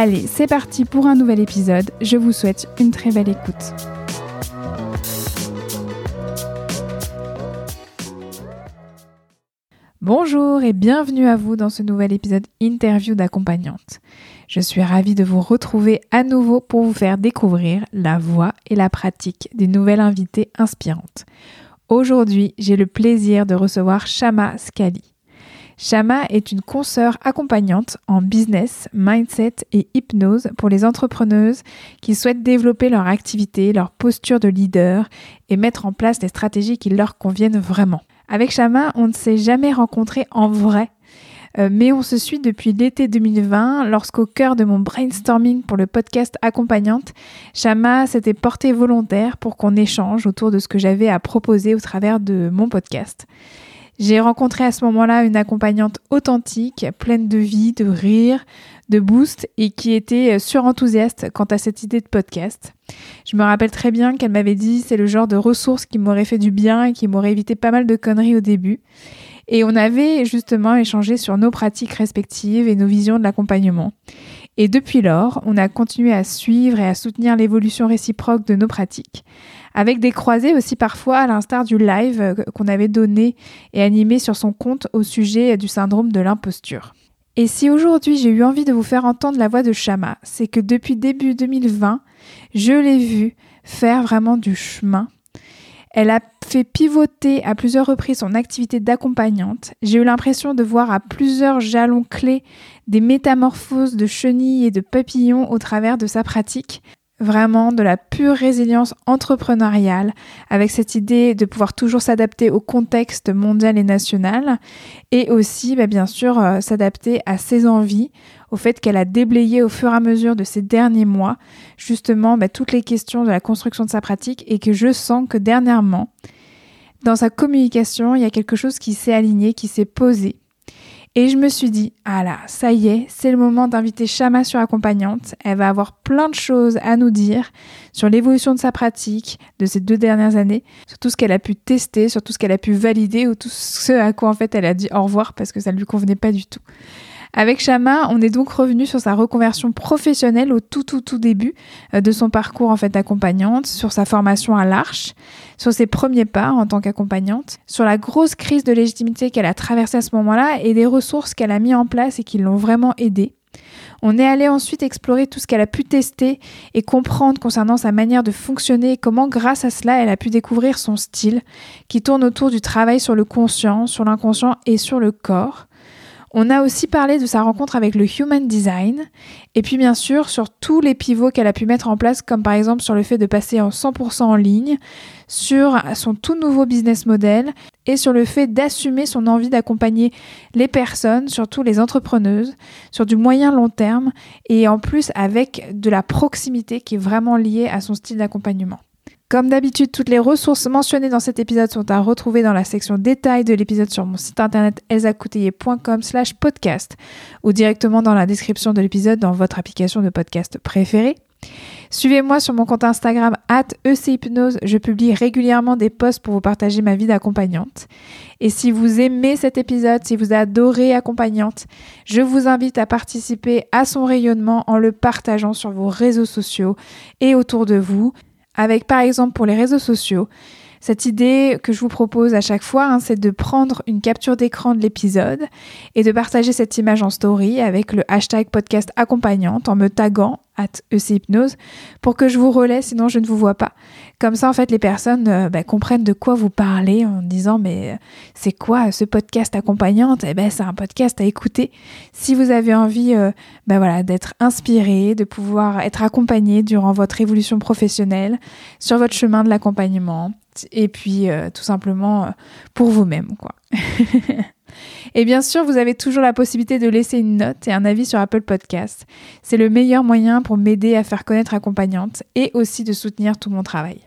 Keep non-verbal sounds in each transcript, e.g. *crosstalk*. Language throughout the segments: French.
Allez, c'est parti pour un nouvel épisode. Je vous souhaite une très belle écoute. Bonjour et bienvenue à vous dans ce nouvel épisode interview d'accompagnante. Je suis ravie de vous retrouver à nouveau pour vous faire découvrir la voix et la pratique des nouvelles invitées inspirantes. Aujourd'hui, j'ai le plaisir de recevoir Shama Scali. Shama est une consoeur accompagnante en business, mindset et hypnose pour les entrepreneuses qui souhaitent développer leur activité, leur posture de leader et mettre en place des stratégies qui leur conviennent vraiment. Avec Shama, on ne s'est jamais rencontré en vrai euh, mais on se suit depuis l'été 2020 lorsqu'au cœur de mon brainstorming pour le podcast accompagnante, Shama s'était porté volontaire pour qu'on échange autour de ce que j'avais à proposer au travers de mon podcast. J'ai rencontré à ce moment-là une accompagnante authentique, pleine de vie, de rire, de boost et qui était surenthousiaste quant à cette idée de podcast. Je me rappelle très bien qu'elle m'avait dit c'est le genre de ressources qui m'aurait fait du bien et qui m'aurait évité pas mal de conneries au début. Et on avait justement échangé sur nos pratiques respectives et nos visions de l'accompagnement. Et depuis lors, on a continué à suivre et à soutenir l'évolution réciproque de nos pratiques, avec des croisées aussi parfois à l'instar du live euh, qu'on avait donné et animé sur son compte au sujet du syndrome de l'imposture. Et si aujourd'hui j'ai eu envie de vous faire entendre la voix de Shama, c'est que depuis début 2020, je l'ai vu faire vraiment du chemin elle a fait pivoter à plusieurs reprises son activité d'accompagnante. J'ai eu l'impression de voir à plusieurs jalons clés des métamorphoses de chenilles et de papillons au travers de sa pratique. Vraiment de la pure résilience entrepreneuriale, avec cette idée de pouvoir toujours s'adapter au contexte mondial et national, et aussi bah, bien sûr euh, s'adapter à ses envies, au fait qu'elle a déblayé au fur et à mesure de ces derniers mois justement bah, toutes les questions de la construction de sa pratique et que je sens que dernièrement, dans sa communication, il y a quelque chose qui s'est aligné, qui s'est posé. Et je me suis dit, ah là, ça y est, c'est le moment d'inviter Shama sur accompagnante. Elle va avoir plein de choses à nous dire sur l'évolution de sa pratique de ces deux dernières années, sur tout ce qu'elle a pu tester, sur tout ce qu'elle a pu valider ou tout ce à quoi en fait elle a dit au revoir parce que ça ne lui convenait pas du tout. Avec Shama, on est donc revenu sur sa reconversion professionnelle au tout tout tout début euh, de son parcours en fait d'accompagnante, sur sa formation à l'Arche, sur ses premiers pas en tant qu'accompagnante, sur la grosse crise de légitimité qu'elle a traversée à ce moment-là et des ressources qu'elle a mis en place et qui l'ont vraiment aidée. On est allé ensuite explorer tout ce qu'elle a pu tester et comprendre concernant sa manière de fonctionner et comment grâce à cela elle a pu découvrir son style qui tourne autour du travail sur le conscient, sur l'inconscient et sur le corps. On a aussi parlé de sa rencontre avec le Human Design, et puis bien sûr sur tous les pivots qu'elle a pu mettre en place, comme par exemple sur le fait de passer en 100% en ligne, sur son tout nouveau business model, et sur le fait d'assumer son envie d'accompagner les personnes, surtout les entrepreneuses, sur du moyen long terme, et en plus avec de la proximité qui est vraiment liée à son style d'accompagnement. Comme d'habitude, toutes les ressources mentionnées dans cet épisode sont à retrouver dans la section détails de l'épisode sur mon site internet elzacouteiller.com slash podcast ou directement dans la description de l'épisode dans votre application de podcast préférée. Suivez-moi sur mon compte Instagram at ECHypnose. Je publie régulièrement des posts pour vous partager ma vie d'accompagnante. Et si vous aimez cet épisode, si vous adorez accompagnante, je vous invite à participer à son rayonnement en le partageant sur vos réseaux sociaux et autour de vous. Avec par exemple pour les réseaux sociaux, cette idée que je vous propose à chaque fois, hein, c'est de prendre une capture d'écran de l'épisode et de partager cette image en story avec le hashtag podcast accompagnante en me taguant at ECHypnose pour que je vous relaie, sinon je ne vous vois pas. Comme ça, en fait, les personnes euh, bah, comprennent de quoi vous parlez en disant mais euh, c'est quoi ce podcast accompagnante? Eh ben, c'est un podcast à écouter. Si vous avez envie, euh, bah, voilà, d'être inspiré, de pouvoir être accompagné durant votre évolution professionnelle, sur votre chemin de l'accompagnement, et puis tout simplement pour vous-même, quoi. *laughs* Et bien sûr, vous avez toujours la possibilité de laisser une note et un avis sur Apple Podcast. C'est le meilleur moyen pour m'aider à faire connaître accompagnante et aussi de soutenir tout mon travail.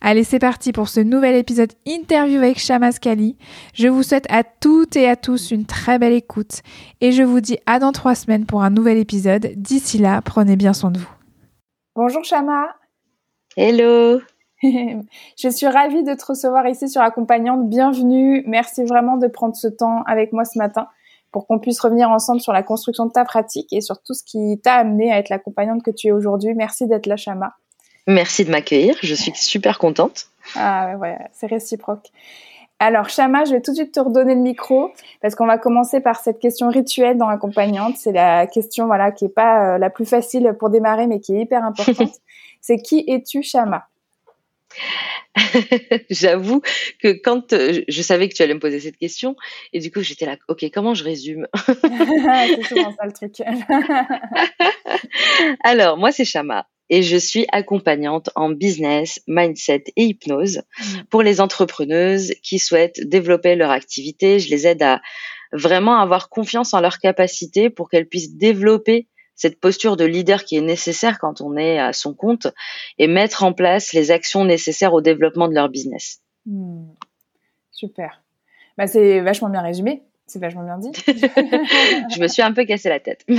Allez, c'est parti pour ce nouvel épisode interview avec Shamas Kali. Je vous souhaite à toutes et à tous une très belle écoute et je vous dis à dans trois semaines pour un nouvel épisode. D'ici là, prenez bien soin de vous. Bonjour Shama. Hello. *laughs* je suis ravie de te recevoir ici sur Accompagnante. Bienvenue. Merci vraiment de prendre ce temps avec moi ce matin pour qu'on puisse revenir ensemble sur la construction de ta pratique et sur tout ce qui t'a amené à être l'accompagnante que tu es aujourd'hui. Merci d'être là, Shama. Merci de m'accueillir. Je suis super contente. Ah ouais, c'est réciproque. Alors, Shama, je vais tout de suite te redonner le micro parce qu'on va commencer par cette question rituelle dans l'accompagnante. C'est la question voilà qui est pas euh, la plus facile pour démarrer, mais qui est hyper *laughs* importante. c'est qui es-tu, Shama *laughs* J'avoue que quand euh, je savais que tu allais me poser cette question, et du coup j'étais là, ok, comment je résume *laughs* C'est souvent ça le truc. *laughs* Alors, moi c'est Shama et je suis accompagnante en business, mindset et hypnose mmh. pour les entrepreneuses qui souhaitent développer leur activité. Je les aide à vraiment avoir confiance en leurs capacités pour qu'elles puissent développer cette posture de leader qui est nécessaire quand on est à son compte et mettre en place les actions nécessaires au développement de leur business. Hmm. Super. Bah, c'est vachement bien résumé. C'est vachement bien dit. *laughs* je me suis un peu cassé la tête. *laughs* mais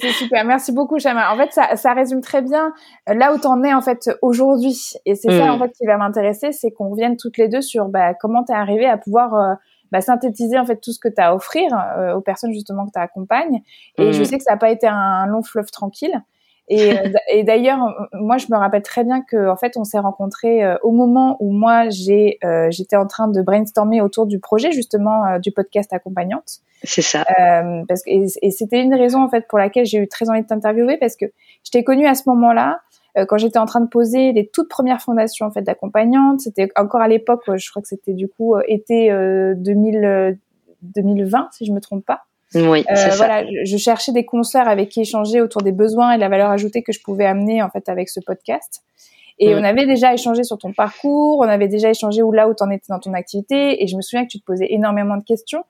c'est super. Merci beaucoup, Chama. En fait, ça, ça, résume très bien là où tu en es en fait aujourd'hui. Et c'est ça hmm. en fait qui va m'intéresser, c'est qu'on revienne toutes les deux sur bah, comment tu es arrivé à pouvoir euh, bah, synthétiser en fait tout ce que tu as à offrir euh, aux personnes justement que tu accompagnes. Et je mm. sais que ça n'a pas été un long fleuve tranquille. Et, euh, et d'ailleurs, moi, je me rappelle très bien que en fait, on s'est rencontrés euh, au moment où moi, j'ai, j'étais en train de brainstormer autour du projet justement du podcast accompagnante. C'est ça. parce que, et, et c'était une raison en fait pour laquelle j'ai eu très envie de t'interviewer parce que je t'ai connue à ce moment-là. Euh, quand j'étais en train de poser les toutes premières fondations en fait d'accompagnante, c'était encore à l'époque, je crois que c'était du coup euh, été 2000, 2020 euh, si je me trompe pas. Oui, euh, voilà, je cherchais des concerts avec qui échanger autour des besoins et de la valeur ajoutée que je pouvais amener en fait avec ce podcast. Et on avait déjà échangé sur ton parcours, on avait déjà échangé où là où tu en étais dans ton activité et je me souviens que tu te posais énormément de questions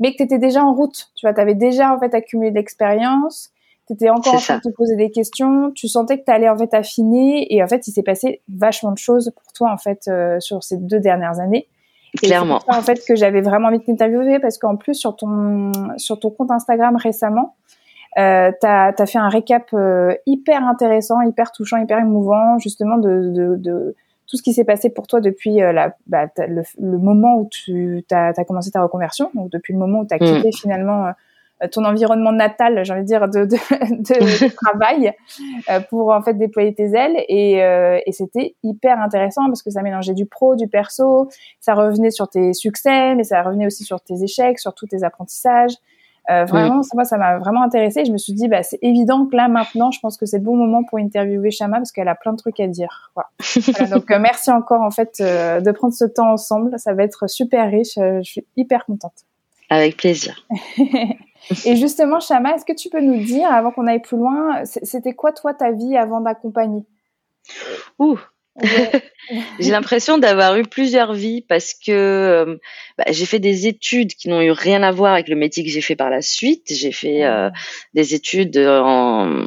mais que tu étais déjà en route, tu vois, tu avais déjà en fait accumulé de l'expérience, tu étais encore en train de te poser des questions, tu sentais que tu allais en fait affiner et en fait il s'est passé vachement de choses pour toi en fait euh, sur ces deux dernières années. Clairement. C'est en fait que j'avais vraiment envie de t'interviewer parce qu'en plus sur ton sur ton compte Instagram récemment, euh, tu as, fait un récap euh, hyper intéressant, hyper touchant, hyper émouvant justement de, de, de tout ce qui s'est passé pour toi depuis euh, la, bah, le, le, moment où tu as, as, commencé ta reconversion, donc depuis le moment où tu as mm. quitté finalement euh, ton environnement natal, j'ai envie de dire, de, de, *laughs* de, *laughs* travail euh, pour en fait déployer tes ailes. Et, euh, et c'était hyper intéressant parce que ça mélangeait du pro, du perso, ça revenait sur tes succès, mais ça revenait aussi sur tes échecs, sur tous tes apprentissages. Euh, vraiment, moi, ça m'a vraiment intéressé. Je me suis dit, bah, c'est évident que là, maintenant, je pense que c'est le bon moment pour interviewer Shama parce qu'elle a plein de trucs à dire. Voilà. *laughs* donc, merci encore, en fait, de prendre ce temps ensemble. Ça va être super riche. je suis hyper contente. Avec plaisir. Et justement, Chama, est-ce que tu peux nous dire, avant qu'on aille plus loin, c'était quoi toi ta vie avant d'accompagner? Ouh. *laughs* J'ai l'impression d'avoir eu plusieurs vies parce que euh, bah, j'ai fait des études qui n'ont eu rien à voir avec le métier que j'ai fait par la suite. J'ai fait euh, des études en,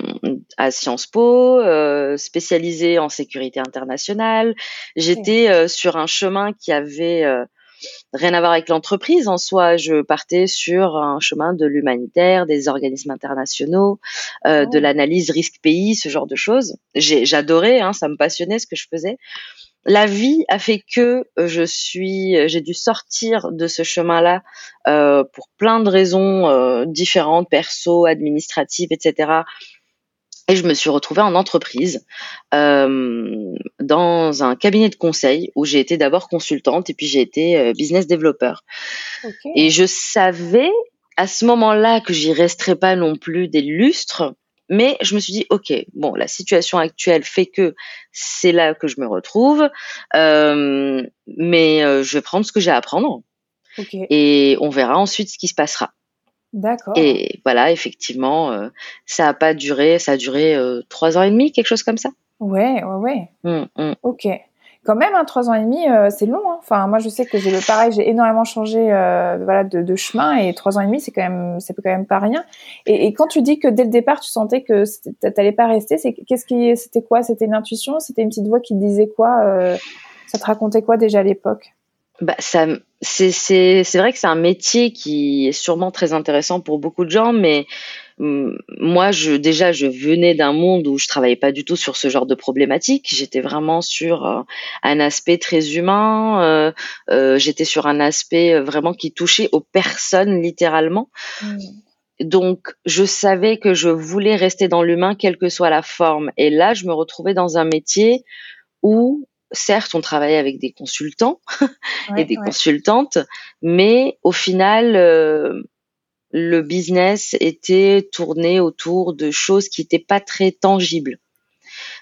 à Sciences Po, euh, spécialisées en sécurité internationale. J'étais sur un chemin qui avait rien à voir avec l'entreprise. En soi, je partais sur un chemin de l'humanitaire, des organismes internationaux, euh, de oh. l'analyse risque pays, ce genre de choses. J'adorais, hein, ça me passionnait ce que je faisais. La vie a fait que euh, je suis, j'ai dû sortir de ce chemin-là euh, pour plein de raisons euh, différentes, perso, administratives, etc et je me suis retrouvée en entreprise, euh, dans un cabinet de conseil où j'ai été d'abord consultante et puis j'ai été euh, business developer. Et je savais à ce moment-là que j'y resterais pas non plus des lustres, mais je me suis dit, ok, bon, la situation actuelle fait que c'est là que je me retrouve, euh, mais je vais prendre ce que j'ai à apprendre. Et on verra ensuite ce qui se passera. D'accord. Et voilà, effectivement, euh, ça a pas duré, ça a duré euh, trois ans et demi, quelque chose comme ça. Ouais, ouais, ouais. Mmh, mmh. Ok. Quand même, hein, trois ans et demi, euh, c'est long. Hein. Enfin, moi, je sais que j'ai le pareil, j'ai énormément changé, voilà, de, de, chemin et trois ans et demi, c'est quand même, c'est quand même pas rien. Et, et, quand tu dis que dès le départ, tu sentais que t'allais pas rester, c'est qu'est-ce qui, c'était quoi? C'était une intuition? C'était une petite voix qui te disait quoi Ça te racontait quoi déjà à l'époque? Bah, ça, c'est, c'est, c'est vrai que c'est un métier qui est sûrement très intéressant pour beaucoup de gens, mais hum, moi, je, déjà, je venais d'un monde où je travaillais pas du tout sur ce genre de problématique. J'étais vraiment sur euh, un aspect très humain. Euh, euh, j'étais sur un aspect vraiment qui touchait aux personnes littéralement. Mmh. Donc, je savais que je voulais rester dans l'humain, quelle que soit la forme. Et là, je me retrouvais dans un métier où certes, on travaillait avec des consultants *laughs* et des consultantes, mais au final, euh, le business était tourné autour de choses qui n'étaient pas très tangibles.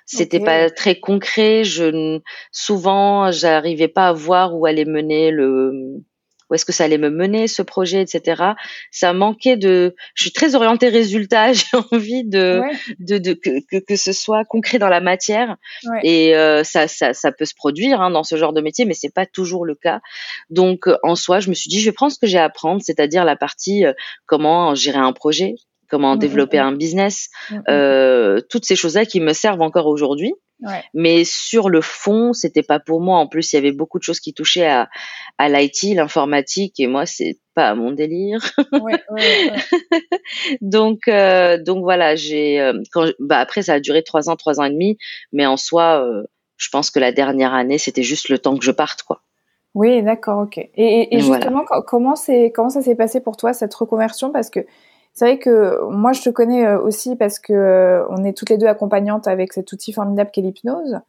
C'était pas très concret. Je souvent, j'arrivais pas à voir où allait mener le où est-ce que ça allait me mener ce projet, etc. Ça manquait de. Je suis très orientée résultat. *laughs* J'ai envie de, de, de que, que, ce soit concret dans la matière. Et euh, ça, ça, ça peut se produire hein, dans ce genre de métier, mais c'est pas toujours le cas. Donc en soi, je me suis dit, je vais prendre ce que j'ai à apprendre, c'est-à-dire la partie euh, comment gérer un projet, comment mmh, développer mmh, mmh. un business, euh, toutes ces choses-là qui me servent encore aujourd'hui. Mais sur le fond, c'était pas pour moi. En plus, il y avait beaucoup de choses qui touchaient à, à l'IT, l'informatique, et moi, c'est pas mon délire. Ouais, ouais, *laughs* donc, euh, donc voilà, j'ai. Euh, quand, bah après, ça a duré trois ans, trois ans et demi, mais en soi, euh, je pense que la dernière année, c'était juste le temps que je parte, quoi. Oui, d'accord, ok. Et, et, justement, comment c'est comment ça s'est passé pour toi cette reconversion? Parce que c'est vrai que moi, je te connais euh, aussi parce que euh, on est toutes les deux accompagnantes avec cet outil formidable qu'est l'hypnose.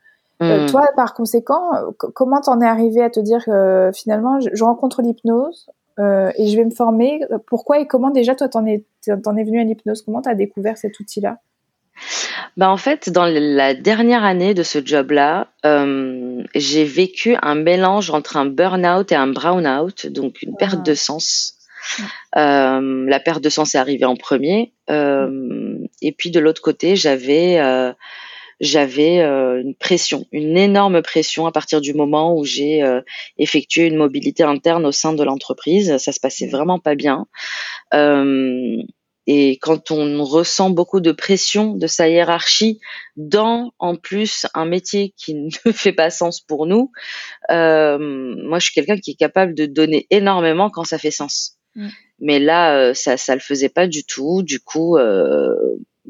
Euh, hmm. toi, par conséquent, comment t'en es arrivé à te dire que finalement, je, rencontre l'hypnose et je vais me former? Pourquoi et comment déjà toi t'en es t'en es venu à l'hypnose? Comment t'as découvert cet outil-là? Bah en fait, dans la dernière année de ce job-là, j'ai vécu un mélange entre un burn-out et un brown-out, donc une perte de sens. Euh, la perte de sens est arrivée en premier. Euh, et puis de l'autre côté, j'avais euh, une pression, une énorme pression à partir du moment où j'ai effectué une mobilité interne au sein de l'entreprise. Ça se passait vraiment pas bien. et quand on ressent beaucoup de pression de sa hiérarchie dans, en plus, un métier qui *laughs* ne fait pas sens pour nous, moi, je suis quelqu'un qui est capable de donner énormément quand ça fait sens. Mm. Mais là, euh, ça, ça le faisait pas du tout. Du coup, euh,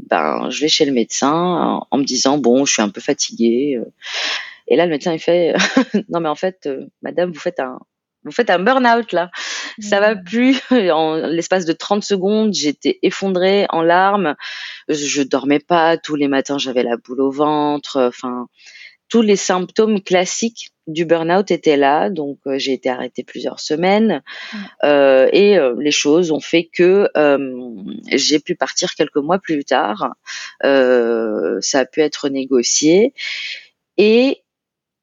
ben, je vais chez le médecin en, me disant bon, je suis un peu fatiguée. Euh. Et là, le médecin il fait *laughs* non mais en fait, Madame, vous faites un vous faites un burn-out là. Ça va mm. plus. *laughs* En l'espace de 30 secondes, j'étais effondrée en larmes. Je dormais pas tous les matins, j'avais la boule au ventre. Enfin, tous les symptômes classiques du burn-out étaient là, donc euh, j'ai été arrêtée plusieurs semaines euh, et euh, les choses ont fait que j'ai pu partir quelques mois plus tard. ça a pu être négocié et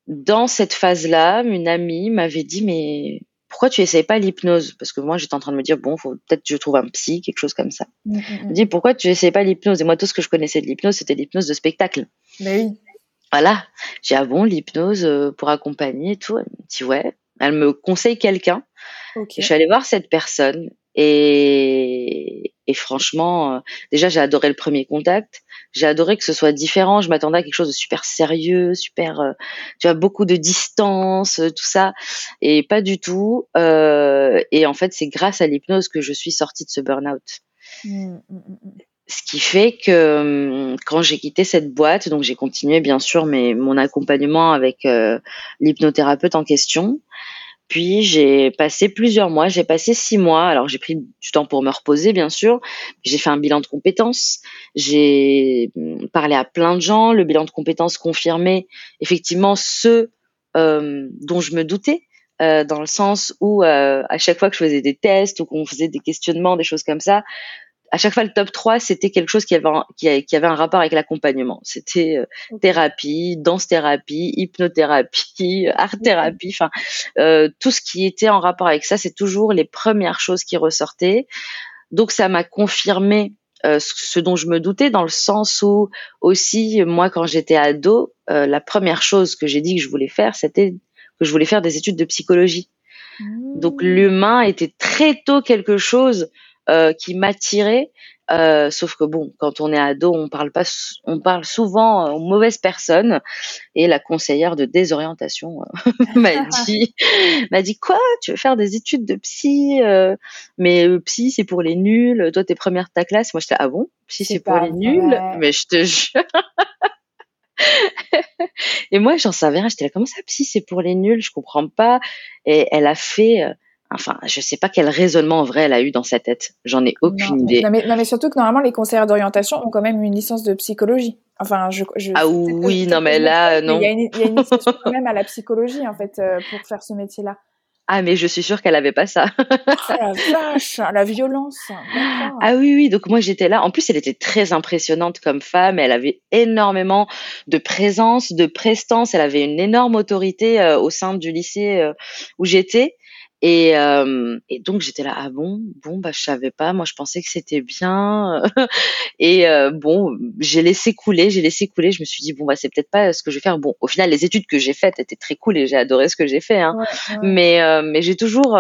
dans cette phase-là, une amie m'avait dit mais pourquoi tu essayes pas l'hypnose? Parce que moi, j'étais en train de me dire, bon, faut peut-être que je trouve un psy, quelque chose comme ça. Elle me dit, pourquoi tu essayes pas l'hypnose? Et moi, tout ce que je connaissais de l'hypnose, c'était l'hypnose de spectacle. Mais oui. Voilà. J'ai ah bon, l'hypnose euh, pour accompagner et tout. Elle me dit ouais. Elle me conseille quelqu'un. Je suis allée voir cette personne Et, et franchement, euh, déjà j'ai adoré le premier contact. J'ai adoré que ce soit différent. Je m'attendais à quelque chose de super sérieux, super, euh, tu vois, beaucoup de distance, tout ça, et pas du tout. Euh, et en fait, c'est grâce à l'hypnose que je suis sortie de ce burn-out. Mmh, mmh, mmh, ce qui fait que hum, quand j'ai quitté cette boîte, donc j'ai continué bien sûr mais mon accompagnement avec l'hypnothérapeute en question. Puis j'ai passé plusieurs mois, j'ai passé six mois. Alors j'ai pris du temps pour me reposer, bien sûr. J'ai fait un bilan de compétences. J'ai hum, parlé à plein de gens. Le bilan de compétences confirmait effectivement ce euh, dont je me doutais. Euh, dans le sens où euh, à chaque fois que je faisais des tests ou qu'on faisait des questionnements, des choses comme ça, à chaque fois le top 3 c'était quelque chose qui avait un, qui, avait un rapport avec l'accompagnement. C'était euh, thérapie danse thérapie hypnothérapie *laughs* art thérapie enfin euh, tout ce qui était en rapport avec ça c'est toujours les premières choses qui ressortaient. Donc ça m'a confirmé euh, ce dont je me doutais dans le sens où aussi moi quand j'étais ado la première chose que j'ai dit que je voulais faire c'était que je voulais faire des études de psychologie. Donc mmh. l'humain était très tôt quelque chose euh, qui m'attirait. Euh, sauf que bon, quand on est ado, on parle pas, on parle souvent aux mauvaises personnes. Et la conseillère de désorientation euh, *laughs* m'a dit, m'a dit quoi Tu veux faire des études de psy Mais psy, c'est pour les nuls. Toi, t'es première de ta classe. Moi, j'étais ah bon Psy, c'est pour les nuls? Mais je te jure. *laughs* et moi, j'en savais rien. J'étais là, comment ça, psy, c'est pour les nuls? Je comprends pas. Et elle a fait Enfin, je sais pas quel raisonnement vrai elle a eu dans sa tête. J'en ai aucune idée. Non mais, non mais, surtout que normalement, les conseillers d'orientation ont quand même une licence de psychologie. Enfin, je. je ah oui, non mais là, non. Il y, a une, il y a une licence quand même à la psychologie en fait euh, pour faire ce métier-là. *laughs* Ah mais je suis sûre qu'elle avait pas ça. *laughs* oh, la vache, la violence. Ah oui oui, donc moi j'étais là. En plus, elle était très impressionnante comme femme. Elle avait énormément de présence, de prestance. Elle avait une énorme autorité euh, au sein du lycée euh, où j'étais. Et, euh, et donc j'étais là ah bon? Bon bah je savais pas. Moi je pensais que c'était bien. *laughs* Et euh, bon j'ai laissé couler j'ai laissé couler. Je me suis dit bon bah c'est peut-être pas ce que je vais faire. Bon au final les études que j'ai faites étaient très cool et j'ai adoré ce que j'ai fait hein. mais euh, mais j'ai toujours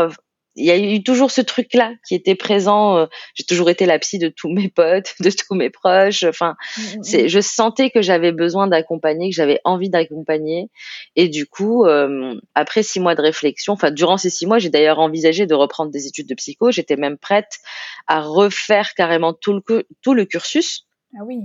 il y a eu toujours ce truc-là qui était présent. Euh, j'ai toujours été la psy de tous mes potes, *laughs* de tous mes proches. Enfin, mmh, mmh, c'est, mmh. je sentais que j'avais besoin d'accompagner, que j'avais envie d'accompagner. Et du coup, euh, après six mois de réflexion, enfin durant ces six mois, j'ai d'ailleurs envisagé de reprendre des études de psycho. J'étais même prête à refaire carrément tout le tout le cursus. Ah oui.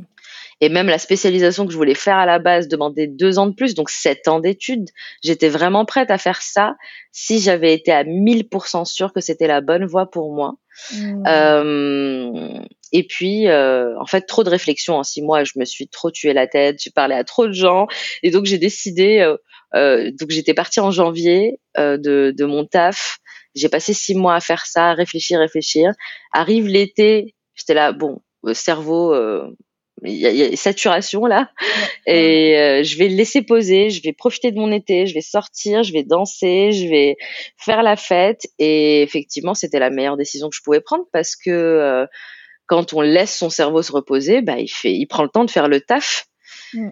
Et même la spécialisation que je voulais faire à la base demandait deux ans de plus, donc sept ans d'études. J'étais vraiment prête à faire ça si j'avais été à 1000% sûre que c'était la bonne voie pour moi. Mmh. Euh, et puis, euh, en fait, trop de réflexion en six mois. Je me suis trop tué la tête. J'ai parlé à trop de gens, et donc j'ai décidé. Euh, euh donc j'étais partie en janvier euh, de, de mon taf. J'ai passé six mois à faire ça, à réfléchir, réfléchir. Arrive l'été, j'étais là, bon, cerveau, euh, il y, a, saturation là. Et euh, je vais le laisser poser je vais profiter de mon été je vais sortir je vais danser je vais faire la fête. Et effectivement c'était la meilleure décision que je pouvais prendre parce que euh, quand on laisse son cerveau se reposer bah il fait il prend le temps de faire le taf. Mm.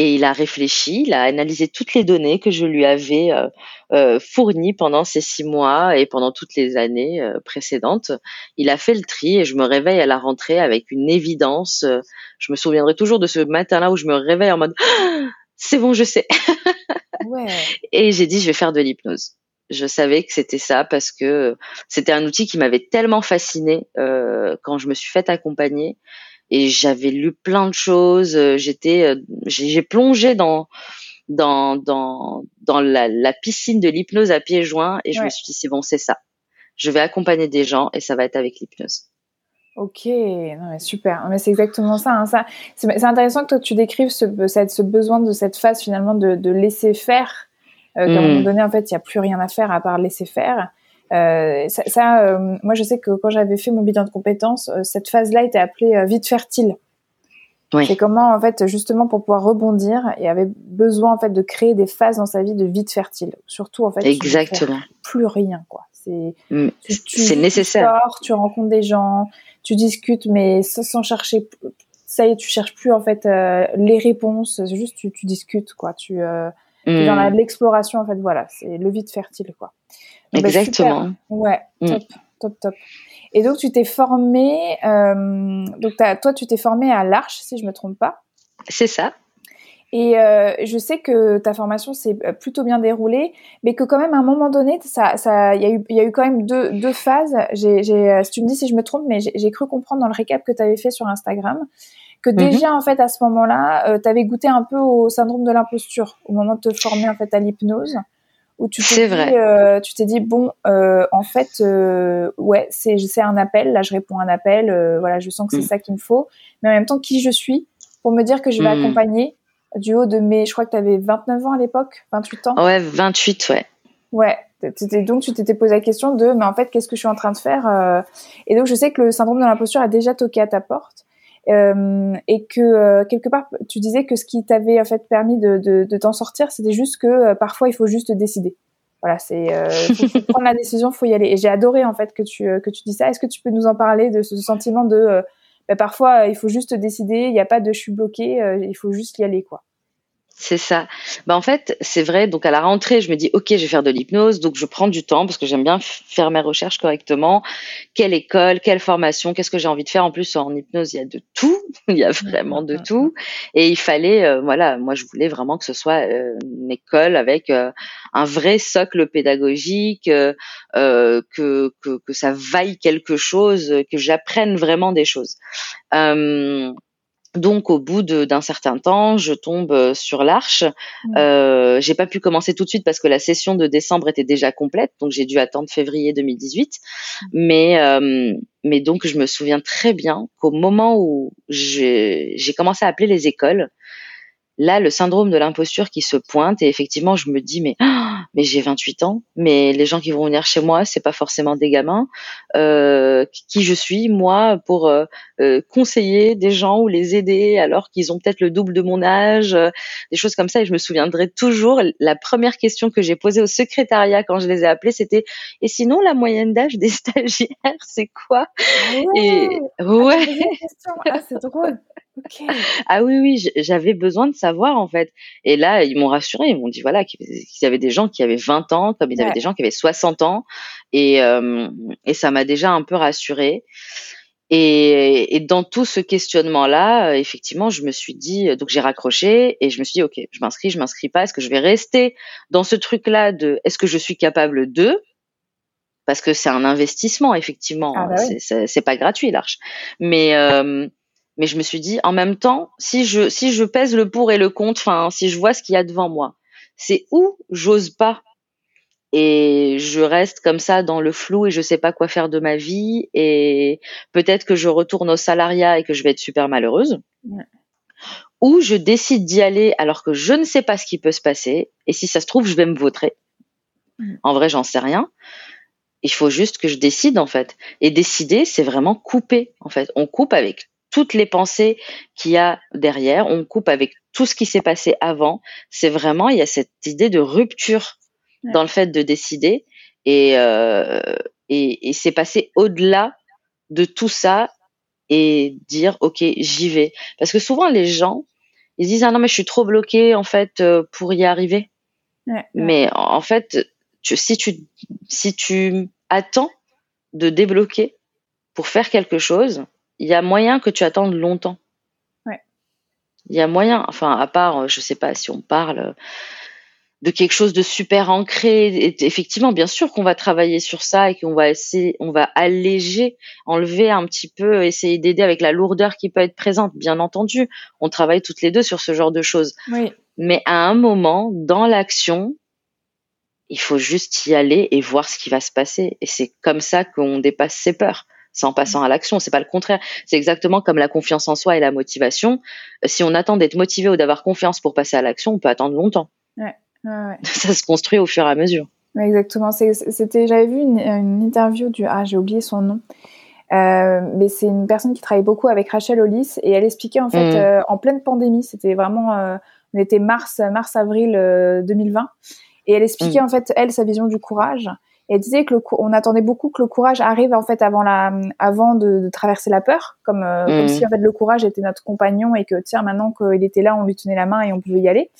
Et il a réfléchi, il a analysé toutes les données que je lui avais euh, euh, fournies pendant ces six mois et pendant toutes les années euh, précédentes. Il a fait le tri et je me réveille à la rentrée avec une évidence. je me souviendrai toujours de ce matin-là où je me réveille en mode *gasps* c'est bon, je sais. *laughs* ouais. Et j'ai dit je vais faire de l'hypnose. Je savais que c'était ça parce que c'était un outil qui m'avait tellement fasciné quand je me suis fait accompagner et j'avais lu plein de choses. Euh, j'étais, euh, j'ai plongé dans dans dans dans la, la piscine de l'hypnose à pieds joints et je me suis dit c'est bon, c'est ça. Je vais accompagner des gens et ça va être avec l'hypnose. Ok, non, mais super. Mais c'est exactement ça. Hein, ça c'est intéressant que toi tu décrives ce, ce besoin de cette phase finalement de, de laisser faire. Euh, qu'à un moment mmh. donné, en fait, il n'y a plus rien à faire à part laisser faire. Euh, ça, ça euh, moi, je sais que quand j'avais fait mon bilan de compétences, euh, cette phase-là était appelée vide fertile. Oui. C'est comment, en fait, justement, pour pouvoir rebondir, il avait besoin, en fait, de créer des phases dans sa vie de vide fertile. Surtout, en fait, exactement. plus rien, quoi. C'est mm. nécessaire. Tu sors, tu rencontres des gens, tu discutes, mais sans chercher. Ça y est, tu cherches plus en fait les réponses. C'est juste tu, tu discutes, quoi. Tu euh, dans mm. l'exploration, en fait, voilà. C'est le vide fertile, quoi. Bah, Exactement. ouais, mm. top. top, top. Et donc, tu t'es formé, euh, donc toi, tu t'es formé à l'Arche, si je me trompe pas. C'est ça. Et euh, je sais que ta formation s'est plutôt bien déroulée, mais que quand même à un moment donné, ça, ça, il y a eu, y a eu quand même deux, deux phases. J'ai, j'ai, si tu me dis si je me trompe, mais j'ai cru comprendre dans le récap que tu avais fait sur Instagram que mhm. déjà en fait à ce moment-là, euh, tu avais goûté un peu au syndrome de l'imposture au moment de te former en fait à l'hypnose où tu t'es dit, euh, tu t'es dit bon, euh, en fait, euh, ouais, c'est c'est un appel. Là, je réponds à un appel. Euh, voilà, je sens que c'est mm. ça qu'il me faut. Mais en même temps, qui je suis pour me dire que je vais mm. accompagner du haut de mes, je crois que tu avais 29 ans à l'époque, 28 ans. Ouais, 28, ouais. Ouais. Donc tu t'étais posé la question de, mais en fait, qu'est-ce que je suis en train de faire Et donc je sais que le syndrome de l'imposture a déjà toqué à ta porte. Euh, et que euh, quelque part tu disais que ce qui t'avait en fait permis de, de, de t'en sortir c'était juste que euh, parfois il faut juste décider. Voilà c'est faut, *laughs* prendre la décision faut y aller. Et j'ai adoré en fait que tu que tu dis ça. Est-ce que tu peux nous en parler de ce sentiment de bah, parfois il faut juste décider il n'y a pas de je suis bloqué il faut juste y aller quoi? C'est ça. Bah en fait, c'est vrai. Donc à la rentrée, je me dis ok, je vais faire de l'hypnose. Donc je prends du temps parce que j'aime bien faire mes recherches correctement. Quelle école, quelle formation, qu'est-ce que j'ai envie de faire? En plus, en hypnose, il y a de tout. *laughs* il y a vraiment de tout. Et il fallait, euh, voilà, moi je voulais vraiment que ce soit euh, une école avec euh, un vrai socle pédagogique, que, ça vaille quelque chose, que j'apprenne vraiment des choses. Donc au bout d'un certain temps, je tombe euh, sur l'arche. Mmh. Euh, j'ai pas pu commencer tout de suite parce que la session de décembre était déjà complète, donc j'ai dû attendre février 2018. Mmh. Mais euh, mais donc je me souviens très bien qu'au moment où j'ai commencé à appeler les écoles, là le syndrome de l'imposture qui se pointe et effectivement je me dis mais mais j'ai 28 ans mais les gens qui vont venir chez moi c'est pas forcément des gamins euh, qui je suis moi pour euh, euh, conseiller des gens ou les aider alors qu'ils ont peut-être le double de mon âge euh, des choses comme ça. Et je me souviendrai toujours la première question que j'ai posée au secrétariat quand je les ai appelés c'était et sinon la moyenne d'âge des *laughs* stagiaires c'est quoi? Et ouais. ah, c'est drôle ah oui, oui, j'avais besoin de savoir en fait. Et là, ils m'ont rassuré. Ils m'ont dit voilà qu'il y avait des gens qui avaient 20 ans, comme il y avait des gens qui avaient 60 ans, et, euh, et ça m'a déjà un peu rassuré. Et, et, dans tout ce questionnement-là, euh, effectivement, je me suis dit, donc j'ai raccroché et je me suis dit, ok, je m'inscris, je m'inscris pas. Est-ce que je vais rester dans ce truc-là de, est-ce que je suis capable de? Parce que c'est un investissement, effectivement. Ah bah c'est pas gratuit l'arche. Mais euh, mais je me suis dit en même temps si je si je pèse le pour et le contre enfin si je vois ce qu'il y a devant moi c'est où j'ose pas. Et je reste comme ça dans le flou et je sais pas quoi faire de ma vie. Et peut-être que je retourne au salariat et que je vais être super malheureuse. Ou je décide d'y aller alors que je ne sais pas ce qui peut se passer. Et si ça se trouve je vais me vautrer. En vrai j'en sais rien. Il faut juste que je décide en fait. Et décider c'est vraiment couper en fait. On coupe avec toutes les pensées qu'il y a derrière, on coupe avec tout ce qui s'est passé avant. C'est vraiment, il y a cette idée de rupture dans le fait de décider. Et, euh, et, et c'est passer au-delà de tout ça et dire ok j'y vais. Parce que souvent les gens ils disent ah non mais je suis trop bloqué en fait euh, pour y arriver. Mais en fait tu, si tu si tu attends de débloquer pour faire quelque chose il y a moyen que tu attendes longtemps. Ouais. Il y a moyen, enfin, à part, euh, je sais pas si on parle euh, de quelque chose de super ancré. Et effectivement, bien sûr qu'on va travailler sur ça et qu'on va essayer, on va alléger, enlever un petit peu, essayer d'aider avec la lourdeur qui peut être présente. Bien entendu, on travaille toutes les deux sur ce genre de choses. Oui. Mais à un moment, dans l'action, il faut juste y aller et voir ce qui va se passer. Et c'est comme ça qu'on dépasse ses peurs c'est en passant à l'action. C'est pas le contraire. C'est exactement comme la confiance en soi et la motivation. Si on attend d'être motivé ou d'avoir confiance pour passer à l'action, on peut attendre longtemps. Ouais, ouais, *laughs* Ça se construit au fur et à mesure. exactement. C'était, j'avais vu une, interview du, ah, j'ai oublié son nom. Euh, mais c'est une personne qui travaille beaucoup avec Rachel Hollis et elle expliquait en fait mm. euh, en pleine pandémie, c'était vraiment, euh, on était mars, mars avril 2020 et elle expliquait mm. en fait elle sa vision du courage et elle disait que le, on attendait beaucoup que le courage arrive en fait avant la, avant de, de traverser la peur, comme, euh, comme mmh. si en fait le courage était notre compagnon et que tiens maintenant qu'il était là, on lui tenait la main et on pouvait y aller.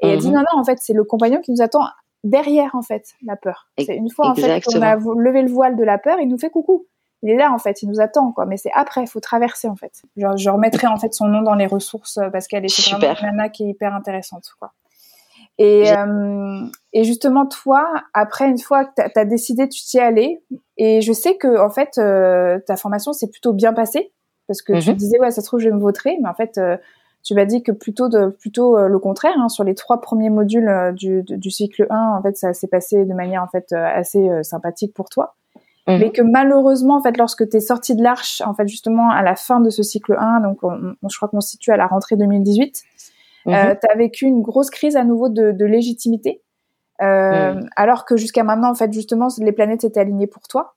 Et elle dit mmh. non non en fait c'est le compagnon qui nous attend derrière en fait la peur. C'est une fois en fait qu'on a levé le voile de la peur, il nous fait coucou. Il est là en fait, il nous attend quoi. Mais c'est après, il faut traverser en fait. je remettrai en fait son nom dans les ressources euh, parce qu'elle est vraiment une nana qui est hyper intéressante quoi. Et, euh, et justement, toi, après, une fois que tu as, décidé, tu t'y allais. Et je sais que, en fait, euh, ta formation s'est plutôt bien passée. Parce que tu mhm. disais, ouais, ça se trouve, je vais me vautrer. Mais en fait, euh, tu m'as dit que plutôt, de, plutôt le contraire. Hein, sur les trois premiers modules du, du, cycle 1, en fait, ça s'est passé de manière en fait assez sympathique pour toi. Mhm. Mais que malheureusement, en fait, lorsque tu es sorti de l'arche, en fait, justement, à la fin de ce cycle 1, donc je crois qu'on se situe à la rentrée 2018, euh, mhm. tu as vécu une grosse crise à nouveau de, de légitimité, euh, mhm. alors que jusqu'à maintenant, en fait, justement, les planètes étaient alignées pour toi.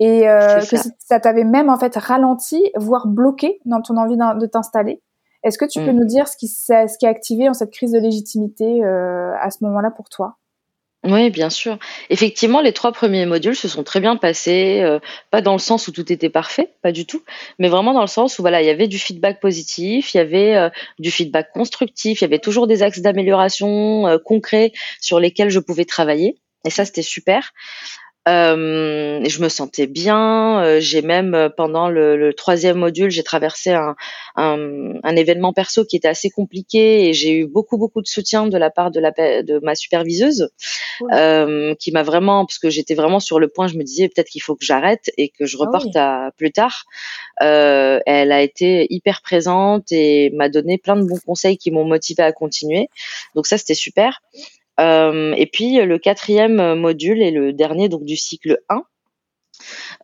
Et euh, que ça, t'avait même en fait ralenti, voire bloqué dans ton envie de t'installer. Est-ce que tu peux mhm. nous dire ce qui, ce qui a activé en cette crise de légitimité euh, à ce moment-là pour toi? Oui, bien sûr. Effectivement, les trois premiers modules se sont très bien passés, euh, pas dans le sens où tout était parfait, pas du tout, mais vraiment dans le sens où voilà, il y avait du feedback positif, il y avait euh, du feedback constructif, il y avait toujours des axes d'amélioration euh, concrets sur lesquels je pouvais travailler, et ça c'était super. Euh, je me sentais bien. Euh, j'ai même euh, pendant le, le troisième module, j'ai traversé un, un, un, événement perso qui était assez compliqué et j'ai eu beaucoup beaucoup de soutien de la part de la de ma superviseuse, euh, qui m'a vraiment parce que j'étais vraiment sur le point. Je me disais peut-être qu'il faut que j'arrête et que je ah reporte à plus tard. Euh, elle a été hyper présente et m'a donné plein de bons conseils qui m'ont motivé à continuer. Donc ça c'était super. Euh, et puis le quatrième module et le dernier donc du cycle 1,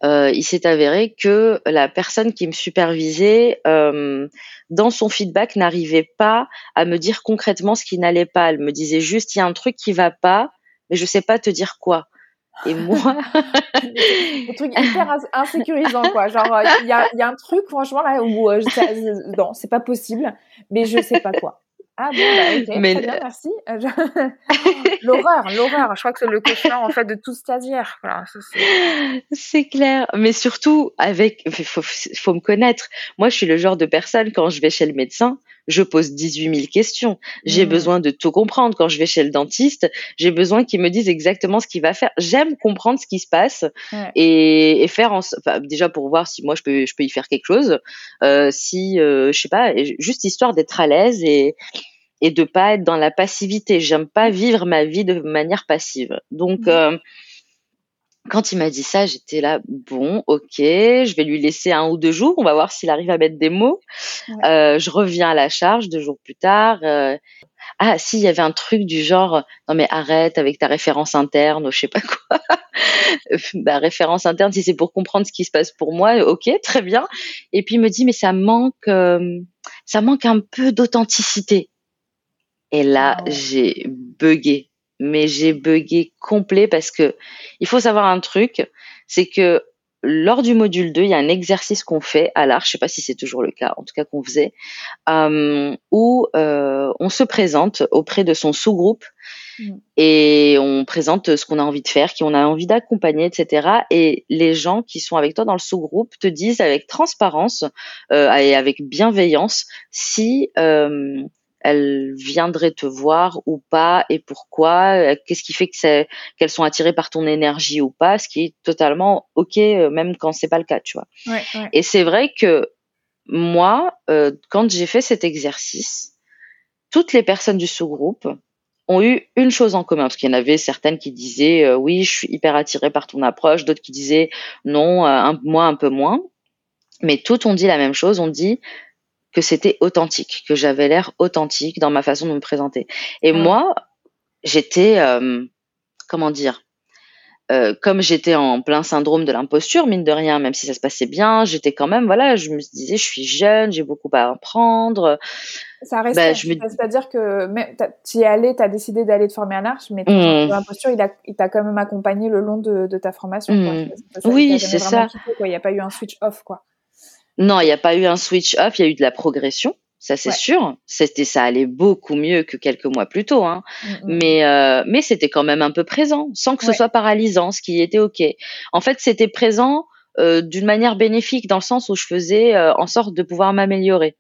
euh, il s'est avéré que la personne qui me supervisait, euh, dans son feedback, n'arrivait pas à me dire concrètement ce qui n'allait pas. Elle me disait juste, il y a un truc qui va pas, mais je sais pas te dire quoi. Et moi, *laughs* le truc hyper insécurisant quoi. Genre, il y a, y a, un truc franchement là où euh, non, c'est pas possible, mais je sais pas quoi. Ah bon, bah, mais... très bien, merci. *laughs* Euh, l'horreur, l'horreur. Je crois que c'est le cauchemar en fait de tout stagiaire. Voilà, c'est clair, mais surtout avec, faut me connaître. Moi, je suis le genre de personne quand je vais chez le médecin, je pose 18 000 questions. J'ai mmh. besoin de tout comprendre. Quand je vais chez le dentiste, j'ai besoin qu'il me dise exactement ce qu'il va faire. J'aime comprendre ce qui se passe et, et, faire en, enfin, déjà pour voir si moi je peux, je peux y faire quelque chose. Euh, si, euh, je sais pas, juste histoire d'être à l'aise et et de pas être dans la passivité. J'aime pas vivre ma vie de manière passive. Donc, mmh. euh, quand il m'a dit ça, j'étais là, bon, ok, je vais lui laisser un ou deux jours, on va voir s'il arrive à mettre des mots. Euh, je reviens à la charge deux jours plus tard. Euh, ah, si, il y avait un truc du genre, non mais arrête avec ta référence interne, ou je sais pas quoi. *laughs* bah, référence interne, si c'est pour comprendre ce qui se passe pour moi, ok, très bien. Et puis il me dit, mais ça manque, ça manque un peu d'authenticité. Et là, ah j'ai bugué. Mais j'ai bugué complet parce que il faut savoir un truc, c'est que lors du module 2, il y a un exercice qu'on fait à l'art, je sais pas si c'est toujours le cas, en tout cas qu'on faisait, euh, où euh, on se présente auprès de son sous-groupe mmh. et on présente ce qu'on a envie de faire, qui on a envie d'accompagner, etc. Et les gens qui sont avec toi dans le sous-groupe te disent avec transparence euh, et avec bienveillance si euh, elle viendrait te voir ou pas et pourquoi? Euh, Qu'est-ce qui fait que qu'elles sont attirées par ton énergie ou pas? Ce qui est totalement ok, euh, même quand c'est pas le cas, tu vois. Et c'est vrai que moi, euh, quand j'ai fait cet exercice, toutes les personnes du sous-groupe ont eu une chose en commun, parce qu'il y en avait certaines qui disaient oui, je suis hyper attirée par ton approche, d'autres qui disaient non, un, moi un peu moins, mais toutes ont dit la même chose, on dit que c'était authentique, que j'avais l'air authentique dans ma façon de me présenter. Et moi, j'étais, euh, comment dire, euh, comme j'étais en plein syndrome de l'imposture, mine de rien, même si ça se passait bien, j'étais quand même, voilà, je me disais, je suis jeune, j'ai beaucoup à apprendre. Ça reste, bah, c'est-à-dire que tu y es allé, tu as décidé d'aller te former à l'arche, mais mmh. l'imposture, il, t'a quand même accompagné le long de, de ta formation. Mmh. oui, c'est ça. Il n'y a pas eu un switch off, quoi. Non, il n'y a pas eu un switch off, il y a eu de la progression. Ça c'est sûr, c'était ça allait beaucoup mieux que quelques mois plus tôt, hein. Mm, mm. mais euh, mais c'était quand même un peu présent, sans que ce soit paralysant, ce qui était ok. En fait, c'était présent euh, d'une manière bénéfique dans le sens où je faisais euh, en sorte de pouvoir m'améliorer.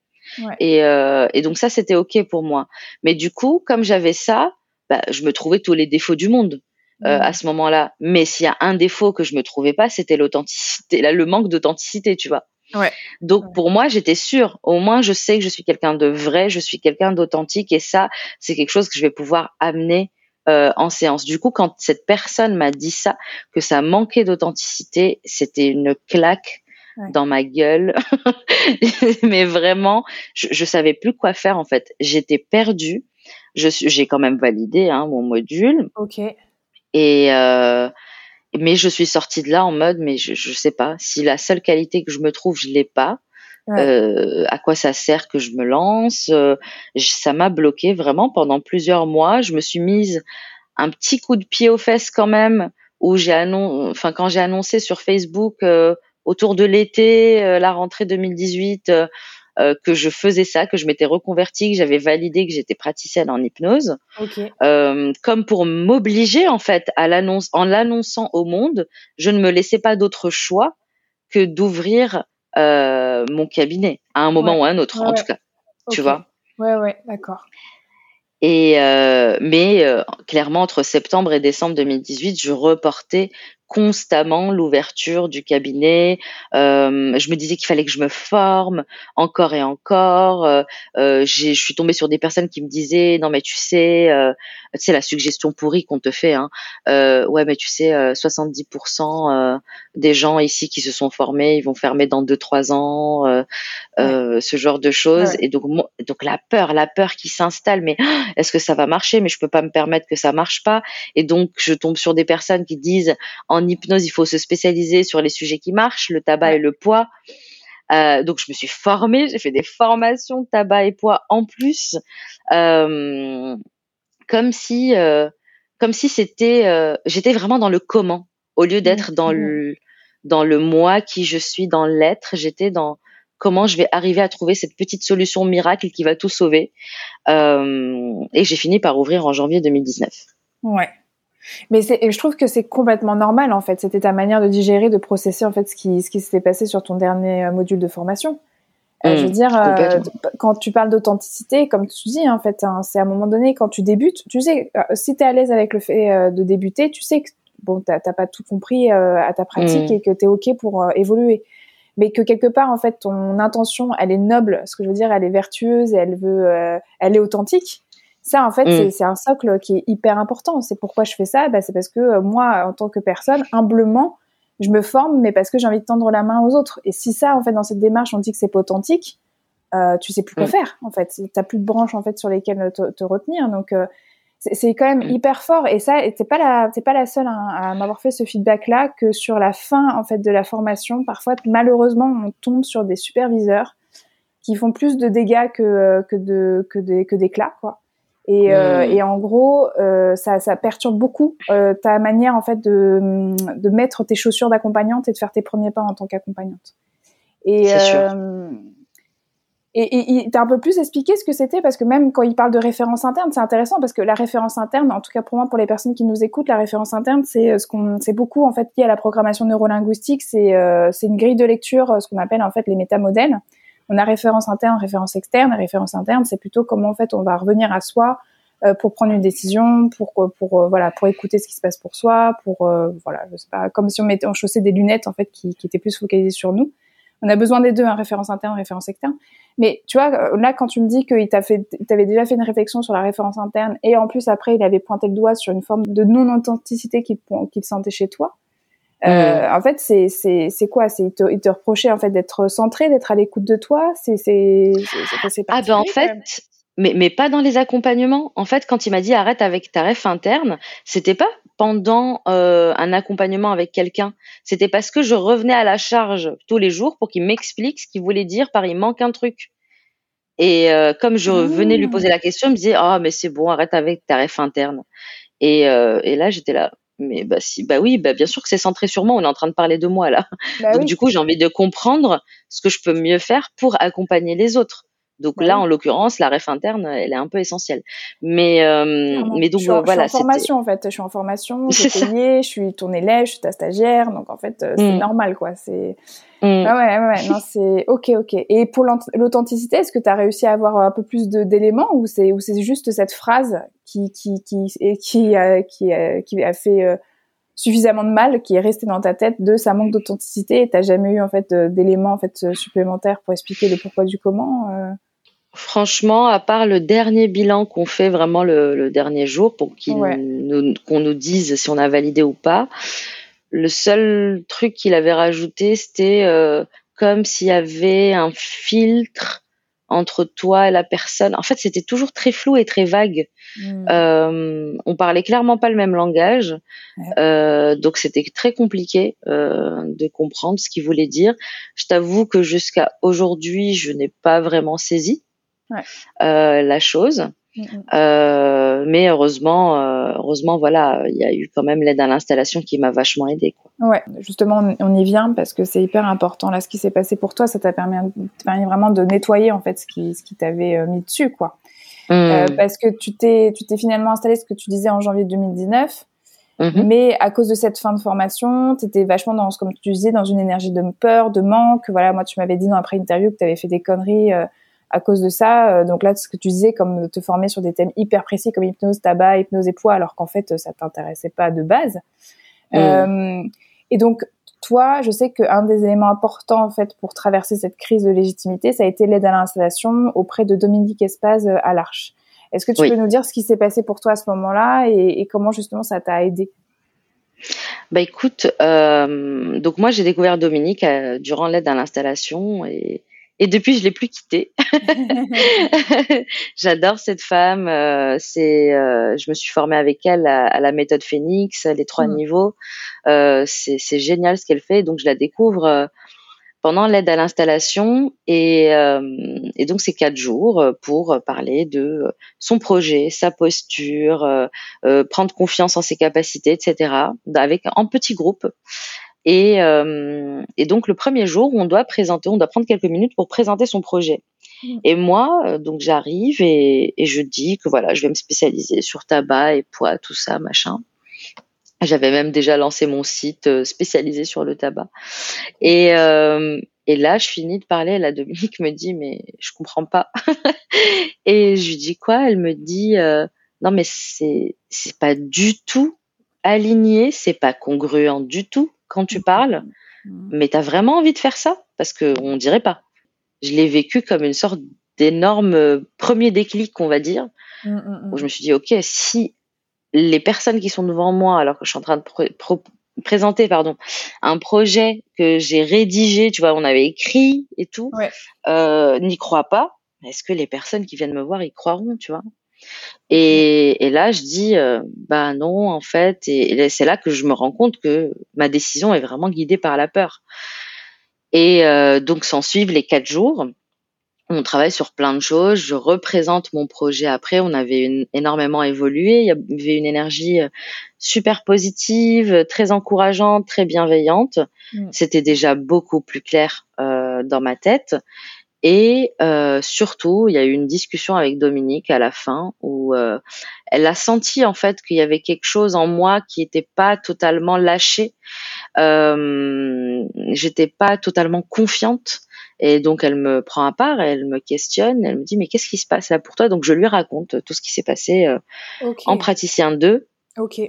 Et, et donc ça c'était ok pour moi. Mais du coup, comme j'avais ça, bah, je me trouvais tous les défauts du monde. Euh, à ce moment-là. Mais s'il y a un défaut que je me trouvais pas, c'était l'authenticité, là, le manque d'authenticité, tu vois. Ouais. Donc pour moi, j'étais sûre. Au moins, je sais que je suis quelqu'un de vrai, je suis quelqu'un d'authentique, et ça, c'est quelque chose que je vais pouvoir amener euh, en séance. Du coup, quand cette personne m'a dit ça, que ça manquait d'authenticité, c'était une claque dans ma gueule. *laughs* Mais vraiment, je, je savais plus quoi faire en fait. J'étais perdue. Je j'ai quand même validé hein, mon module. Ok. Et euh, mais je suis sortie de là en mode, mais je, je sais pas si la seule qualité que je me trouve, je l'ai pas. Euh, à quoi ça sert que je me lance euh, Ça m'a bloqué vraiment pendant plusieurs mois. Je me suis mise un petit coup de pied aux fesses quand même, où j'ai annoncé, enfin quand j'ai annoncé sur Facebook euh, autour de l'été, euh, la rentrée 2018, euh, que je faisais ça, que je m'étais reconvertie, que j'avais validé que j'étais praticienne en hypnose, euh, comme pour m'obliger en fait à l'annonce, en l'annonçant au monde, je ne me laissais pas d'autre choix que d'ouvrir euh, mon cabinet à un moment ou à un autre, en tout cas. Tu vois? Ouais, ouais, d'accord. Et mais clairement entre septembre et décembre 2018, je reportais constamment l'ouverture du cabinet. Euh, je me disais qu'il fallait que je me forme encore et encore. Euh, euh je suis tombée sur des personnes qui me disaient non mais tu sais, euh, tu sais la suggestion pourrie qu'on te fait. Hein, euh, ouais mais tu sais, 70% des gens ici qui se sont formés, ils vont fermer dans 2-3 ans. Ce genre de choses. Et donc donc la peur, la peur qui s'installe. Mais est-ce que ça va marcher? Mais je peux pas me permettre que ça marche pas. Et donc je tombe sur des personnes qui disent en hypnose, il faut se spécialiser sur les sujets qui marchent, le tabac et le poids. Euh, donc je me suis formée, j'ai fait des formations de tabac et poids en plus, euh, comme si, euh, comme si c'était, j'étais vraiment dans le comment au lieu d'être dans le dans le moi qui je suis, dans l'être. J'étais dans comment je vais arriver à trouver cette petite solution miracle qui va tout sauver. et j'ai fini par ouvrir en janvier 2019. Ouais. Mais je trouve que c'est complètement normal en fait. C'était ta manière de digérer, de processer en fait ce qui, ce qui s'était passé sur ton dernier euh, module de formation. Euh, je veux dire, euh, quand tu parles d'authenticité, comme tu dis en fait, hein, c'est à un moment donné quand tu débutes, tu sais, si tu es à l'aise avec le fait de débuter, tu sais que bon, t'as pas tout compris à ta pratique mmh. et que tu es ok pour évoluer mais que quelque part en fait ton intention elle est noble ce que je veux dire elle est vertueuse et elle veut elle est authentique ça, en fait, mm. c'est un socle qui est hyper important. C'est pourquoi je fais ça. Bah, c'est parce que euh, moi, en tant que personne, humblement, je me forme, mais parce que j'ai envie de tendre la main aux autres. Et si ça, en fait, dans cette démarche, on dit que c'est pas authentique, euh, tu sais plus quoi mm. faire. En fait, t'as plus de branches en fait sur lesquelles te, retenir. Donc, euh, c'est quand même mm. hyper fort. Et ça, c'est pas la, c'est pas la seule hein, à m'avoir fait ce feedback-là que sur la fin en fait de la formation, parfois malheureusement, on tombe sur des superviseurs qui font plus de dégâts que que de que des que d'éclats, quoi. Et, euh, hmm. et, en gros, euh, ça, ça, perturbe beaucoup euh, ta manière en fait de, de mettre tes chaussures d'accompagnante et de faire tes premiers pas en tant qu'accompagnante. Et, euh, et, et t'as un peu plus expliqué ce que c'était parce que même quand il parle de référence interne, c'est intéressant parce que la référence interne, en tout cas pour moi, pour les personnes qui nous écoutent, la référence interne, c'est ce qu'on, c'est beaucoup en fait lié à la programmation neurolinguistique. C'est c'est une grille de lecture, ce qu'on appelle en fait les métamodèles on a référence interne, référence externe. Référence interne, c'est plutôt comment en fait on va revenir à soi euh, pour prendre une décision, pour pour euh, voilà, pour écouter ce qui se passe pour soi, pour euh, voilà, je sais pas, comme si on mettait en chaussée des lunettes en fait qui, qui étaient plus focalisées sur nous. On a besoin des deux, hein, référence interne, référence externe. Mais tu vois, là, quand tu me dis qu'il t'a fait, t'avais déjà fait une réflexion sur la référence interne, et en plus après, il avait pointé le doigt sur une forme de non-authenticité qu'il sentait chez toi. Euh, en fait, c'est c'est c'est quoi? C'est il te, il te reprochait en fait d'être centré, d'être à l'écoute de toi? C'est c'est c'est ah ben en fait. Mais, mais pas dans les accompagnements. En fait, quand il m'a dit arrête avec ta ref interne, c'était pas pendant euh, un accompagnement avec quelqu'un. C'était parce que je revenais à la charge tous les jours pour qu'il m'explique ce qu'il voulait dire par il manque un truc. Et euh, comme je venais lui poser la question, il me disait ah mais c'est bon, arrête avec ta ref interne. Et, euh, et là j'étais là mais bah si bah oui bah bien sûr que c'est centré sur moi on est en train de parler de moi là bah donc du coup j'ai envie de comprendre ce que je peux mieux faire pour accompagner les autres Donc là, en l'occurrence, la ref interne, elle est un peu essentielle. Mais, euh, mais donc voilà. Je suis en formation en fait. Je suis en formation, *laughs* je suis payée, je suis ton élève, je suis ta stagiaire. Donc en fait, euh, c'est mm. normal quoi. C'est. Mm. Ah ouais, ouais, non, c'est *laughs* ok, ok. Et pour l'authenticité, est-ce que tu as réussi à avoir un peu plus d'éléments ou c'est ou c'est juste cette phrase qui qui qui qui qui, qui, qui a fait suffisamment de mal qui est resté dans ta tête de ça manque d'authenticité et t'as jamais eu en fait d'éléments en fait supplémentaires pour expliquer le pourquoi du comment euh? Franchement, à part le dernier bilan qu'on fait vraiment le, dernier jour pour qu'on nous, dise si on a validé ou pas, le seul truc qu'il avait rajouté, c'était euh, comme s'il y avait un filtre entre toi et la personne. En fait, c'était toujours très flou et très vague. Hmm. Euh, on parlait clairement pas le même langage, euh, donc c'était très compliqué euh, de comprendre ce qu'il voulait dire. Je t'avoue que jusqu'à aujourd'hui, je n'ai pas vraiment saisi euh, la chose. Hmm, hmm. Euh, mais heureusement, euh, heureusement, voilà, il y a eu quand même l'aide à l'installation qui m'a vachement aidé. Quoi. Ouais, justement, on y vient parce que c'est hyper important. Là, ce qui s'est passé pour toi, ça t'a permis, permis, vraiment de nettoyer en fait ce qui, ce qui t'avait mis dessus, quoi. Euh, hmm. parce que tu t'es, tu t'es finalement installé, ce que tu disais en janvier 2019. Mhm. Mais à cause de cette fin de formation, tu étais vachement dans, comme tu disais, dans une énergie de peur, de manque. Voilà, moi, tu m'avais dit dans après interview que tu avais fait des conneries euh, à cause de ça. Euh, donc là, ce que tu disais, comme te former sur des thèmes hyper précis comme hypnose, tabac, hypnose et poids, alors qu'en fait, ça t'intéressait pas de base. Hmm. et donc, toi, je sais qu'un des éléments importants en fait pour traverser cette crise de légitimité, ça a été l'aide à l'installation auprès de Dominique Espaz euh, à l'Arche. Est-ce que tu peux nous dire ce qui s'est passé pour toi à ce moment-là et, comment justement ça t'a aidé? Bah écoute, euh, donc moi j'ai découvert Dominique euh, durant l'aide à l'installation et et depuis, je l'ai plus quittée. *laughs* J'adore cette femme. Euh, c'est, euh, je me suis formée avec elle à, la méthode Phoenix, les trois mm. niveaux. Euh, c'est, génial ce qu'elle fait. Donc, je la découvre pendant l'aide à l'installation et, et donc c'est quatre jours pour parler de son projet, sa posture, prendre confiance en ses capacités, etc. Avec en petit groupe. Et, euh, et, donc le premier jour, on doit présenter, on doit prendre quelques minutes pour présenter son projet. Mmh. Et moi, euh, donc j'arrive et, et, je dis que voilà, je vais me spécialiser sur tabac et poids, tout ça, machin. J'avais même déjà lancé mon site euh, spécialisé sur le tabac. Et, euh, et là, je finis de parler. La Dominique me dit mais je comprends pas. *laughs* et je lui dis quoi? Elle me dit euh, non mais c'est c'est pas du tout aligné, c'est pas congruent du tout quand tu parles, mmh. mais tu as vraiment envie de faire ça? Parce qu'on dirait pas. Je l'ai vécu comme une sorte d'énorme euh, premier déclic, on va dire, mmh, mmh, où je me suis dit, OK, si les personnes qui sont devant moi, alors que je suis en train de présenter pardon, un projet que j'ai rédigé, tu vois, on avait écrit et tout, euh, n'y croient pas, est-ce que les personnes qui viennent me voir y croiront, tu vois? Et, et, là, je dis, euh, bah non, en fait, et, c'est là que je me rends compte que ma décision est vraiment guidée par la peur. Et euh, donc, s'en suivent les quatre jours. On travaille sur plein de choses. Je représente mon projet après. On avait une, énormément évolué. Il y avait une énergie euh, super positive, très encourageante, très bienveillante. Mm. C'était déjà beaucoup plus clair euh, dans ma tête. Et euh, surtout, il y a eu une discussion avec Dominique à la fin où euh, elle a senti en fait qu'il y avait quelque chose en moi qui n'était pas totalement lâché. Euh, J'étais pas totalement confiante. Et donc elle me prend à part, elle me questionne, elle me dit mais qu'est-ce qui se passe là pour toi? Donc je lui raconte tout ce qui s'est passé euh, en praticien 2. Ok.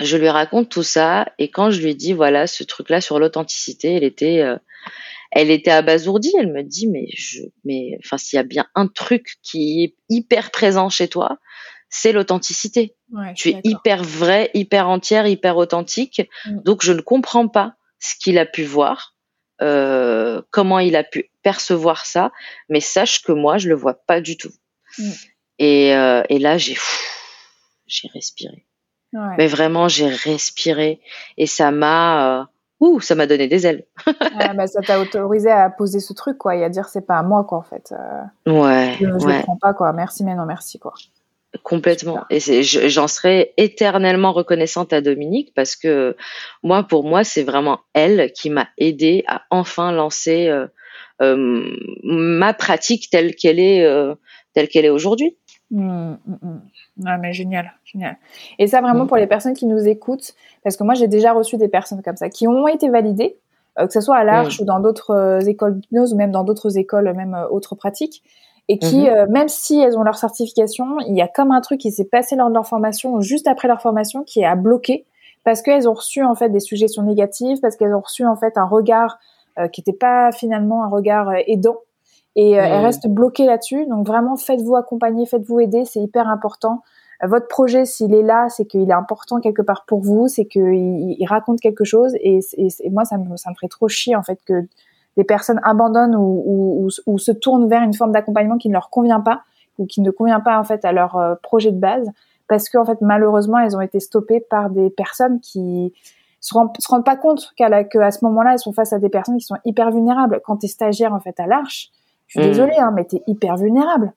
Je lui raconte tout ça et quand je lui dis voilà ce truc là sur l'authenticité, elle était euh, elle était abasourdie. Elle me dit, mais je, mais enfin, s'il y a bien un truc qui est hyper présent chez toi, c'est l'authenticité. tu es hyper vrai, hyper entière, hyper authentique. Mm. Donc, je ne comprends pas ce qu'il a pu voir, euh, comment il a pu percevoir ça, mais sache que moi, je le vois pas du tout. Mm. Et, euh, et, là, j'ai, j'ai respiré. Mais vraiment, j'ai respiré et ça m'a, euh, ouh, ça m'a donné des ailes. *laughs* bah, ça t'a autorisé à poser ce truc, quoi, et à dire c'est pas à moi, quoi, en fait. Euh, ouais. Je, je le prends pas, quoi. Merci, mais non, merci, quoi. Complètement. Et j'en serai éternellement reconnaissante à Dominique parce que moi, pour moi, c'est vraiment elle qui m'a aidé à enfin lancer euh, ma pratique telle qu'elle est telle qu'elle est aujourd'hui. Mmh, mmh. Ah, mais génial, génial. Et ça vraiment pour les personnes qui nous écoutent, parce que moi j'ai déjà reçu des personnes comme ça qui ont été validées, euh, que ce soit à l'Arche ou dans d'autres euh, écoles d'hypnose ou même dans d'autres écoles, même euh, autres pratiques, et qui, même si elles ont leur certification, il y a comme un truc qui s'est passé lors de leur formation ou juste après leur formation qui a bloqué parce qu'elles ont reçu en fait des suggestions négatives, parce qu'elles ont reçu en fait un regard qui n'était pas finalement un regard aidant et euh, elle reste bloquée là-dessus. Donc vraiment, faites-vous accompagner, faites-vous aider, c'est hyper important. Euh, votre projet, s'il est là, c'est qu'il est important quelque part pour vous, c'est qu'il il raconte quelque chose. Et, et, moi, ça me, ça me ferait trop chier en fait que des personnes abandonnent ou, ou, ou, se tournent vers une forme d'accompagnement qui ne leur convient pas ou qui ne convient pas en fait à leur euh, projet de base, parce que en fait malheureusement, elles ont été stoppées par des personnes qui se rendent, se rendent pas compte qu'à, qu'à ce moment-là, elles sont face à des personnes qui sont hyper vulnérables. Quand tu es stagiaire en fait à l'Arche, je suis désolée, hein, mais t'es hyper vulnérable.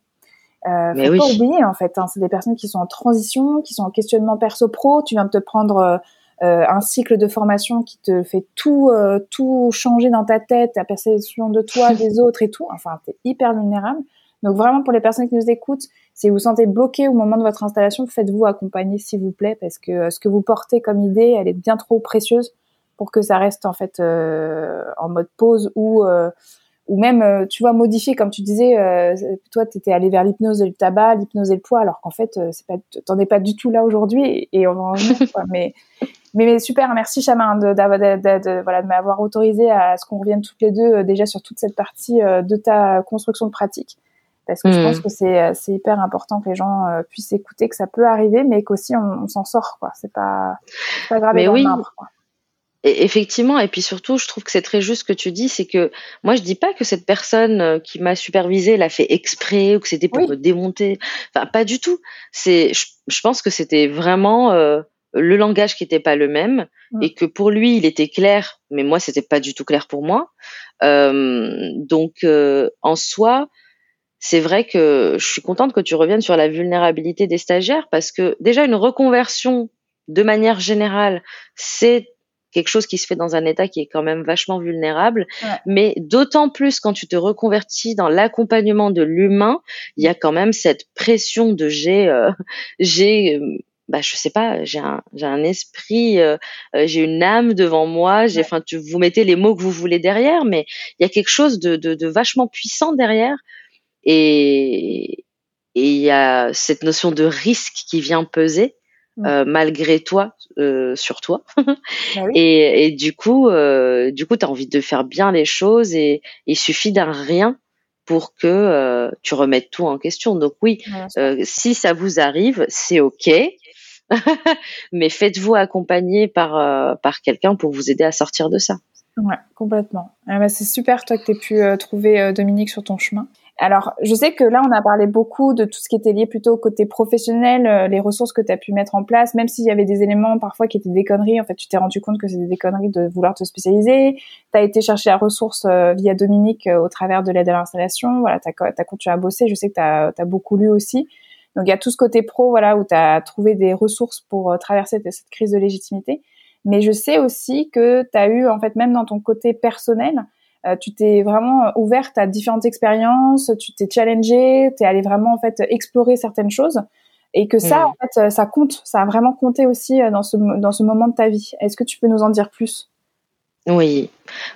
Euh, faut pas oublier en fait. Hein, c'est des personnes qui sont en transition, qui sont en questionnement perso-pro. Tu viens de te prendre euh, euh, un cycle de formation qui te fait tout euh, tout changer dans ta tête, ta perception de toi, *laughs* des autres et tout. Enfin, t'es hyper vulnérable. Donc vraiment pour les personnes qui nous écoutent, si vous vous sentez bloqué au moment de votre installation, faites-vous accompagner s'il vous plaît, parce que ce que vous portez comme idée, elle est bien trop précieuse pour que ça reste en fait en mode pause ou ou même euh, tu vois modifier comme tu disais euh, toi tu étais allé vers l'hypnose et le tabac l'hypnose et le poids alors qu'en fait euh, c'est pas t'en es pas du tout là aujourd'hui et, on va en quoi. *laughs* mais, mais super merci Chama de, de, voilà de m'avoir autorisé à ce qu'on revienne toutes les deux déjà sur toute cette partie de ta construction de pratique parce que je pense mmh. que c'est c'est hyper important que les gens puissent écouter que ça peut arriver mais qu'aussi on, s'en sort quoi c'est pas pas grave mais oui. quoi effectivement, et puis surtout, je trouve que c'est très juste ce que tu dis, c'est que moi je dis pas que cette personne euh, qui m'a supervisé l'a fait exprès ou que c'était pour me démonter. Enfin, pas du tout. C'est, je, pense que c'était vraiment euh, le langage qui n'était pas le même mm. et que pour lui il était clair, mais moi c'était pas du tout clair pour moi. Euh, donc en soi, c'est vrai que je suis contente que tu reviennes sur la vulnérabilité des stagiaires parce que déjà une reconversion de manière générale, c'est quelque chose qui se fait dans un état qui est quand même vachement vulnérable. Mais d'autant plus quand tu te reconvertis dans l'accompagnement de l'humain, il y a quand même cette pression de j'ai, euh, j'ai, euh, bah je sais pas, j'ai un, j'ai un esprit, euh, j'ai une âme devant moi. J'ai, enfin, tu vous mettez les mots que vous voulez derrière, mais il y a quelque chose de, de, de vachement puissant derrière. Et et il y a cette notion de risque qui vient peser. Euh, malgré toi euh, sur toi. *laughs* Bah et, et, du coup euh, du coup tu as envie de faire bien les choses et il suffit d'un rien pour que tu remettes tout en question. Donc oui si ça vous arrive c'est ok. *laughs* Mais faites-vous accompagner par par quelqu'un pour vous aider à sortir de ça. Ouais complètement. Ah bah, c'est super toi que tu pu trouver Dominique sur ton chemin alors, je sais que là, on a parlé beaucoup de tout ce qui était lié plutôt au côté professionnel, euh, les ressources que tu as pu mettre en place, même s'il y avait des éléments parfois qui étaient des conneries. En fait, tu t'es rendu compte que c'était des conneries de vouloir te spécialiser. Tu as été chercher la ressource euh, via Dominique euh, au travers de l'aide à l'installation. Voilà, tu as, continué à bosser. Je sais que tu as, beaucoup lu aussi. Donc, il y a tout ce côté pro, voilà, où tu as trouvé des ressources pour traverser cette crise de légitimité. Mais je sais aussi que tu as eu, en fait, même dans ton côté personnel, euh, tu t'es vraiment ouverte à différentes expériences, tu t'es challengée, tu es allé vraiment en fait explorer certaines choses et que ça, mm. en fait, ça compte, ça a vraiment compté aussi euh, dans ce, dans ce moment de ta vie. Est-ce que tu peux nous en dire plus? Oui,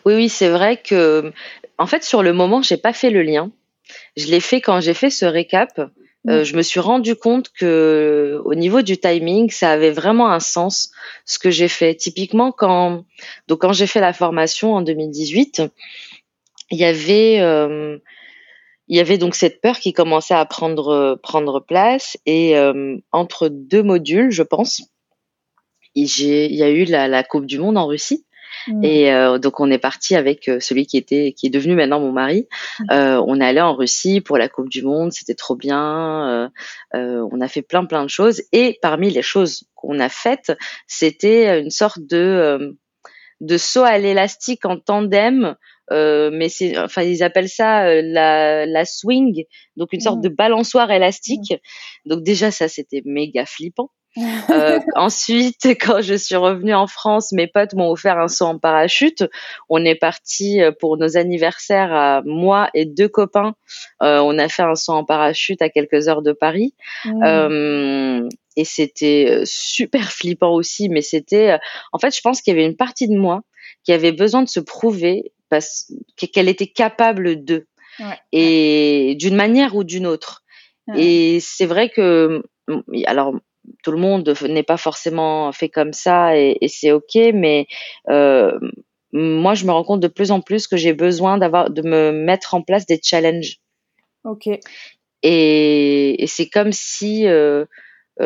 oui, oui, c'est vrai que, en fait, sur le moment, j'ai pas fait le lien. Je l'ai fait quand j'ai fait ce récap. Euh, mm. je me suis rendu compte que au niveau du timing, ça avait vraiment un sens ce que j'ai fait. Typiquement quand donc quand j'ai fait la formation en 2018, il y avait euh, il y avait donc cette peur qui commençait à prendre prendre place et euh, entre deux modules, je pense, il y a eu la, la Coupe du Monde en Russie Mm. Et euh, donc on est parti avec euh, celui qui était, qui est devenu maintenant mon mari. Mm. Euh, on est allé en Russie pour la Coupe du Monde, c'était trop bien. on a fait plein plein de choses. Et parmi les choses qu'on a faites, c'était une sorte de de saut à l'élastique en tandem. Euh, mais c'est, enfin, ils appellent ça la, la swing, donc une sorte mm. de balançoire élastique. Donc déjà, ça, c'était méga flippant. *laughs* Euh, ensuite, *laughs* quand je suis revenue en France, mes potes m'ont offert un saut en parachute. On est parti euh, pour nos anniversaires, à moi et deux copains. Euh, on a fait un saut en parachute à quelques heures de Paris. Mmh. et c'était super flippant aussi, mais c'était, en fait, je pense qu'il y avait une partie de moi qui avait besoin de se prouver parce qu'elle était capable de, et d'une manière ou d'une autre. Et c'est vrai que, alors tout le monde n'est pas forcément fait comme ça et, c'est ok, mais euh, moi je me rends compte de plus en plus que j'ai besoin d'avoir de me mettre en place des challenges. Ok. Et, c'est comme si euh,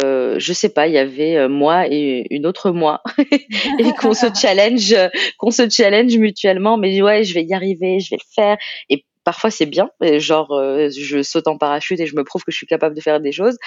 euh, je sais pas, il y avait euh, moi et une autre moi *laughs* et qu'on se challenge, qu'on se challenge mutuellement. Mais ouais, je vais y arriver, je vais le faire. Et Parfois c'est bien, genre euh, je saute en parachute et je me prouve que je suis capable de faire des choses.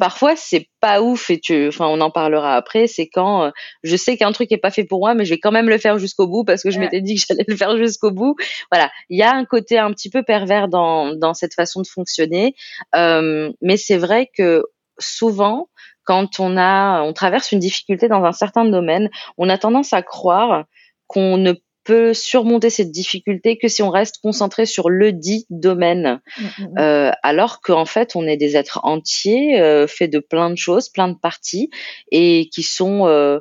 Parfois c'est pas ouf et tu, enfin on en parlera après. C'est quand euh, je sais qu'un truc est pas fait pour moi, mais je vais quand même le faire jusqu'au bout parce que je m'étais dit que *laughs* j'allais le faire jusqu'au bout. Voilà, il y a un côté un petit peu pervers dans dans cette façon de fonctionner, euh, mais c'est vrai que souvent quand on a, on traverse une difficulté dans un certain domaine, on a tendance à croire qu'on ne peut surmonter cette difficulté que si on reste concentré sur le dit domaine, mmh, euh, alors qu'en fait on est des êtres entiers, euh, faits de plein de choses, plein de parties, et qui sont, euh,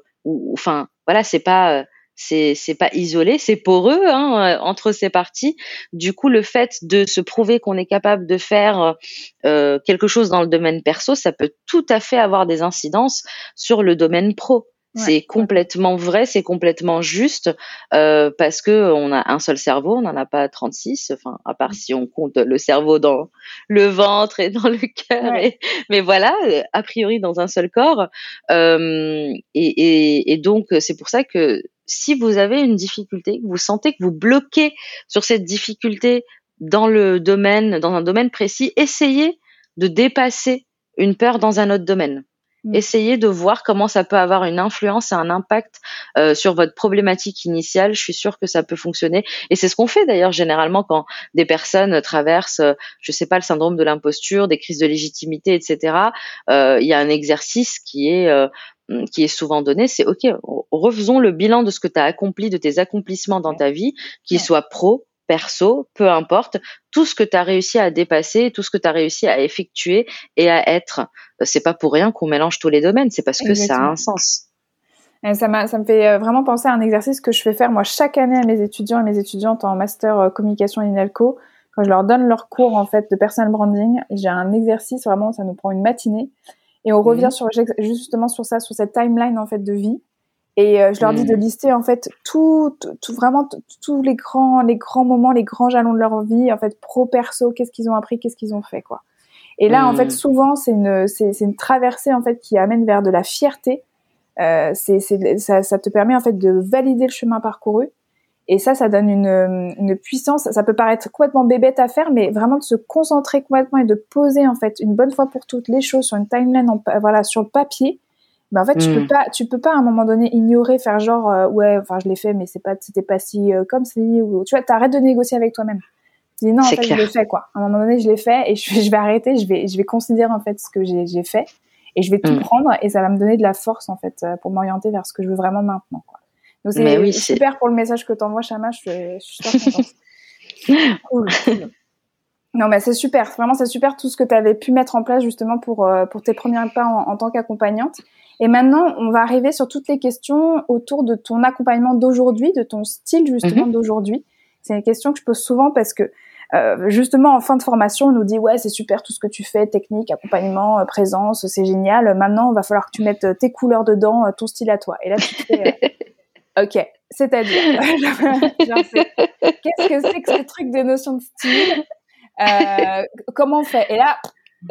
enfin voilà, c'est pas c'est c'est pas isolé, c'est poreux hein, entre ces parties. Du coup, le fait de se prouver qu'on est capable de faire euh, quelque chose dans le domaine perso, ça peut tout à fait avoir des incidences sur le domaine pro c'est complètement vrai, c'est complètement juste euh, parce que on a un seul cerveau, on n'en a pas 36, enfin à part si on compte le cerveau dans le ventre et dans le cœur, mais voilà, a priori dans un seul corps. Euh, et, et, et donc c'est pour ça que si vous avez une difficulté, que vous sentez que vous bloquez sur cette difficulté dans le domaine, dans un domaine précis, essayez de dépasser une peur dans un autre domaine. Mm. Essayez de voir comment ça peut avoir une influence et un impact euh, sur votre problématique initiale. Je suis sûre que ça peut fonctionner. Et c'est ce qu'on fait d'ailleurs généralement quand des personnes traversent, euh, je sais pas, le syndrome de l'imposture, des crises de légitimité, etc. Euh, il y a un exercice qui est euh, qui est souvent donné, c'est OK, refaisons le bilan de ce que tu as accompli, de tes accomplissements dans ta vie, qu'ils soient pro, perso, peu importe, tout ce que tu as réussi à dépasser, tout ce que tu as réussi à effectuer et à être. Euh, c'est pas pour rien qu'on mélange tous les domaines, c'est parce que ça a un sens. ça, ça me fait euh, vraiment penser à un exercice que je fais faire moi chaque année à mes étudiants et mes étudiantes en master euh, communication INELCO. Quand je leur donne leur cours en fait de personal branding, j'ai un exercice vraiment, ça nous prend une matinée et on revient mhm. sur justement sur ça, sur cette timeline en fait de vie et euh, je leur dis de mm. lister en fait tout, tout vraiment tous les grands, les grands moments, les grands jalons de leur vie, en fait pro perso, qu'est-ce qu'ils ont appris, qu'est-ce qu'ils ont fait quoi. Et là en fait mm. souvent c'est une c'est une traversée en fait qui amène vers de la fierté. Euh, c'est ça, ça te permet en fait de valider le chemin parcouru. Et ça, ça donne une, une puissance. Ça peut paraître complètement bébête à faire, mais vraiment de se concentrer complètement et de poser en fait une bonne fois pour toutes les choses sur une timeline, en, voilà, sur le papier mais en fait tu peux hmm. pas tu peux pas à un moment donné ignorer faire genre euh, ouais enfin je l'ai fait mais c'est pas c'était pas si euh, comme si ou tu vois t'arrêtes de négocier avec toi-même tu dis non en fait je l'ai fait quoi à un moment donné je l'ai fait et je, *laughs* je vais arrêter je vais je vais considérer en fait ce que j'ai j'ai fait et je vais tout hmm. prendre et ça va me donner de la force en fait euh, pour m'orienter vers ce que je veux vraiment maintenant quoi donc c'est oui, super pour le message que t'envoies Chama je, je suis super contente *laughs* cool. Non, mais c'est super. Vraiment, c'est super tout ce que tu avais pu mettre en place justement pour, pour tes premiers pas en, en tant qu'accompagnante. Et maintenant, on va arriver sur toutes les questions autour de ton accompagnement d'aujourd'hui, de ton style justement mhm. d'aujourd'hui. C'est une question que je pose souvent parce que euh, justement en fin de formation, on nous dit ouais c'est super tout ce que tu fais, technique, accompagnement, euh, présence, c'est génial. Maintenant, il va falloir que tu mettes tes couleurs dedans, euh, ton style à toi. Et là, tu fais *laughs* ok, c'est-à-dire *laughs* qu'est-ce que c'est que ce truc des notions de style? Comment on fait? Et là,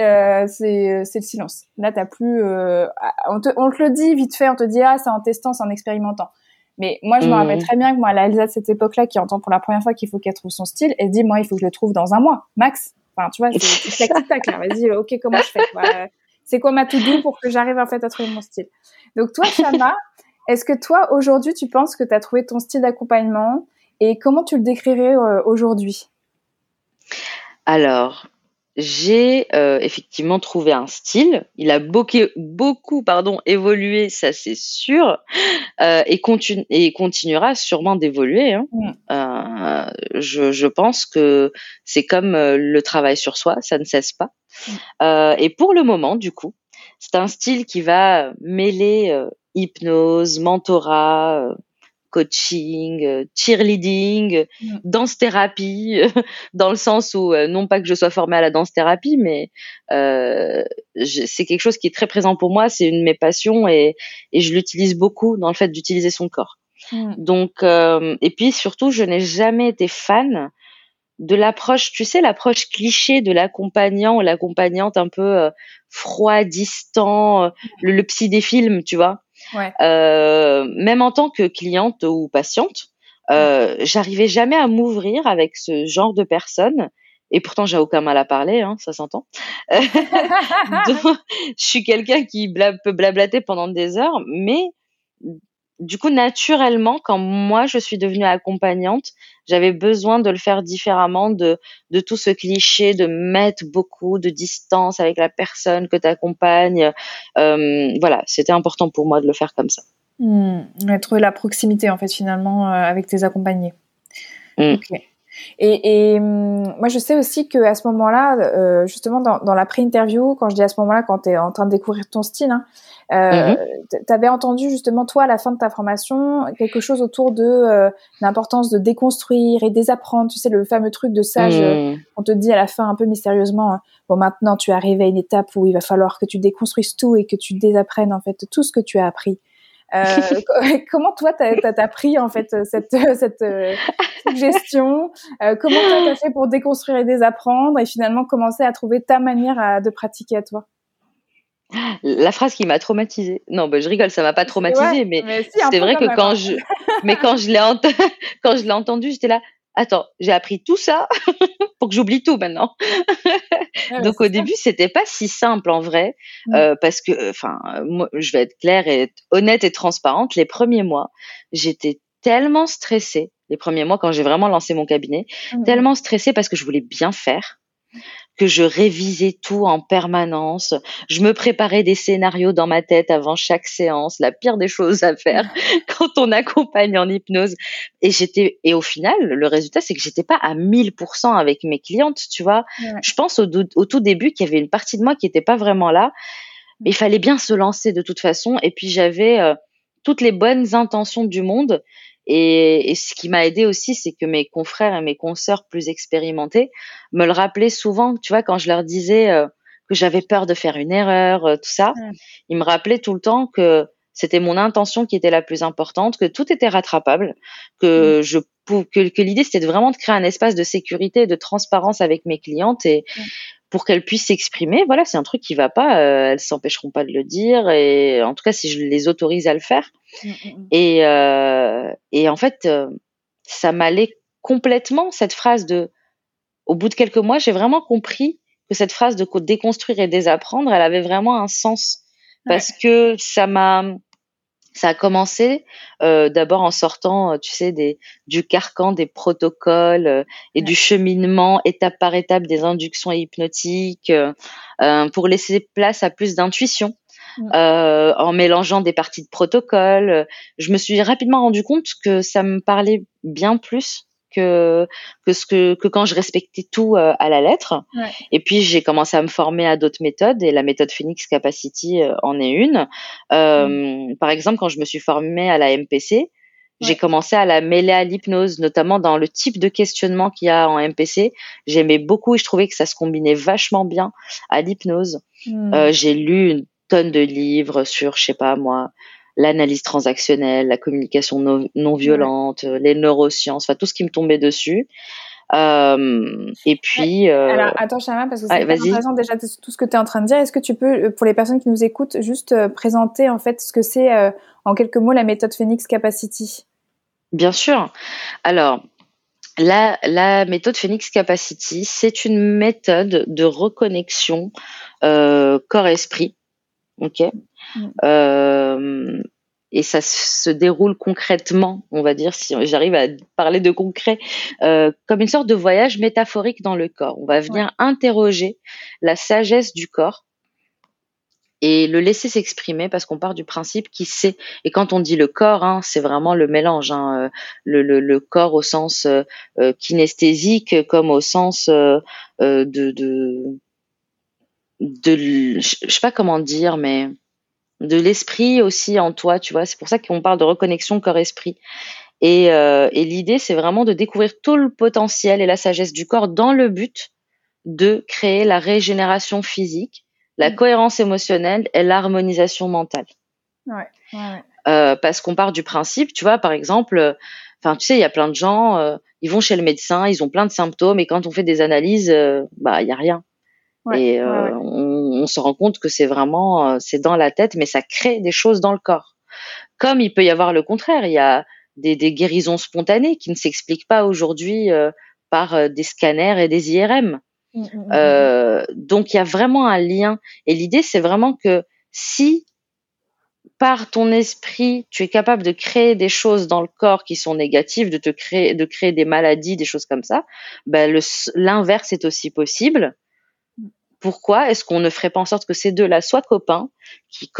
euh, c'est le silence. Là, t'as plus. Euh, on, te, on te le dit vite fait, on te dit ah c'est en testant, c'est en expérimentant. Mais moi, je me rappelle mmh. très bien que moi, la Elsa de cette époque-là, qui entend pour la première fois qu'il faut qu'elle trouve son style, elle dit moi, il faut que je le trouve dans un mois, max. Enfin, tu vois, c'est *laughs* tac tac Vas-y, ok, comment je fais C'est quoi ma tout doux pour que j'arrive en fait à trouver mon style? Donc toi, Shama, *laughs* est-ce que toi aujourd'hui, tu penses que tu as trouvé ton style d'accompagnement? Et comment tu le décrirais euh, aujourd'hui? Alors, j'ai euh, effectivement trouvé un style. Il a beaucoup, beaucoup pardon, évolué, ça c'est sûr, euh, et, continue et continuera sûrement d'évoluer. Hein. Mm. Euh, je, je, pense que c'est comme euh, le travail sur soi, ça ne cesse pas. Mm. Euh, et pour le moment, du coup, c'est un style qui va mêler hypnose, mentorat, coaching, euh, cheerleading, mm. danse thérapie, *laughs* dans le sens où euh, non pas que je sois formée à la danse thérapie, mais euh, c'est quelque chose qui est très présent pour moi, c'est une de mes passions et, et je l'utilise beaucoup dans le fait d'utiliser son corps. Mm. Donc et puis surtout, je n'ai jamais été fan de l'approche, tu sais, l'approche cliché de l'accompagnant ou l'accompagnante un peu froid, distant, le, le, psy des films, tu vois. Euh, même en tant que cliente ou patiente, euh, j'arrivais jamais à m'ouvrir avec ce genre de personnes. Et pourtant, j'ai aucun mal à parler, hein, ça s'entend. *laughs* *laughs* je suis quelqu'un qui peut blablater pendant des heures, mais du coup, naturellement, quand moi je suis devenue accompagnante, j'avais besoin de le faire différemment de, de tout ce cliché de mettre beaucoup de distance avec la personne que tu accompagnes. Euh, voilà, c'était important pour moi de le faire comme ça. Mmh, trouver la proximité en fait finalement euh, avec tes accompagnés. Mmh. Et, et hum, moi, je sais aussi que à ce moment-là, euh, justement dans, dans la pré-interview, quand je dis à ce moment-là, quand tu es en train de découvrir ton style, hein, euh, mm-hmm. tu avais entendu justement toi à la fin de ta formation quelque chose autour de euh, l'importance de déconstruire et désapprendre. Tu sais le fameux truc de sage, mm. on te dit à la fin un peu mystérieusement, bon maintenant tu es arrivé à une étape où il va falloir que tu déconstruises tout et que tu désapprennes en fait tout ce que tu as appris. Euh, *laughs* comment toi t'as as, pris en fait cette cette euh, suggestion euh, Comment toi t'as fait pour déconstruire et désapprendre et finalement commencer à trouver ta manière de pratiquer à toi? La phrase qui m'a traumatisée. Non, bah, je rigole, ça m'a pas traumatisée, mais, c'est vrai que quand hein. je, mais quand je l'ai *laughs* quand je l'ai entendu, j'étais là. Attends, j'ai appris tout ça *laughs* pour que j'oublie tout maintenant. *laughs* Donc au début, c'était pas si simple en vrai, mm. euh, parce que, enfin, moi, je vais être claire et honnête et transparente. Les premiers mois, j'étais tellement stressée. Les premiers mois, quand j'ai vraiment lancé mon cabinet, mm. tellement stressée parce que je voulais bien faire que je révisais tout en permanence. Je me préparais des scénarios dans ma tête avant chaque séance, la pire des choses à faire *laughs* quand on accompagne en hypnose. Et j'étais, et au final, le résultat, c'est que j'étais pas à 1000% avec mes clientes, tu vois. Je pense au, au, tout début qu'il y avait une partie de moi qui était pas vraiment là. Mais il fallait bien se lancer de toute façon. Et puis j'avais euh, toutes les bonnes intentions du monde. Et, ce qui m'a aidé aussi, c'est que mes confrères et mes consoeurs plus expérimentés me le rappelaient souvent. Tu vois, quand je leur disais euh, que j'avais peur de faire une erreur, euh, tout ça, ils me rappelaient tout le temps que c'était mon intention qui était la plus importante, que tout était rattrapable, que je que, que l'idée c'était vraiment de créer un espace de sécurité et de transparence avec mes clientes et pour qu'elles puissent s'exprimer. Voilà, c'est un truc qui va pas, euh, elles s'empêcheront pas de le dire et en tout cas si je les autorise à le faire. Mm, mm, mm. Et euh, et en fait, euh, ça m'allait complètement cette phrase de. Au bout de quelques mois, j'ai vraiment compris que cette phrase de déconstruire et désapprendre, elle avait vraiment un sens parce que ça m'a ça a commencé euh, d'abord en sortant, euh, tu sais, des, du carcan des protocoles euh, et du cheminement étape par étape des inductions hypnotiques euh, pour laisser place à plus d'intuition. en mélangeant des parties de protocole, je me suis rapidement rendu compte que ça me parlait bien plus que que ce que, que quand je respectais tout euh, à la lettre. Et puis j'ai commencé à me former à d'autres méthodes et la méthode Phoenix Capacity euh, en est une. Euh, mm. Par exemple, quand je me suis formée à la MPC, j'ai commencé à la mêler à l'hypnose, notamment dans le type de questionnement qu'il y a en MPC. J'aimais beaucoup et je trouvais que ça se combinait vachement bien à l'hypnose. Mm. j'ai lu une tonne de livres sur, je sais pas moi, l'analyse transactionnelle, la communication non, violente, les neurosciences, enfin tout ce qui me tombait dessus. Euh, et puis. Euh... Alors, attends, Chama, parce que c'est intéressant déjà tout ce que tu es en train de dire. Est-ce que tu peux, euh, pour les personnes qui nous écoutent, juste présenter en fait ce que c'est euh, en quelques mots la méthode Phoenix Capacity? Bien sûr. Alors, la, la méthode Phoenix Capacity, c'est une méthode de reconnexion corps-esprit. Ok. Mm. Euh, et ça se déroule concrètement, on va dire, si j'arrive à parler de concret, euh, comme une sorte de voyage métaphorique dans le corps. On va venir interroger la sagesse du corps et le laisser s'exprimer parce qu'on part du principe qu'il sait. Et quand on dit le corps, hein, c'est vraiment le mélange, hein, euh, le, le, le, corps au sens euh kinesthésique comme au sens euh, de, de, de, je sais pas comment dire, mais de l'esprit aussi en toi, tu vois. C'est pour ça qu'on parle de reconnexion corps-esprit. Et, et l'idée, c'est vraiment de découvrir tout le potentiel et la sagesse du corps dans le but de créer la régénération physique la mm. cohérence émotionnelle et l'harmonisation mentale. Ouais, ouais, euh, parce qu'on part du principe, tu vois, par exemple, euh, enfin, tu sais, il y a plein de gens, euh, ils vont chez le médecin, ils ont plein de symptômes, et quand on fait des analyses, euh, bah, il y a rien. Et euh, on, on, se rend compte que c'est vraiment, c'est dans la tête, mais ça crée des choses dans le corps. Comme il peut y avoir le contraire, il y a des, des guérisons spontanées qui ne s'expliquent pas aujourd'hui par des scanners et des IRM. Mmh, mmh, mmh, euh, donc il y a vraiment un lien. Et l'idée, c'est vraiment que si par ton esprit, tu es capable de créer des choses dans le corps qui sont négatives, de te créer, de créer des maladies, des choses comme ça, ben l'inverse est aussi possible. Pourquoi est-ce qu'on ne ferait pas en sorte que ces deux-là soient copains, qui,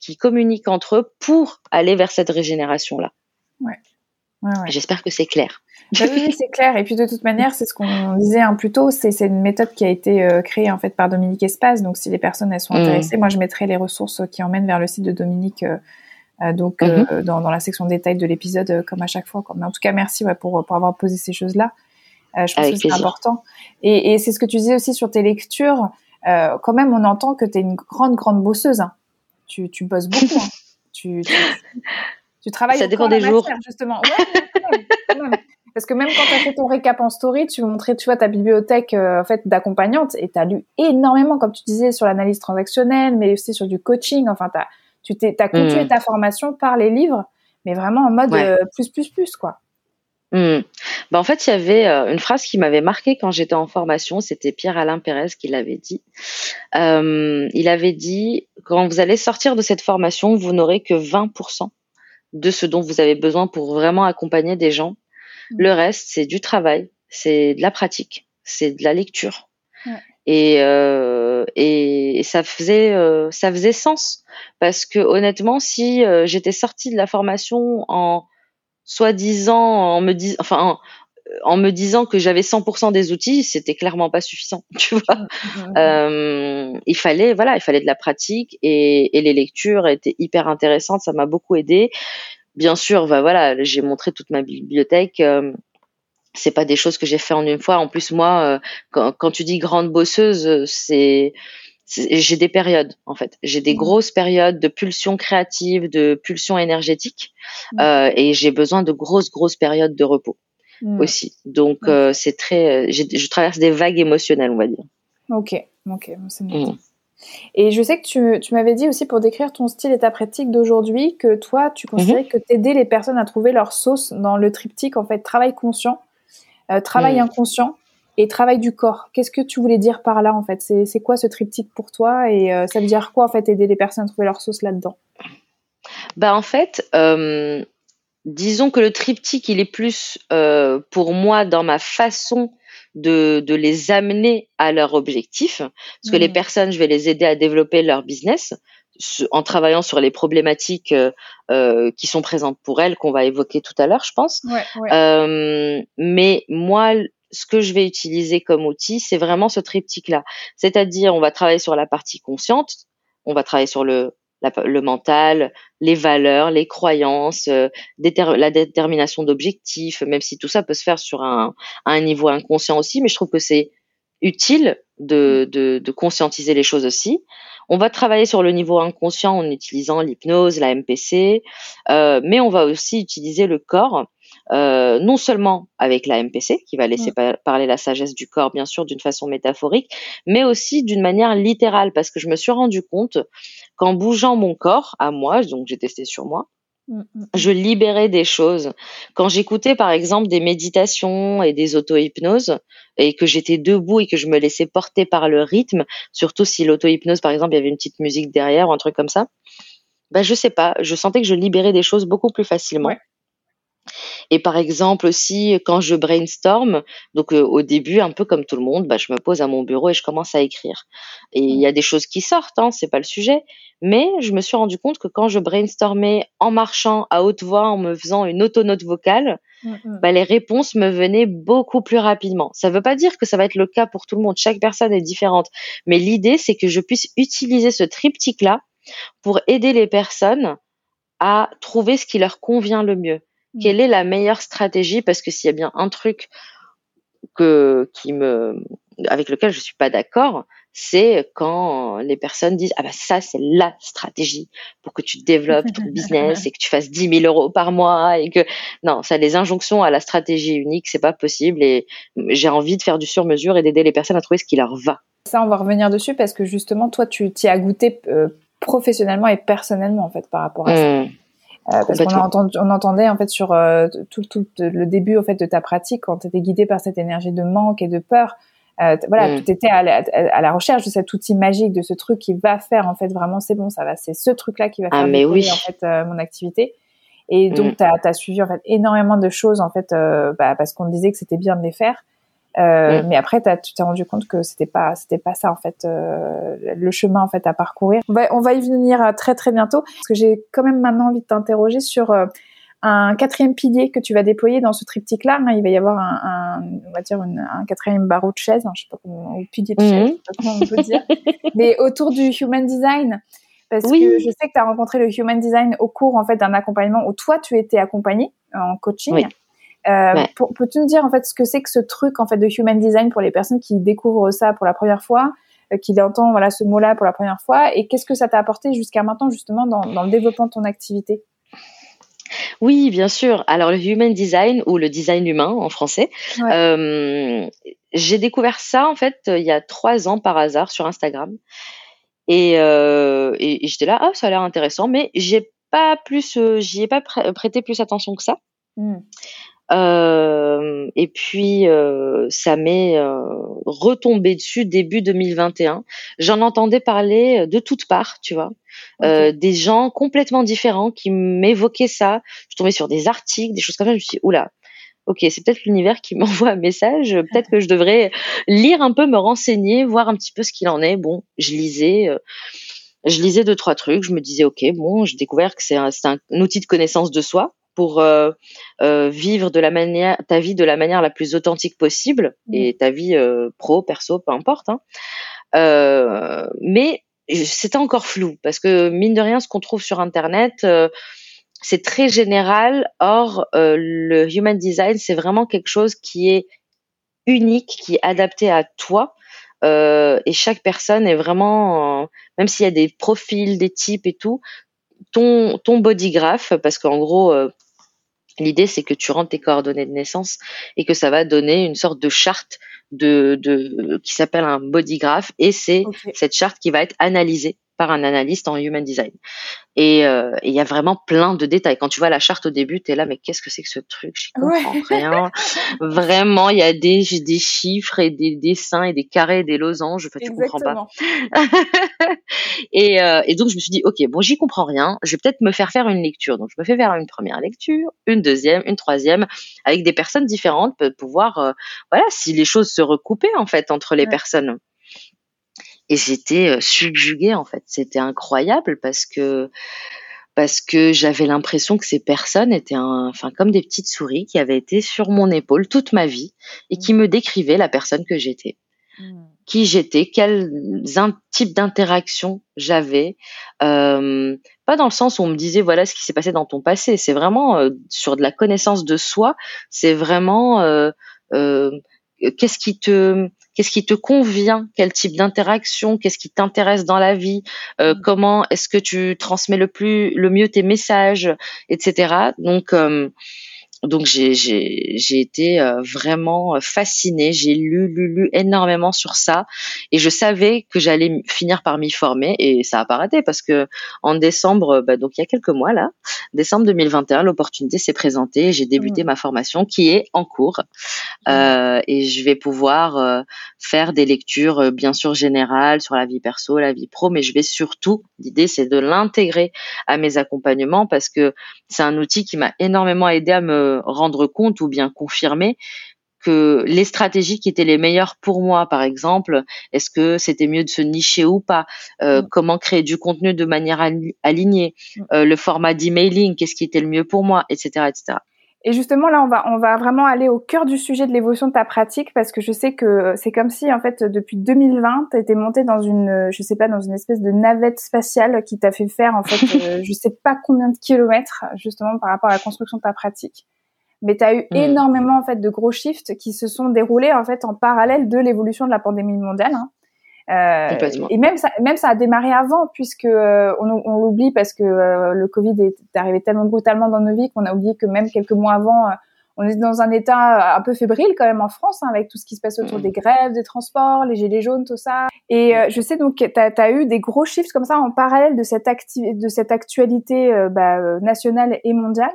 qui communiquent entre eux pour aller vers cette régénération-là? Ouais. J'espère que c'est clair. Bah oui, c'est clair. Et puis de toute manière, c'est ce qu'on disait un plus tôt, c'est une méthode qui a été euh, créée en fait par Dominique Espace. Donc si les personnes elles sont mm. intéressées, moi je mettrai les ressources qui emmènent vers le site de Dominique. Euh, euh donc euh, mm-hmm. dans, dans, la section détails de l'épisode, comme à chaque fois. Mais en tout cas, merci ouais, pour, pour avoir posé ces choses-là. je pense que c'est important. Et, et c'est ce que tu disais aussi sur tes lectures. Quand même, on entend que tu es une grande, grande bosseuse. Hein. Tu, tu bosses beaucoup. Hein. *laughs* tu, tu, tu travailles Ça dépend des jours. justement. Parce que même quand tu as fait ton récap en story, tu montrais, tu vois, ta bibliothèque euh, en fait d'accompagnante et tu as lu énormément, comme tu disais, sur l'analyse transactionnelle, mais aussi sur du coaching. Enfin, as, tu t'es, as continué mm. ta formation par les livres, mais vraiment en mode euh, plus, plus, plus, quoi. Bah, en fait, il y avait euh, une phrase qui m'avait marqué quand j'étais en formation. C'était Pierre-Alain Pérez qui l'avait dit. il avait dit quand vous allez sortir de cette formation, vous n'aurez que 20% de ce dont vous avez besoin pour vraiment accompagner des gens. Mm. Le reste, c'est du travail, c'est de la pratique, c'est de la lecture. Et, euh, et, ça faisait euh, ça faisait sens parce que honnêtement, si euh, j'étais sortie de la formation en soi-disant en me disant enfin en, me disant que j'avais 100% des outils, c'était clairement pas suffisant, *laughs* tu vois. Euh, il fallait, voilà, il fallait de la pratique et, et les lectures étaient hyper intéressantes. Ça m'a beaucoup aidé. Bien sûr, bah, voilà, j'ai montré toute ma bibliothèque. Euh, c'est pas des choses que j'ai fait en une fois. En plus, moi, euh, quand, quand, tu dis grande bosseuse, c'est j'ai des périodes en fait. J'ai des mmh. grosses périodes de pulsion créative, de pulsion énergétique, mmh. euh, et j'ai besoin de grosses grosses périodes de repos mmh. aussi. Donc euh, c'est très, je traverse des vagues émotionnelles, on va dire. Ok, ok, c'est bon. Et je sais que tu, tu m'avais dit aussi pour décrire ton style et ta pratique d'aujourd'hui que toi, tu considérais que t'aidais les personnes à trouver leur sauce dans le triptyque en fait travail conscient, euh, travail inconscient et travail du corps. Qu'est-ce que tu voulais dire par là en fait? C'est quoi ce triptyque pour toi? Et euh, ça veut dire quoi en fait aider les personnes à trouver leur sauce là-dedans? Bah en fait, euh, disons que le triptyque il est plus pour moi dans ma façon de, de les amener à leur objectif. Parce que les mmh. personnes, je vais les aider à développer leur business en travaillant sur les problématiques euh, euh, qui sont présentes pour elles, qu'on va évoquer tout à l'heure, je pense. Ouais, Euh, mais moi, ce que je vais utiliser comme outil, c'est vraiment ce triptyque-là. C'est-à-dire, on va travailler sur la partie consciente, on va travailler sur le le mental, les valeurs, les croyances, euh, la détermination d'objectifs, même si tout ça peut se faire sur un, un niveau inconscient aussi, mais je trouve que c'est utile de, de, de, conscientiser les choses aussi. On va travailler sur le niveau inconscient en utilisant l'hypnose, la MPC, euh, mais on va aussi utiliser le corps euh, non seulement avec la MPC, qui va laisser parler la sagesse du corps, bien sûr, d'une façon métaphorique, mais aussi d'une manière littérale, parce que je me suis rendu compte qu'en bougeant mon corps à moi, donc j'ai testé sur moi, mm, mm, mm. je libérais des choses. Quand j'écoutais par exemple des méditations et des auto-hypnoses et que j'étais debout et que je me laissais porter par le rythme, surtout si l'auto-hypnose par exemple il y avait une petite musique derrière ou un truc comme ça, bah, je sais pas, je sentais que je libérais des choses beaucoup plus facilement. Et par exemple aussi quand je brainstorm, donc euh, au début un peu comme tout le monde, bah, je me pose à mon bureau et je commence à écrire. Et il y a des choses qui sortent, hein, c'est pas le sujet, mais je me suis rendu compte que quand je brainstormais en marchant à haute voix, en me faisant une autonote vocale, mmh, mmh. bah, les réponses me venaient beaucoup plus rapidement. Ça veut pas dire que ça va être le cas pour tout le monde, chaque personne est différente, mais l'idée c'est que je puisse utiliser ce triptyque là pour aider les personnes à trouver ce qui leur convient le mieux. Mm. Quelle est la meilleure stratégie? Parce que s'il y a bien un truc que qui me avec lequel je suis pas d'accord, c'est quand les personnes disent ah bah ça c'est la stratégie pour que tu développes ton *laughs* business et que tu fasses 10 000 euros par mois et que non ça les injonctions à la stratégie unique c'est pas possible et j'ai envie de faire du sur mesure et d'aider les personnes à trouver ce qui leur va. Ça on va revenir dessus parce que justement toi tu t'y as goûté euh, professionnellement et personnellement en fait par rapport à ça. Mmh. Euh, parce qu'on on entendait en fait sur euh, tout, tout, le début en fait de ta pratique quand tu étais guidé par cette énergie de manque et de peur. Euh, voilà, mmh. tu étais à la, à la, recherche de cet outil magique, de ce truc qui va faire en fait vraiment c'est bon, ça va, c'est ce truc-là qui va ah, faire mais oui. en fait euh, mon activité. Et donc mmh. tu as, suivi en fait énormément de choses en fait bah, parce qu'on disait que c'était bien de les faire. Euh. Mais après, tu t'es rendu compte que c'était pas, c'était pas ça en fait, euh, le chemin en fait à parcourir. On va, on va y venir euh, très très bientôt parce que j'ai quand même maintenant envie de t'interroger sur euh, un quatrième pilier que tu vas déployer dans ce triptyque-là. Hein. il va y avoir un, un on va dire un quatrième barreau de chaise, hein, je sais pas comment, ou pilier de chaise, je sais pas comment on peut dire, *laughs* mais autour du human design. Parce que je sais que tu as rencontré le human design au cours en fait d'un accompagnement où toi tu étais accompagné en coaching. Oui. Euh, Peux-tu nous dire en fait ce que c'est que ce truc en fait de human design pour les personnes qui découvrent ça pour la première fois, euh, qui entendent voilà ce mot-là pour la première fois, et qu'est-ce que ça t'a apporté jusqu'à maintenant justement dans, dans le développement de ton activité? Oui, bien sûr. Alors le human design ou le design humain en français, euh, j'ai découvert ça en fait il y a trois ans par hasard sur Instagram et, et, j'étais là, ah ça a l'air intéressant, mais j'ai pas plus, j'y ai pas prêté plus attention que ça. Hmm. Euh, et puis euh, ça m'est euh, retombé dessus début 2021. J'en entendais parler de toutes parts, tu vois, des gens complètement différents qui m'évoquaient ça. Je tombais sur des articles, des choses comme ça. Je me suis dit, oula, ok, c'est peut-être l'univers qui *laughs* m'envoie un message. Peut-être que je devrais lire un peu, me renseigner, voir un petit peu ce qu'il en est. Bon, je lisais. je lisais deux trois trucs, je me disais ok bon, j'ai découvert que c'est un, un, outil de connaissance de soi, pour euh, euh, vivre de la manière ta vie de la manière la plus authentique possible mmh. et ta vie euh, pro perso peu importe hein. mais c'était encore flou parce que mine de rien ce qu'on trouve sur internet c'est très général or le human design c'est vraiment quelque chose qui est unique qui est adapté à toi et chaque personne est vraiment, même s'il y a des profils, des types et tout, ton, ton bodygraph, parce qu'en gros, L'idée, c'est que tu rentres tes coordonnées de naissance et que ça va donner une sorte de charte de, de qui s'appelle un bodygraph et c'est cette charte qui va être analysée par un analyste en human design. Et euh, il y a vraiment plein de détails. Quand tu vois la charte au début, tu es là, mais qu'est-ce que c'est que ce truc? Je comprends rien. vraiment, il y a des, des chiffres et des dessins et des carrés et des losanges. Enfin, tu comprends pas. *laughs* et, euh, et donc, je me suis dit, OK, bon, j'y comprends rien. Je vais peut-être me faire faire une lecture. Donc, je me fais faire une première lecture, une deuxième, une troisième, avec des personnes différentes pour voir, euh, voilà, si les choses se recoupaient, en fait, entre les personnes et j'étais euh, subjuguée en fait. C'était incroyable parce que parce que j'avais l'impression que ces personnes étaient un, enfin comme des petites souris qui avaient été sur mon épaule toute ma vie et qui mmh. me décrivaient la personne que j'étais. Mmh. Qui j'étais, quel type d'interaction j'avais, euh, pas dans le sens où on me disait voilà ce qui s'est passé dans ton passé, c'est vraiment euh, sur de la connaissance de soi, c'est vraiment euh qu'est-ce qui te qu'est-ce qui te convient, quel type d'interaction, qu'est-ce qui t'intéresse dans la vie, euh, mm. comment est-ce que tu transmets le plus, le mieux tes messages, etc. Donc euh, donc j'ai été euh, vraiment fascinée. J'ai lu lu lu énormément sur ça et je savais que j'allais finir par m'y former et ça a pas raté parce que en décembre, bah, donc il y a quelques mois là, décembre 2021, l'opportunité s'est présentée. J'ai débuté mmh. ma formation qui est en cours mmh. euh, et je vais pouvoir euh, faire des lectures euh, bien sûr générales sur la vie perso, la vie pro, mais je vais surtout l'idée c'est de l'intégrer à mes accompagnements parce que c'est un outil qui m'a énormément aidé à me rendre compte ou bien confirmer que les stratégies qui étaient les meilleures pour moi, par exemple, est-ce que c'était mieux de se nicher ou pas? Euh, mm. Comment créer du contenu de manière alignée? Mm. euh, Le format d'emailing, qu'est-ce qui était le mieux pour moi, etc., etc. Et justement, là, on va, on va vraiment aller au cœur du sujet de l'évolution de ta pratique parce que je sais que c'est comme si, en fait, depuis 2020, tu étais montée dans une, je sais pas, dans une espèce de navette spatiale qui t'a fait faire, en fait, *laughs* euh, je sais pas combien de kilomètres, justement, par rapport à la construction de ta pratique. Mais tu as eu mm. énormément, en fait, de gros shifts qui se sont déroulés, en fait, en parallèle de l'évolution de la pandémie mondiale. Hein. Euh, et même ça, même ça a démarré avant puisque euh, on, on l'oublie parce que euh, le Covid est arrivé tellement brutalement dans nos vies qu'on a oublié que même quelques mois avant, euh, on est dans un état un peu fébrile quand même en France hein, avec tout ce qui se passe autour des grèves, des transports, les gilets jaunes, tout ça. Et je sais donc que tu as, eu des gros chiffres comme ça en parallèle de cette, de cette actualité bah, nationale et mondiale.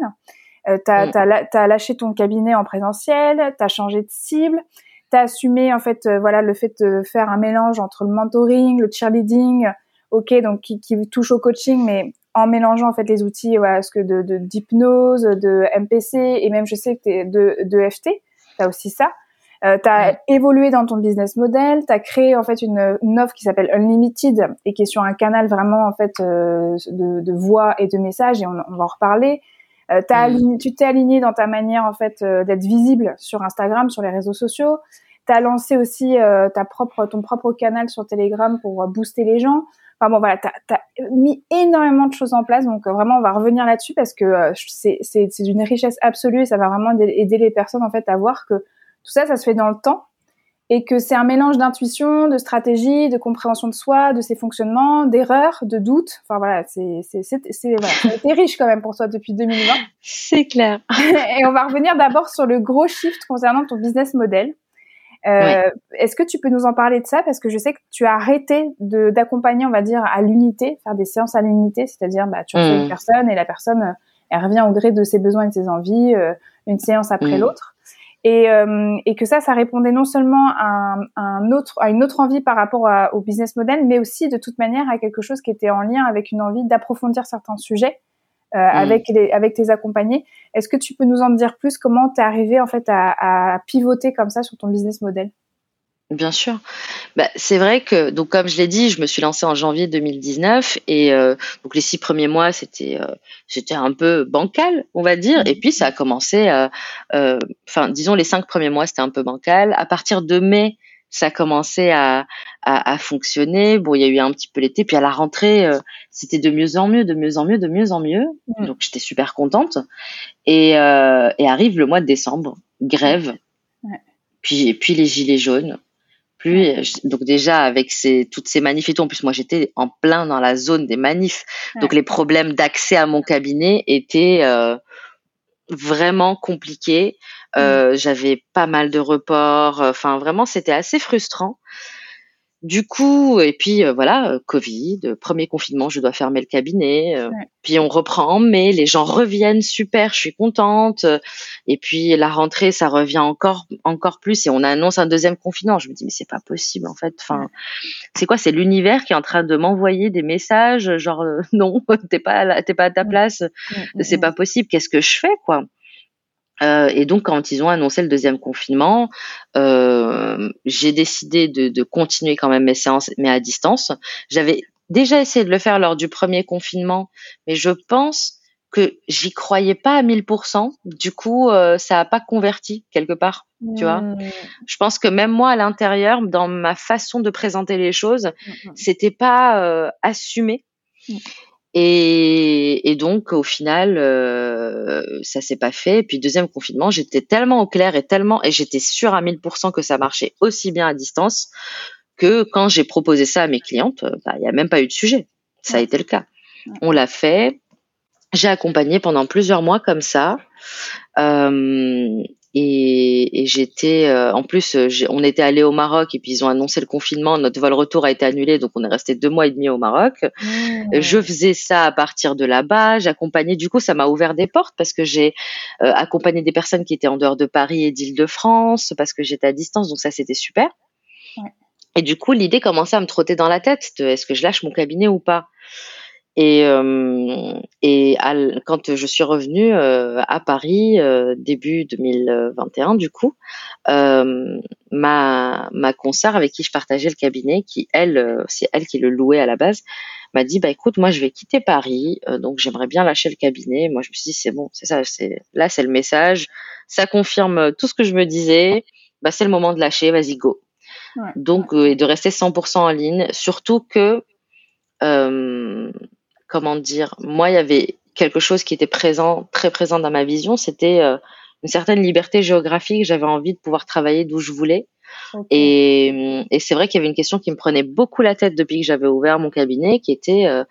Euh, tu as, lâché ton cabinet en présentiel, tu as changé de cible, t'as assumé en fait euh, voilà le fait de faire un mélange entre le mentoring, le cheerleading, ok donc qui, qui touche au coaching mais en mélangeant en fait les outils voilà, ce que de d'hypnose, de, MPC et même je sais que t'es de de FT, t'as aussi ça. Euh, tu as évolué dans ton business model, tu as créé en fait une, une offre qui s'appelle Unlimited et qui est sur un canal vraiment en fait euh, de, de voix et de messages et on, on va en reparler. Euh, mm. tu t'es aligné dans ta manière en fait euh, d'être visible sur Instagram, sur les réseaux sociaux. Tu as lancé aussi euh, ta propre, ton propre canal sur Telegram pour booster les gens. Enfin bon, voilà, tu as, mis énormément de choses en place. Donc vraiment, on va revenir là-dessus parce que c'est d'une richesse absolue et ça va vraiment aider les personnes en fait à voir que tout ça, ça se fait dans le temps et que c'est un mélange d'intuition, de stratégie, de compréhension de soi, de ses fonctionnements, d'erreurs, de doutes. Enfin voilà, c'est c'est c'est voilà, riche quand même pour toi depuis 2020. C'est clair. *laughs* et on va revenir d'abord sur le gros shift concernant ton business model. Euh, Est-ce que tu peux nous en parler de ça? Parce que je sais que tu as arrêté de d'accompagner, on va dire, à l'unité, faire des séances à l'unité, c'est-à-dire bah tu reçois une mmh. personne et la personne elle revient au gré de ses besoins et de ses envies, euh, une séance après mmh. l'autre et, euh, et que ça, ça répondait non seulement à, un, autre, à une autre envie par rapport au business model, mais aussi de toute manière à quelque chose qui était en lien avec une envie d'approfondir certains sujets euh, mm. avec les, avec tes accompagnés. Est-ce que tu peux nous en dire plus? Comment tu es arrivé en fait à, à pivoter comme ça sur ton business model? Bien sûr. Bah, c'est vrai que, donc comme je l'ai dit, je me suis lancée en janvier 2019 et euh, donc les six premiers mois, c'était euh, c'était un peu bancal, on va dire. Et puis ça a commencé, euh, enfin disons les cinq premiers mois, c'était un peu bancal. À partir de mai, ça a commencé à, à, à fonctionner. Bon, il y a eu un petit peu l'été, puis à la rentrée, c'était de mieux en mieux, de mieux en mieux, de mieux en mieux. Mmh. Donc j'étais super contente. Et, et arrive le mois de décembre, grève. Ouais. Puis, puis les gilets jaunes plus. Donc déjà avec ces, toutes ces manifs et tout, en plus moi j'étais en plein dans la zone des manifs, donc les problèmes d'accès à mon cabinet étaient euh, vraiment compliqués. Euh, J'avais pas mal de reports, enfin vraiment c'était assez frustrant. Du coup, et puis euh, voilà, euh, Covid, premier confinement, je dois fermer le cabinet. Euh, puis on reprend mais les gens reviennent, super, je suis contente. Et puis la rentrée, ça revient encore, encore plus, et on annonce un deuxième confinement. Je me dis mais c'est pas possible en fait. Enfin, c'est quoi C'est l'univers qui est en train de m'envoyer des messages, genre *laughs* non, t'es pas, t'es pas à ta place, c'est pas possible. Qu'est-ce que je fais quoi? Euh, et donc, quand ils ont annoncé le deuxième confinement, euh, j'ai décidé de, de, continuer quand même mes séances, mais à distance. J'avais déjà essayé de le faire lors du premier confinement, mais je pense que j'y croyais pas à 1000%. Du coup, euh, ça a pas converti quelque part, tu vois. Mmh. Je pense que même moi, à l'intérieur, dans ma façon de présenter les choses, mmh, mmh. c'était pas euh, assumé. Et, et, donc au final, euh, ça s'est pas fait. Et puis deuxième confinement, j'étais tellement au clair et tellement et j'étais sûre à 1000% que ça marchait aussi bien à distance que quand j'ai proposé ça à mes clientes, bah, il bah, y a même pas eu de sujet. Ça a été le cas. On l'a fait. j'ai accompagné pendant plusieurs mois comme ça. Euh, et, et j'étais, euh, en plus, euh, on était allé au Maroc et puis ils ont annoncé le confinement. Notre vol retour a été annulé, donc on est resté deux mois et demi au Maroc. Mmh. Je faisais ça à partir de là-bas. J'accompagnais. Du coup, ça m'a ouvert des portes parce que j'ai euh, accompagné des personnes qui étaient en dehors de Paris et d'Île-de-France parce que j'étais à distance. Donc ça, c'était super. Ouais. Et du coup, l'idée commençait à me trotter dans la tête de est-ce que je lâche mon cabinet ou pas? Et, euh, et quand je suis revenue euh, à Paris euh, début 2021, du coup, euh, ma ma consoeur avec qui je partageais le cabinet, qui elle, c'est elle qui le louait à la base, m'a dit bah écoute, moi je vais quitter Paris, donc j'aimerais bien lâcher le cabinet. Moi je me suis dit c'est bon, c'est ça, c'est là c'est le message, ça confirme tout ce que je me disais. Bah c'est le moment de lâcher, vas-y go. Ouais. Donc et de rester 100% en ligne, surtout que euh, comment dire, moi, il y avait quelque chose qui était présent, très présent dans ma vision, c'était euh, une certaine liberté géographique. J'avais envie de pouvoir travailler d'où je voulais. Et, et c'est vrai qu'il y avait une question qui me prenait beaucoup la tête depuis que j'avais ouvert mon cabinet, qui était euh,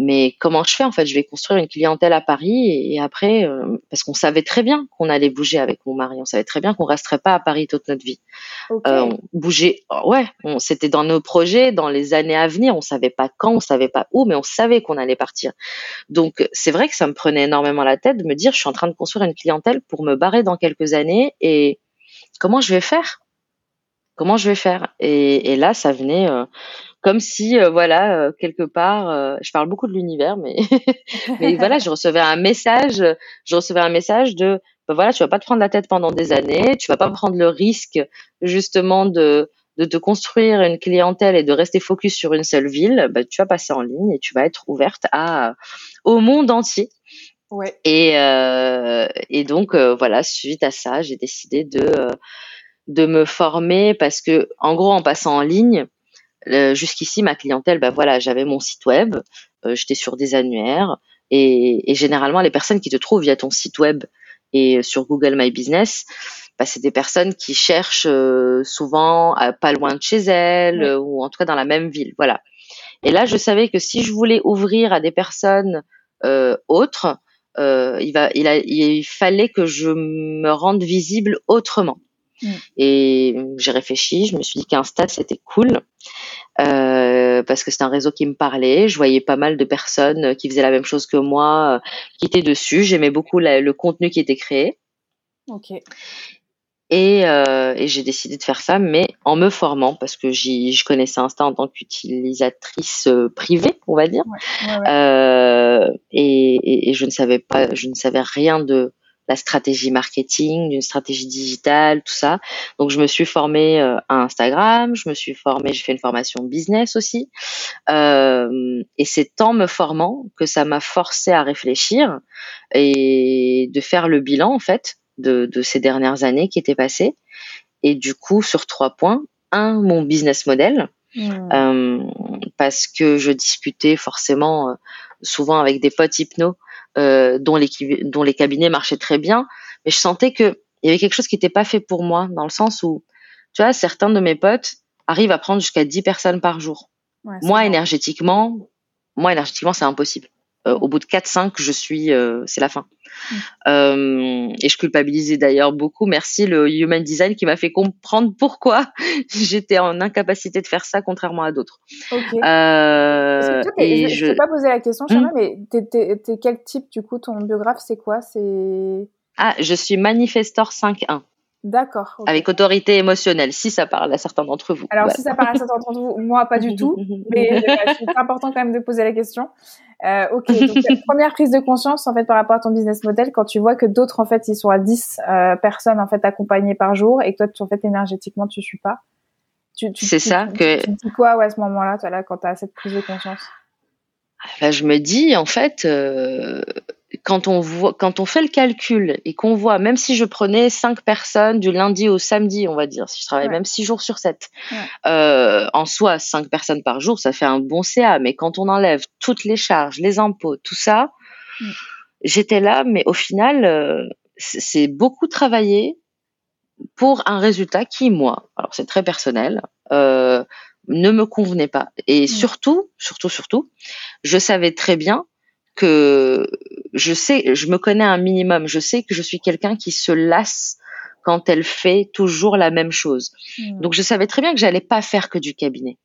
mais comment je fais en fait? Je vais construire une clientèle à Paris et, après, euh, parce qu'on savait très bien qu'on allait bouger avec mon mari, on savait très bien qu'on resterait pas à Paris toute notre vie. Okay. Euh, on bougeait, ouais, c'était dans nos projets, dans les années à venir. On savait pas quand, on savait pas où, mais on savait qu'on allait partir. Donc c'est vrai que ça me prenait énormément la tête de me dire, je suis en train de construire une clientèle pour me barrer dans quelques années et comment je vais faire? Comment je vais faire? Et, et, là, ça venait. Euh, comme si euh, voilà euh, quelque part euh, je parle beaucoup de l'univers mais *laughs* mais voilà je recevais un message je recevais un message de ben voilà tu vas pas te prendre la tête pendant des années tu vas pas prendre le risque justement de de te construire une clientèle et de rester focus sur une seule ville, ben, tu vas passer en ligne et tu vas être ouverte à au monde entier. Ouais. Et euh, et donc voilà, suite à ça, j'ai décidé de de me former parce que en gros en passant en ligne, Jusqu'ici, ma clientèle, ben voilà, j'avais mon site web, euh, j'étais sur des annuaires, et, et, généralement, les personnes qui te trouvent via ton site web et sur Google My Business, bah, c'est des personnes qui cherchent euh, souvent pas loin de chez elles euh, ou en tout cas dans la même ville. Voilà. Et là, je savais que si je voulais ouvrir à des personnes euh, autres, il, va, il, a, il fallait que je me rende visible autrement. Mm. Et j'ai réfléchi, je me suis dit qu'Insta c'était cool euh, parce que c'est un réseau qui me parlait. Je voyais pas mal de personnes qui faisaient la même chose que moi, euh, qui étaient dessus. J'aimais beaucoup la, le contenu qui était créé. Ok. Et, euh, et j'ai décidé de faire ça, mais en me formant, parce que je connaissais Insta en tant qu'utilisatrice privée, on va dire, ouais, ouais, ouais. Euh, et, et, et, je ne savais pas, je ne savais rien de la stratégie marketing, d'une stratégie digitale, tout ça. Donc je me suis formée euh, à Instagram, je me suis formée, j'ai fait une formation business aussi. Euh, et c'est en me formant que ça m'a forcé à réfléchir et de faire le bilan en fait de, de ces dernières années qui étaient passées. Et du coup sur trois points, un mon business model. Mmh. Euh, parce que je discutais forcément euh, souvent avec des potes hypno euh, dont, les, dont les cabinets marchaient très bien, mais je sentais que il y avait quelque chose qui n'était pas fait pour moi, dans le sens où, tu vois, certains de mes potes arrivent à prendre jusqu'à 10 personnes par jour. Ouais, moi, énergétiquement, moi, énergétiquement, c'est impossible. Euh, au bout de 4-5, je suis, euh, c'est la fin. Mm. Euh, et je culpabilisais d'ailleurs beaucoup. Merci le Human Design qui m'a fait comprendre pourquoi *laughs* j'étais en incapacité de faire ça, contrairement à d'autres. Euh, toi, et je ne t'ai pas posé la question, Shana, Hmm. mais t'es- t'es quel type, du coup, ton biographe, c'est quoi? C'est... ah, je suis manifestor 5-1 D'accord. avec autorité émotionnelle, si ça parle à certains d'entre vous. Alors, Voilà. si ça paraît à certains d'entre vous, moi, pas du tout. *laughs* Mais euh, c'est important quand même de poser la question. Euh, ok, donc euh, première prise de conscience en fait par rapport à ton business model quand tu vois que d'autres en fait ils sont à 10 euh, personnes en fait accompagnées par jour et que toi tu en fait énergétiquement tu suis pas. Tu, tu, C'est tu- ça que- tu dis quoi ouais, à ce moment-là, toi là quand tu as cette prise de conscience? Bah, je me dis en fait euh, quand on voit quand on fait le calcul et qu'on voit même si je prenais cinq personnes du lundi au samedi on va dire si je travaille Ouais. même six jours sur sept Ouais. euh, en soi cinq personnes par jour ça fait un bon CA mais quand on enlève toutes les charges les impôts tout ça Mm. j'étais là mais au final euh, c'est c'est beaucoup travaillé pour un résultat qui moi alors c'est très personnel euh, ne me convenait pas et Mm. surtout surtout surtout je savais très bien que je sais, je me connais un minimum. Je sais que je suis quelqu'un qui se lasse quand elle fait toujours la même chose. Hmm. Donc je savais très bien que j'allais pas faire que du cabinet.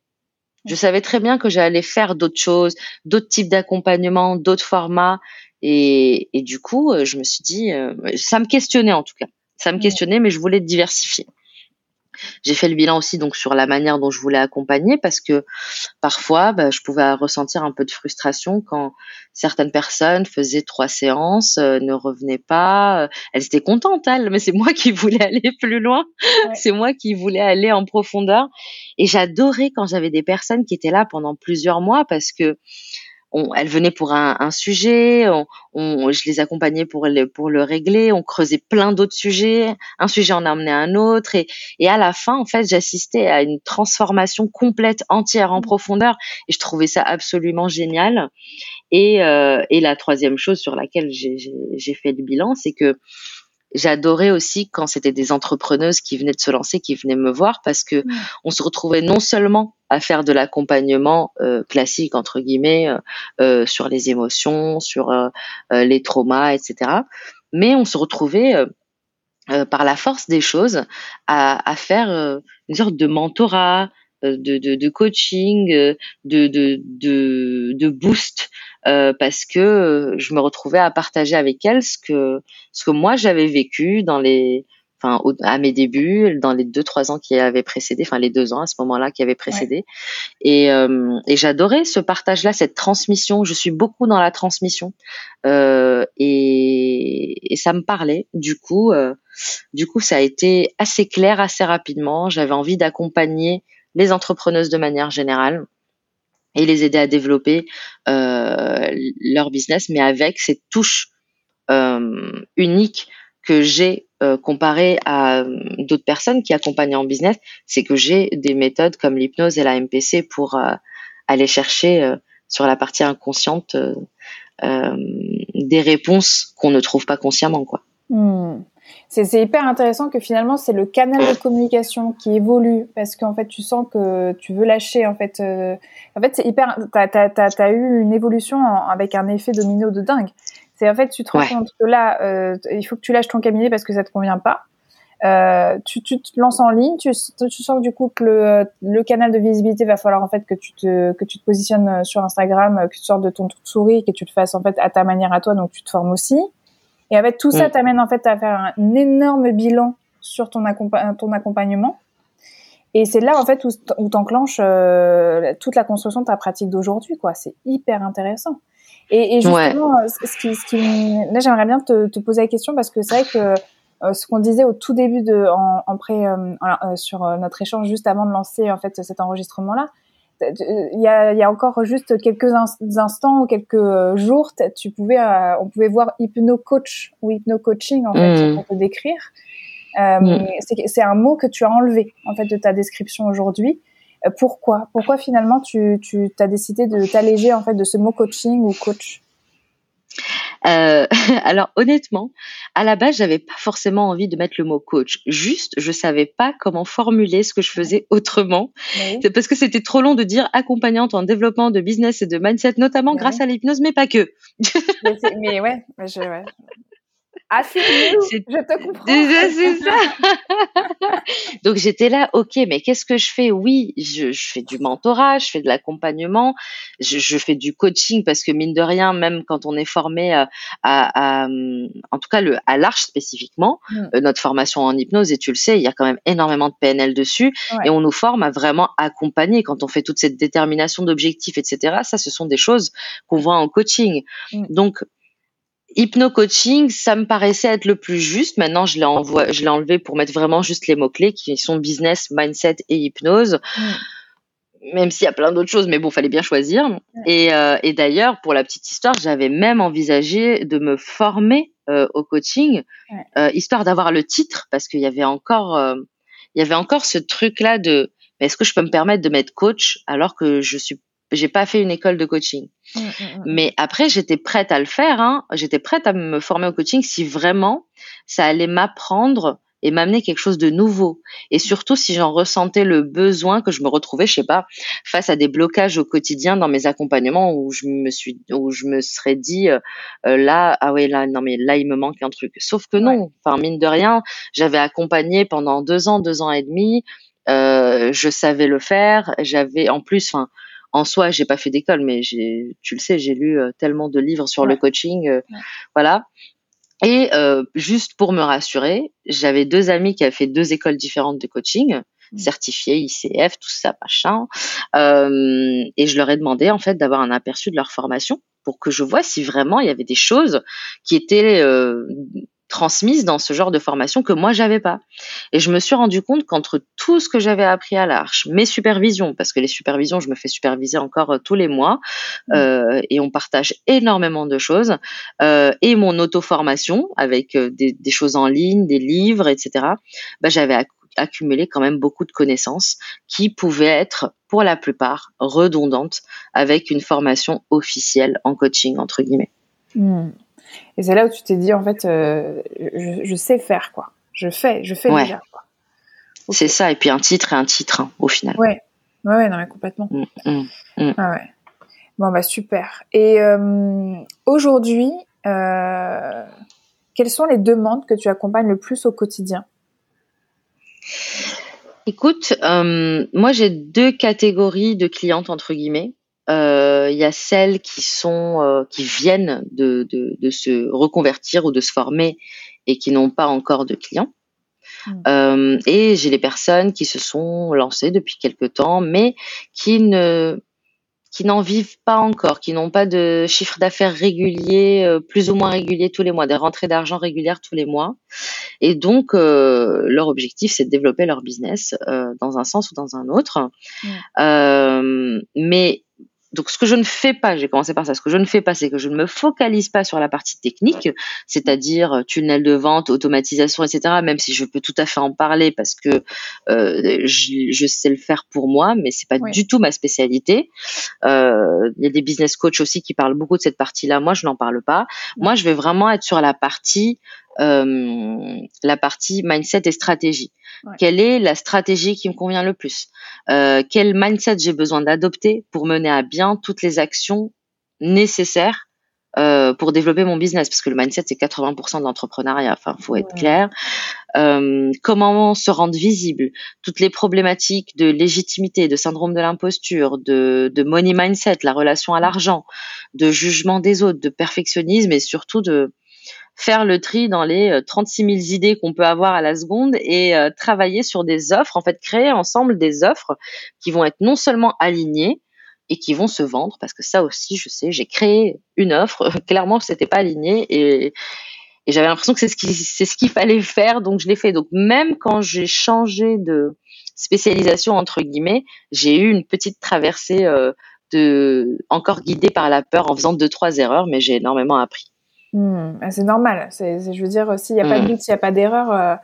Je savais très bien que j'allais faire d'autres choses, d'autres types d'accompagnement, d'autres formats. Et, et, du coup, euh, je me suis dit, euh, ça me questionnait en tout cas. Ça me questionnait, mais je voulais diversifier. J'ai fait le bilan aussi donc sur la manière dont je voulais accompagner parce que parfois bah, je pouvais ressentir un peu de frustration quand certaines personnes faisaient trois séances, euh, ne revenaient pas. Euh, elles étaient contentes elles, mais c'est *laughs* moi qui voulais aller plus loin. C'est moi qui voulais aller en profondeur. Et j'adorais quand j'avais des personnes qui étaient là pendant plusieurs mois parce que on, elles venaient pour un, un sujet, on, je les accompagnais pour le, pour le régler, on creusait plein d'autres sujets, un sujet en a amené un autre, et, et à la fin, en fait, j'assistais à une transformation complète, entière, en mmh. profondeur, et je trouvais ça absolument génial. Et, euh, et la troisième chose sur laquelle j'ai fait le bilan, c'est que J'adorais aussi quand c'était des entrepreneuses qui venaient de se lancer, qui venaient me voir parce que mmh. on se retrouvait non seulement à faire de l'accompagnement euh, classique entre guillemets euh, euh sur les émotions, sur euh, euh, les traumas, etc. Mais on se retrouvait par la force des choses à, à faire une sorte de mentorat, de, de, de coaching, de, de, de, de boost euh, parce que euh, je me retrouvais à partager avec elle ce que ce que moi j'avais vécu dans les enfin à mes débuts dans les deux trois ans qui avaient précédé enfin les deux ans à ce moment-là qui avaient précédé. Et, euh, et j'adorais ce partage là cette transmission. Je suis beaucoup dans la transmission euh, et, et, ça me parlait. Du coup euh, du coup ça a été assez clair assez rapidement. J'avais envie d'accompagner les entrepreneuses de manière générale et les aider à développer euh, leur business, mais avec cette touche euh, unique que j'ai euh, à euh, d'autres personnes qui accompagnent en business, c'est que j'ai des méthodes comme l'hypnose et la MPC pour aller chercher euh, sur la partie inconsciente des réponses qu'on ne trouve pas consciemment, quoi. Hmm. C'est hyper intéressant que finalement c'est le canal de communication qui évolue parce qu'en fait tu sens que tu veux lâcher en fait. Euh, en fait c'est hyper. T'as as, as, eu une évolution avec un effet domino de dingue. C'est en fait tu te rends compte que là euh, il faut que tu lâches ton cabinet parce que ça te convient pas. Euh, tu, tu, te lances en ligne, tu, tu sens du coup que le, le, canal de visibilité va falloir en fait que tu te que tu te positionnes sur Instagram, que tu sortes de ton souris, que tu te fasses en fait à ta manière à toi, donc tu te formes aussi. Et avec tout ça, mm. t'amène en fait à faire un énorme bilan sur ton, ton accompagnement. Et c'est là en fait où, t'enclenches euh, toute la construction de ta pratique d'aujourd'hui, quoi. C'est hyper intéressant. Et, et justement, euh, ce qui, ce qui, là, j'aimerais bien te, te, poser la question parce que c'est vrai que euh, ce qu'on disait au tout début de, en, en pré, euh, sur notre échange juste avant de lancer en fait cet enregistrement-là, il y a, y a, encore juste quelques instants ou quelques jours, tu pouvais, euh, on pouvait voir hypno-coach ou hypno-coaching en fait mm. pour te décrire. Euh, mm. C'est un mot que tu as enlevé en fait de ta description aujourd'hui. Euh, pourquoi? Pourquoi finalement tu, tu as décidé de t'alléger en fait de ce mot coaching ou coach? Euh, *laughs* alors honnêtement, à la base, j'avais pas forcément envie de mettre le mot coach. Juste, je savais pas comment formuler ce que je faisais autrement. C'est parce que c'était trop long de dire accompagnante en développement de business et de mindset, notamment grâce à l'hypnose, mais pas que. mais, mais ouais, je, ouais. Je te comprends. C'est *laughs* ça. *laughs* Donc j'étais là, ok, mais qu'est-ce que je fais? Oui, je, je, fais du mentorat, je fais de l'accompagnement, je, je, fais du coaching parce que mine de rien, même quand on est formé à, à, à en tout cas le, à l'arche spécifiquement, mm. euh, notre formation en hypnose, et tu le sais, il y a quand même énormément de PNL dessus, et on nous forme à vraiment accompagner quand on fait toute cette détermination d'objectifs, etc. Ça, ce sont des choses qu'on voit en coaching. Mm. Donc Hypno-coaching, ça me paraissait être le plus juste. Maintenant, je l'ai, je l'ai enlevé pour mettre vraiment juste les mots-clés qui sont business, mindset et hypnose. Même s'il y a plein d'autres choses, mais bon, fallait bien choisir. Et, euh, et d'ailleurs, pour la petite histoire, j'avais même envisagé de me former euh, au coaching, euh, histoire d'avoir le titre, parce qu'il y avait encore, il y avait encore ce truc-là de, est-ce que je peux me permettre de mettre coach alors que je suis j'ai pas fait une école de coaching. Mmh, mmh, mmh. Mais après, j'étais prête à le faire. Hein. J'étais prête à me former au coaching si vraiment ça allait m'apprendre et m'amener quelque chose de nouveau. Et surtout si j'en ressentais le besoin, que je me retrouvais, je sais pas, face à des blocages au quotidien dans mes accompagnements où je me suis, où je me serais dit euh, euh, là, ah ouais là, non mais là il me manque un truc. Sauf que non, enfin mine de rien, j'avais accompagné pendant deux ans, deux ans et demi. Euh, je savais le faire. J'avais en plus, enfin, en soi, j'ai pas fait d'école, mais j'ai, tu le sais, j'ai lu euh, tellement de livres sur le coaching, euh, voilà. Et euh, juste pour me rassurer, j'avais deux amis qui avaient fait deux écoles différentes de coaching, mmh. certifiées ICF, tout ça, machin. Euh, et je leur ai demandé en fait d'avoir un aperçu de leur formation pour que je vois si vraiment il y avait des choses qui étaient euh, transmise dans ce genre de formation que moi j'avais pas. Et je me suis rendu compte qu'entre tout ce que j'avais appris à l'Arche, mes supervisions, parce que les supervisions, je me fais superviser encore euh, tous les mois, mmh. euh, et on partage énormément de choses, euh, et mon auto-formation avec des, des, choses en ligne, des livres, etc. Bah, j'avais accumulé quand même beaucoup de connaissances qui pouvaient être pour la plupart redondantes avec une formation officielle en coaching entre guillemets. Mmh. Et c'est là où tu t'es dit, en fait, euh, je, sais faire, quoi. Je fais, je fais déjà, quoi. C'est ça, et puis un titre et un titre, hein, au final. Ouais, ouais, ouais non, mais complètement. Mm, mm, mm. Ah ouais. Bon, bah super. Et euh, aujourd'hui, euh, quelles sont les demandes que tu accompagnes le plus au quotidien? Écoute, moi j'ai deux catégories de clientes entre guillemets. Euh, il y a celles qui sont euh, qui viennent de, de, de, se reconvertir ou de se former et qui n'ont pas encore de clients. Mmh. Euh, et j'ai les personnes qui se sont lancées depuis quelque temps, mais qui ne qui n'en vivent pas encore, qui n'ont pas de chiffre d'affaires régulier, euh, plus ou moins régulier tous les mois, des rentrées d'argent régulières tous les mois. Et donc, euh, leur objectif, c'est de développer leur business euh, dans un sens ou dans un autre. Mmh. mais donc, ce que je ne fais pas, j'ai commencé par ça, ce que je ne fais pas, c'est que je ne me focalise pas sur la partie technique, c'est-à-dire euh, tunnel de vente, automatisation, etc., même si je peux tout à fait en parler parce que euh, je, je, sais le faire pour moi, mais c'est pas du tout ma spécialité. Euh, il y a des business coachs aussi qui parlent beaucoup de cette partie-là. Moi, je n'en parle pas. Moi, je vais vraiment être sur la partie euh, la partie mindset et stratégie. Quelle est la stratégie qui me convient le plus? Euh, Quel mindset j'ai besoin d'adopter pour mener à bien toutes les actions nécessaires euh, pour développer mon business? Parce que le mindset c'est 80% de l'entrepreneuriat enfin faut être clair. Euh, comment se rendre visible? Toutes les problématiques de légitimité de syndrome de l'imposture de, de money mindset la relation à l'argent de jugement des autres de perfectionnisme et surtout de faire le tri dans les 36 euh, 000 idées qu'on peut avoir à la seconde et euh, travailler sur des offres, en fait créer ensemble des offres qui vont être non seulement alignées et qui vont se vendre, parce que ça aussi, je sais, j'ai créé une offre, *laughs* clairement, c'était pas aligné et, j'avais l'impression que ce c'est ce qu'il fallait faire, donc je l'ai fait. Donc même quand j'ai changé de spécialisation entre guillemets, j'ai eu une petite traversée euh, de encore guidée par la peur en faisant deux trois erreurs, mais j'ai énormément appris. Hmm, ah, c'est normal. C'est, je veux dire, s'il n'y a pas de hmm. doute, s'il n'y a pas d'erreur, euh,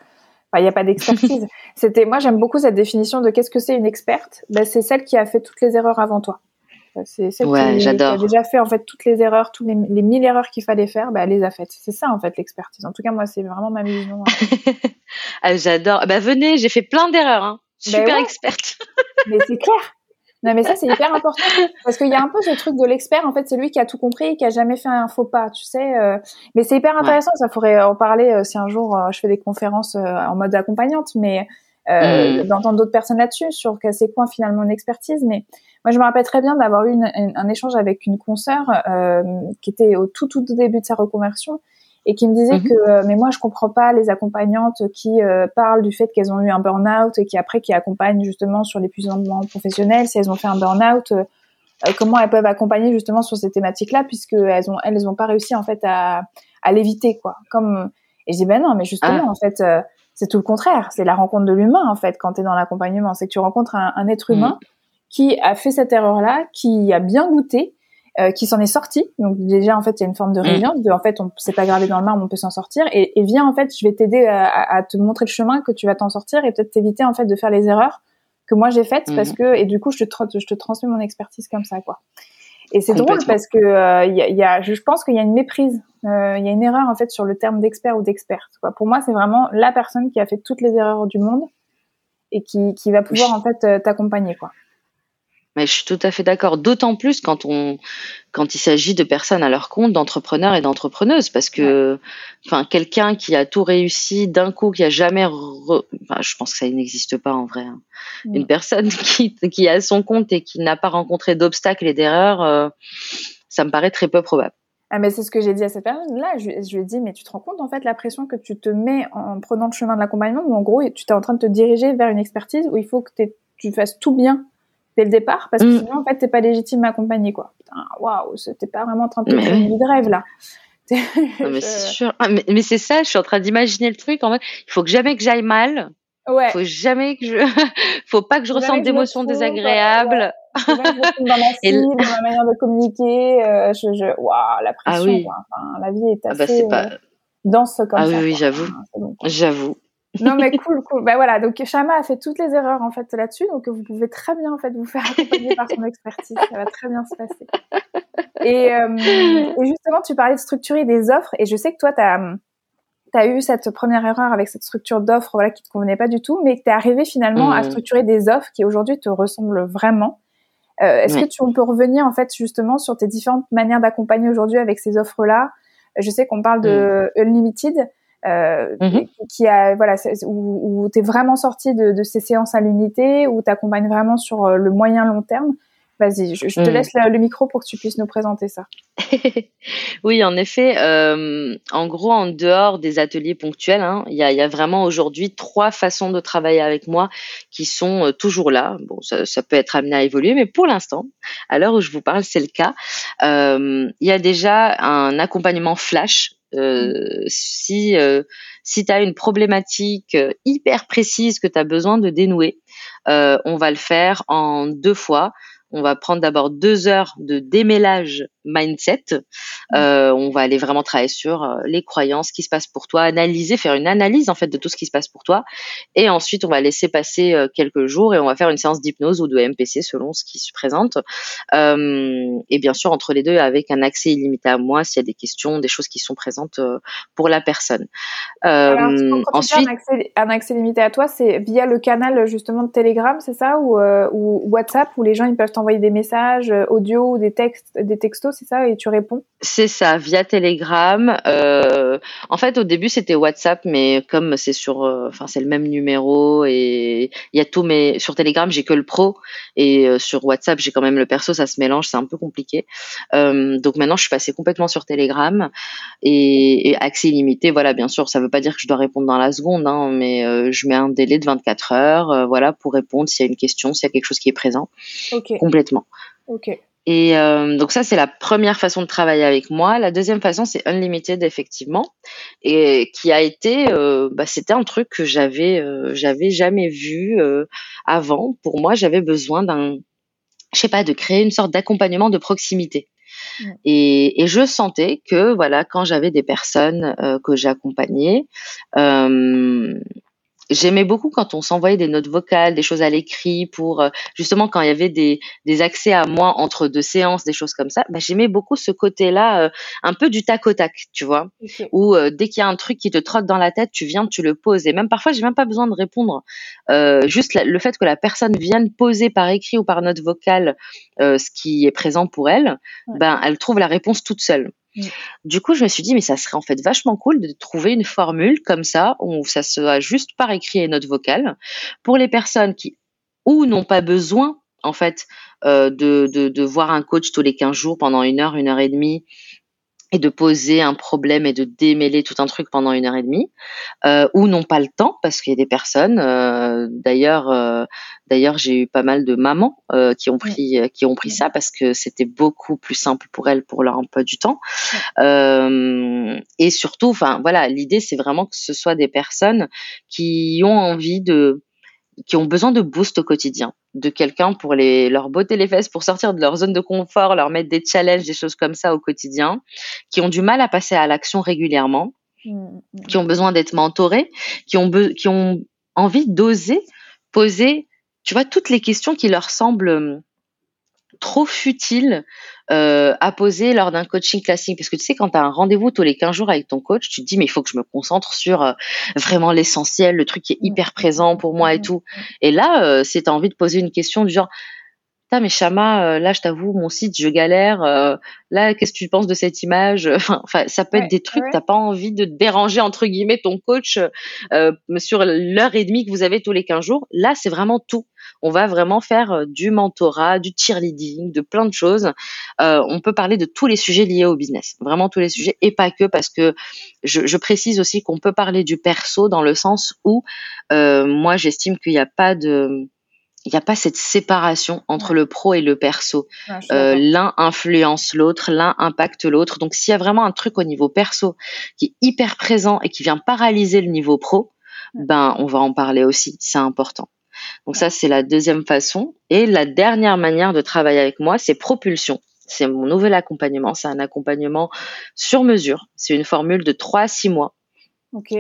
il n'y a pas d'expertise. *laughs* C'était, moi, j'aime beaucoup cette définition de qu'est-ce que c'est une experte? Ben, c'est celle qui a fait toutes les erreurs avant toi. C'est celle qui, a déjà fait en fait toutes les erreurs, toutes les, les mille erreurs qu'il fallait faire, ben, elle les a faites. C'est ça en fait l'expertise. En tout cas, moi, c'est vraiment ma vision. Hein. *laughs* ah, j'adore. Bah venez, j'ai fait plein d'erreurs. Hein. Ben Super experte. Mais c'est clair. Non, mais ça, c'est hyper important. Parce qu'il y a un peu ce truc de l'expert. En fait, c'est lui qui a tout compris et qui a jamais fait un faux pas, tu sais. Euh. mais c'est hyper intéressant. Ça pourrait en parler euh, si un jour euh, je fais des conférences en mode accompagnante, mais mm. d'entendre d'autres personnes là-dessus sur c'est quoi finalement une expertise. Mais moi, je me rappelle très bien d'avoir eu un échange avec une consoeur qui était au tout, tout début de sa reconversion et qui me disait mhm. que euh, mais moi je comprends pas les accompagnantes qui euh, parlent du fait qu'elles ont eu un burn-out et qui après qui accompagnent justement sur l'épuisement professionnel si elles ont fait un burn-out euh, comment elles peuvent accompagner justement sur ces thématiques-là puisque elles ont elles ont pas réussi en fait à, à l'éviter quoi comme et je dis ben non mais justement ah. en fait c'est tout le contraire c'est la rencontre de l'humain en fait quand tu es dans l'accompagnement c'est que tu rencontres un, un être humain mhm. qui a fait cette erreur là qui a bien goûté euh, qui s'en est sorti. Donc déjà en fait il y a une forme de mm. résilience, de en fait on s'est pas gravé dans le marbre, on peut s'en sortir. Et, et viens en fait je vais t'aider à, à, te montrer le chemin que tu vas t'en sortir et peut-être t'éviter en fait de faire les erreurs que moi j'ai faites parce mm. que et du coup je te je te transmets mon expertise comme ça quoi. Et c'est drôle parce que il y a, je pense qu'il y a une méprise, il y a une erreur en fait sur le terme d'expert ou d'experte. Pour moi, c'est vraiment la personne qui a fait toutes les erreurs du monde et qui, qui va pouvoir en fait t'accompagner quoi. Mais je suis tout à fait d'accord. D'autant plus quand on, quand il s'agit de personnes à leur compte, d'entrepreneurs et d'entrepreneuses, parce que, enfin, quelqu'un qui a tout réussi d'un coup, qui a jamais, enfin, je pense que ça n'existe pas en vrai. Hein. Une personne *laughs* qui, qui a son compte et qui n'a pas rencontré d'obstacles et d'erreurs, euh, ça me paraît très peu probable. Ah mais c'est ce que j'ai dit à cette personne-là. Je, je, lui ai dit mais tu te rends compte en fait la pression que tu te mets en prenant le chemin de l'accompagnement où en gros tu es en train de te diriger vers une expertise où il faut que tu fasses tout bien dès le départ parce que mm. sinon en fait t'es pas légitime à accompagner quoi. Waouh, t'es pas vraiment en train de faire une vie de rêve là. *laughs* mais c'est sûr. Ah, mais, c'est ça, je suis en train d'imaginer le truc. En fait, il faut que jamais que j'aille mal. Ouais. Faut jamais que je, *laughs* faut pas que je ressente d'émotions désagréables. dans ma *laughs* dans ma manière de communiquer. Euh, je, je, waouh, la ah pression. Quoi. Enfin, la vie est assez ah bah, pas... Euh, dense comme ah, ça. Ah oui, oui, j'avoue. J'avoue non mais *laughs* cool, cool. Ben voilà, donc Shama a fait toutes les erreurs en fait là-dessus, donc vous pouvez très bien en fait vous faire accompagner par son expertise, ça va très bien se passer. Et, euh, et, justement, tu parlais de structurer des offres, et je sais que toi, tu as, as, eu cette première erreur avec cette structure d'offres voilà, qui te convenait pas du tout, mais que tu es arrivé finalement à mmh. structurer des offres qui aujourd'hui te ressemblent vraiment. Euh, Est-ce que tu on peut revenir en fait justement sur tes différentes manières d'accompagner aujourd'hui avec ces offres-là? Je sais qu'on parle de mmh. Unlimited euh, mhm. qui a voilà où, où tu es vraiment sorti de, de, ces séances à l'unité où tu accompagnes vraiment sur euh, le moyen long terme Vas-y, je, te mhm. laisse le, micro pour que tu puisses nous présenter ça. *laughs* oui, en effet, euh, en gros, en dehors des ateliers ponctuels, hein, il y, a, y, a, vraiment aujourd'hui trois façons de travailler avec moi qui sont euh, toujours là. Bon, ça, ça, peut être amené à évoluer, mais pour l'instant, à l'heure où je vous parle, c'est le cas. Euh, il y a déjà un accompagnement flash euh, si euh, si tu as une problématique euh, hyper précise que tu as besoin de dénouer, on va le faire en deux fois. On va prendre d'abord deux heures de démêlage mindset. Mmh. Euh, on va aller vraiment travailler sur euh, les croyances, ce qui se passe pour toi, analyser, faire une analyse en fait de tout ce qui se passe pour toi. Et ensuite, on va laisser passer euh, quelques jours et on va faire une séance d'hypnose ou de MPC selon ce qui se présente. et bien sûr, entre les deux, avec un accès illimité à moi s'il y a des questions, des choses qui sont présentes pour la personne. Alors, ensuite, un accès, un accès, limité à toi, c'est via le canal justement de Telegram, c'est ça, ou, ou WhatsApp, où les gens ils peuvent envoyer des messages audio ou des textes, des textos, c'est ça, et tu réponds? C'est ça, via Telegram. Euh, en fait, au début, c'était WhatsApp, mais comme c'est sur, euh, enfin, c'est le même numéro et il y a tout, mais sur Telegram, j'ai que le pro et sur WhatsApp, j'ai quand même le perso, ça se mélange, c'est un peu compliqué. donc maintenant, je suis passée complètement sur Telegram et, accès illimité. Voilà, bien sûr, ça veut pas dire que je dois répondre dans la seconde, hein, mais je mets un délai de 24 heures, voilà, pour répondre s'il y a une question, s'il y a quelque chose qui est présent. Complètement. Ok. Et euh, donc ça, c'est la première façon de travailler avec moi. La deuxième façon, c'est Unlimited, effectivement, et qui a été, euh, bah, c'était un truc que j'avais, euh, j'avais jamais vu avant. Pour moi, j'avais besoin d'un, je sais pas, de créer une sorte d'accompagnement de proximité. Et, et, je sentais que voilà, quand j'avais des personnes que j'accompagnais, J'aimais beaucoup quand on s'envoyait des notes vocales, des choses à l'écrit pour euh, justement quand il y avait des, des accès à moi entre deux séances, des choses comme ça. Bah, j'aimais beaucoup ce côté-là, euh, un peu du tac au tac, tu vois, où euh, dès qu'il y a un truc qui te trotte dans la tête, tu viens, tu le poses. Et même parfois, j'ai même pas besoin de répondre. juste le fait que la personne vienne poser par écrit ou par note vocale ce qui est présent pour elle, ben elle trouve la réponse toute seule. Mm. Du coup, je me suis dit, mais ça serait en fait vachement cool de trouver une formule comme ça, où ça soit juste par écrit et note vocale, pour les personnes qui ou n'ont pas besoin en fait euh, de, voir un coach tous les 15 jours pendant une heure, une heure et demie, et de poser un problème et de démêler tout un truc pendant une heure et demie, euh, ou n'ont pas le temps parce qu'il y a des personnes. Euh, d'ailleurs, euh, d'ailleurs, j'ai eu pas mal de mamans euh, qui ont pris qui ont pris ça parce que c'était beaucoup plus simple pour elles pour leur emploi du temps. Euh, et surtout, enfin voilà, l'idée c'est vraiment que ce soit des personnes qui ont envie de qui ont besoin de boost au quotidien, de quelqu'un pour les, leur botter les fesses, pour sortir de leur zone de confort, leur mettre des challenges, des choses comme ça au quotidien, qui ont du mal à passer à l'action régulièrement, mmh, mmh. qui ont besoin d'être mentorés, qui ont, qui ont envie d'oser poser, tu vois, toutes les questions qui leur semblent trop futile euh, à poser lors d'un coaching classique Parce que tu sais, quand tu as un rendez-vous tous les 15 jours avec ton coach, tu te dis, mais il faut que je me concentre sur euh, vraiment l'essentiel, le truc qui est hyper présent pour moi et tout. Et là, euh, si tu as envie de poser une question du genre, Putain, mais Chama, euh, là, je t'avoue, mon site, je galère. Euh, là, qu'est-ce que tu penses de cette image Enfin, ça peut être des trucs. T'as pas envie de déranger entre guillemets ton coach euh, sur l'heure et demie que vous avez tous les 15 jours. Là, c'est vraiment tout. On va vraiment faire euh, du mentorat, du cheerleading, de plein de choses. on peut parler de tous les sujets liés au business, vraiment tous les sujets, et pas que parce que je, je précise aussi qu'on peut parler du perso dans le sens où moi, j'estime qu'il n'y a pas de il n'y a pas cette séparation entre le pro et le perso. euh, l'un influence l'autre, l'un impacte l'autre. Donc s'il y a vraiment un truc au niveau perso qui est hyper présent et qui vient paralyser le niveau pro, ben on va en parler aussi. C'est important. Donc ça c'est la deuxième façon. Et la dernière manière de travailler avec moi, c'est propulsion. C'est mon nouvel accompagnement. C'est un accompagnement sur mesure. C'est une formule de 3 à 6 mois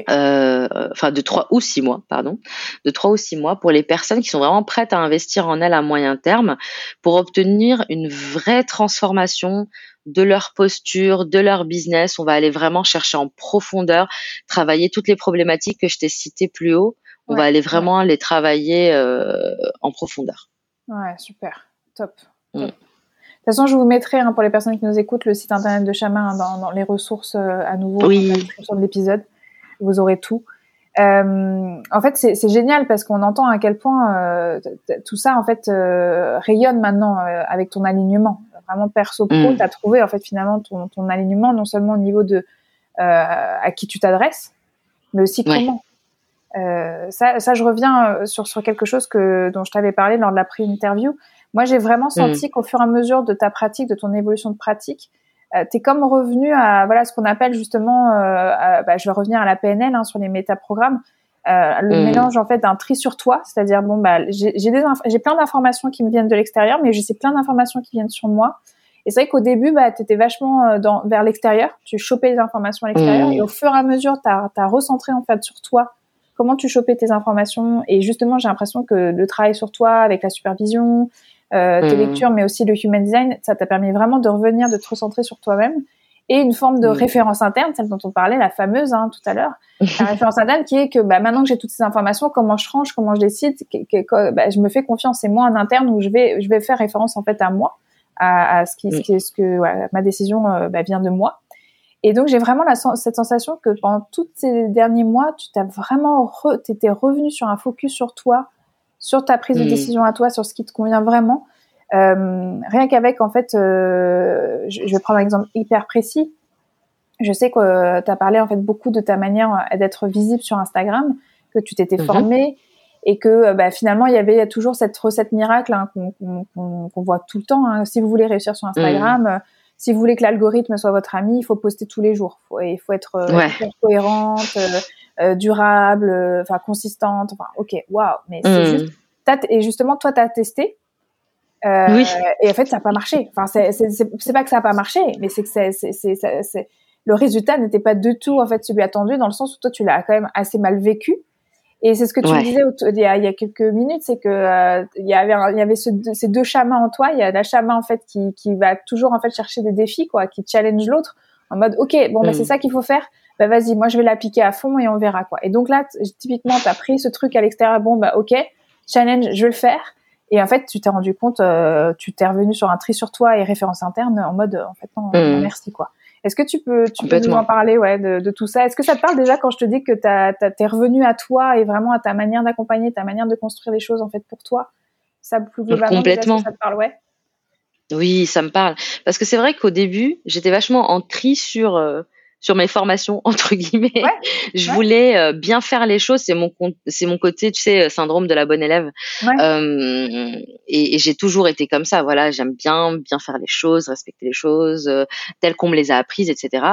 euh, enfin de trois ou six mois, pardon, de trois ou six mois pour les personnes qui sont vraiment prêtes à investir en elles à moyen terme pour obtenir une vraie transformation de leur posture, de leur business. On va aller vraiment chercher en profondeur, travailler toutes les problématiques que je t'ai citées plus haut. On va aller vraiment les travailler euh, en profondeur. Ouais, super, top. Mm. De toute façon, je vous mettrai hein, pour les personnes qui nous écoutent le site internet de Chamin dans, les ressources euh, à nouveau oui. dans de l'épisode vous aurez tout. Euh, en fait, c'est génial parce qu'on entend à quel point euh, tout ça en fait euh, rayonne maintenant euh, avec ton alignement. Vraiment perso pro, mm. tu as trouvé en fait finalement ton, ton, alignement non seulement au niveau de à qui tu t'adresses, mais aussi comment. ça, ça, je reviens sur, sur quelque chose que dont je t'avais parlé lors de la pré-interview. Moi, j'ai vraiment senti mm. qu'au fur et à mesure de ta pratique, de ton évolution de pratique, euh, tu es comme revenu à voilà ce qu'on appelle justement, euh, bah, je vais revenir à la PNL hein, sur les métaprogrammes, euh, le mm. mélange en fait d'un tri sur toi, c'est-à-dire bon bah j'ai j'ai plein d'informations qui me viennent de l'extérieur, mais je sais plein d'informations qui viennent sur moi. Et c'est vrai qu'au début, bah, tu étais vachement euh, dans, vers l'extérieur, tu chopais les informations à l'extérieur, mm. et au fur et à mesure, tu as, recentré en fait sur toi comment tu chopais tes informations? Et justement, j'ai l'impression que le travail sur toi, avec la supervision, euh, tes mmh. lectures, mais aussi le human design, ça t'a permis vraiment de revenir, de te recentrer sur toi-même et une forme de mmh. référence interne, celle dont on parlait, la fameuse hein, tout à l'heure, *laughs* la référence interne qui est que bah, maintenant que j'ai toutes ces informations, comment je range, comment je décide, que, bah, je me fais confiance, c'est moi en interne où je vais, je vais faire référence en fait à moi, à, à ce qui, ce qui est ce que ma décision euh, bah, vient de moi. Et donc j'ai vraiment la, cette sensation que pendant tous ces derniers mois, tu t'as vraiment, re, t'étais revenu sur un focus sur toi, sur ta prise de mm. décision à toi, sur ce qui te convient vraiment. Euh, rien qu'avec, en fait, euh, je, vais prendre un exemple hyper précis. Je sais que euh, tu as parlé en fait beaucoup de ta manière d'être visible sur Instagram, que tu t'étais mm-hmm. formée et que bah, finalement il y avait toujours cette recette miracle hein, qu'on voit tout le temps. Hein. Si vous voulez réussir sur Instagram, mm. si vous voulez que l'algorithme soit votre ami, il faut poster tous les jours. il faut être cohérente, euh, durable, euh, enfin consistante. Enfin, ok, waouh, mais c'est hmm. juste. Et justement, toi, tu as testé. Euh, oui. Et en fait, ça n'a pas marché. Enfin, c'est pas que ça n'a pas marché, mais c'est que c'est le résultat n'était pas du tout en fait celui attendu dans le sens où toi, tu l'as quand même assez mal vécu. Et c'est ce que tu disais il y, a, il y, a, quelques minutes, c'est que il y avait, il y avait ce, ces deux chamans en toi. Il y a la chaman en fait qui, qui va toujours en fait chercher des défis, quoi, qui challenge l'autre en mode ok, bon, bah, c'est hmm. ça qu'il faut faire bah vas-y, moi je vais l'appliquer à fond et on verra quoi. Et donc là, typiquement, tu as pris ce truc à l'extérieur, bon bah ok, challenge, je vais le faire. Et en fait, tu t'es rendu compte, euh, tu t'es revenu sur un tri sur toi et référence interne en mode, en fait, non, mmh. merci quoi. Est-ce que tu peux, tu peux nous en parler ouais, de, de tout ça? Est-ce que ça te parle déjà quand je te dis que tu es revenu à toi et vraiment à ta manière d'accompagner, ta manière de construire les choses en fait pour toi? Ça plus globalement, Complètement. ça te parle, ouais Oui, ça me parle. Parce que c'est vrai qu'au début, j'étais vachement en tri sur... Euh, sur mes formations *laughs* entre guillemets. je voulais euh, bien faire les choses. C'est mon c'est mon côté, tu sais, syndrome de la bonne élève. Euh, et, et j'ai toujours été comme ça. Voilà, j'aime bien bien faire les choses, respecter les choses euh, telles qu'on me les a apprises, etc.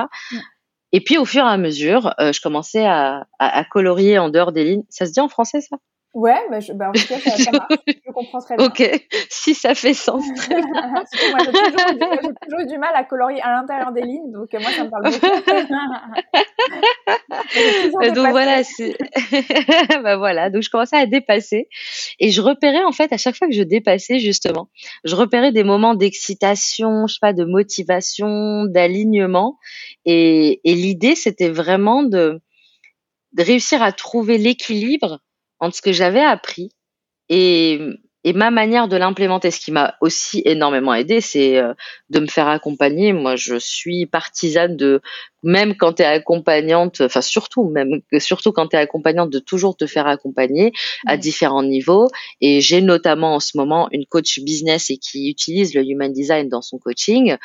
Et puis au fur et à mesure, euh, je commençais à, à, à, colorier en dehors des lignes. Ça se dit en français ça? Ouais, bah, je, bah, en tout cas, ça, ça marche. *laughs* Je comprends très bien. Ok, si ça fait sens. Très bien. *laughs* moi, j'ai toujours, toujours, eu du mal à colorier à l'intérieur des lignes, donc moi, ça me parle beaucoup. *laughs* donc voilà, bah voilà, donc je commençais à dépasser et je repérais en fait à chaque fois que je dépassais justement, je repérais des moments d'excitation, je sais pas, de motivation, d'alignement et, et l'idée c'était vraiment de de réussir à trouver l'équilibre entre ce que j'avais appris et, et ma manière de l'implémenter. Ce qui m'a aussi énormément aidé, c'est euh, de me faire accompagner. Moi, je suis partisane de, même quand tu es accompagnante, enfin surtout, même surtout quand tu es accompagnante, de toujours te faire accompagner à différents niveaux. Et j'ai notamment en ce moment une coach business et qui utilise le human design dans son coaching.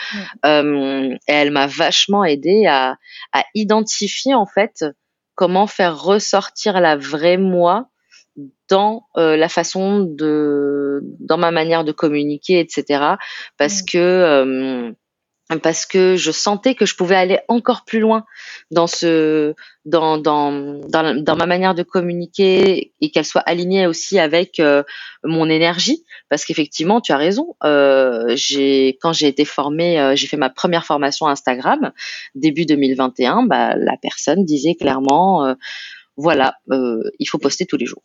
Euh, et elle m'a vachement aidé à, à identifier en fait comment faire ressortir la vraie moi dans euh, la façon de dans ma manière de communiquer etc parce mmh. que euh, parce que je sentais que je pouvais aller encore plus loin dans ce dans dans dans, dans ma manière de communiquer et qu'elle soit alignée aussi avec euh, mon énergie. Parce qu'effectivement tu as raison euh, j'ai quand j'ai été formée euh, j'ai fait ma première formation Instagram début 2021 bah la personne disait clairement euh, voilà il faut poster tous les jours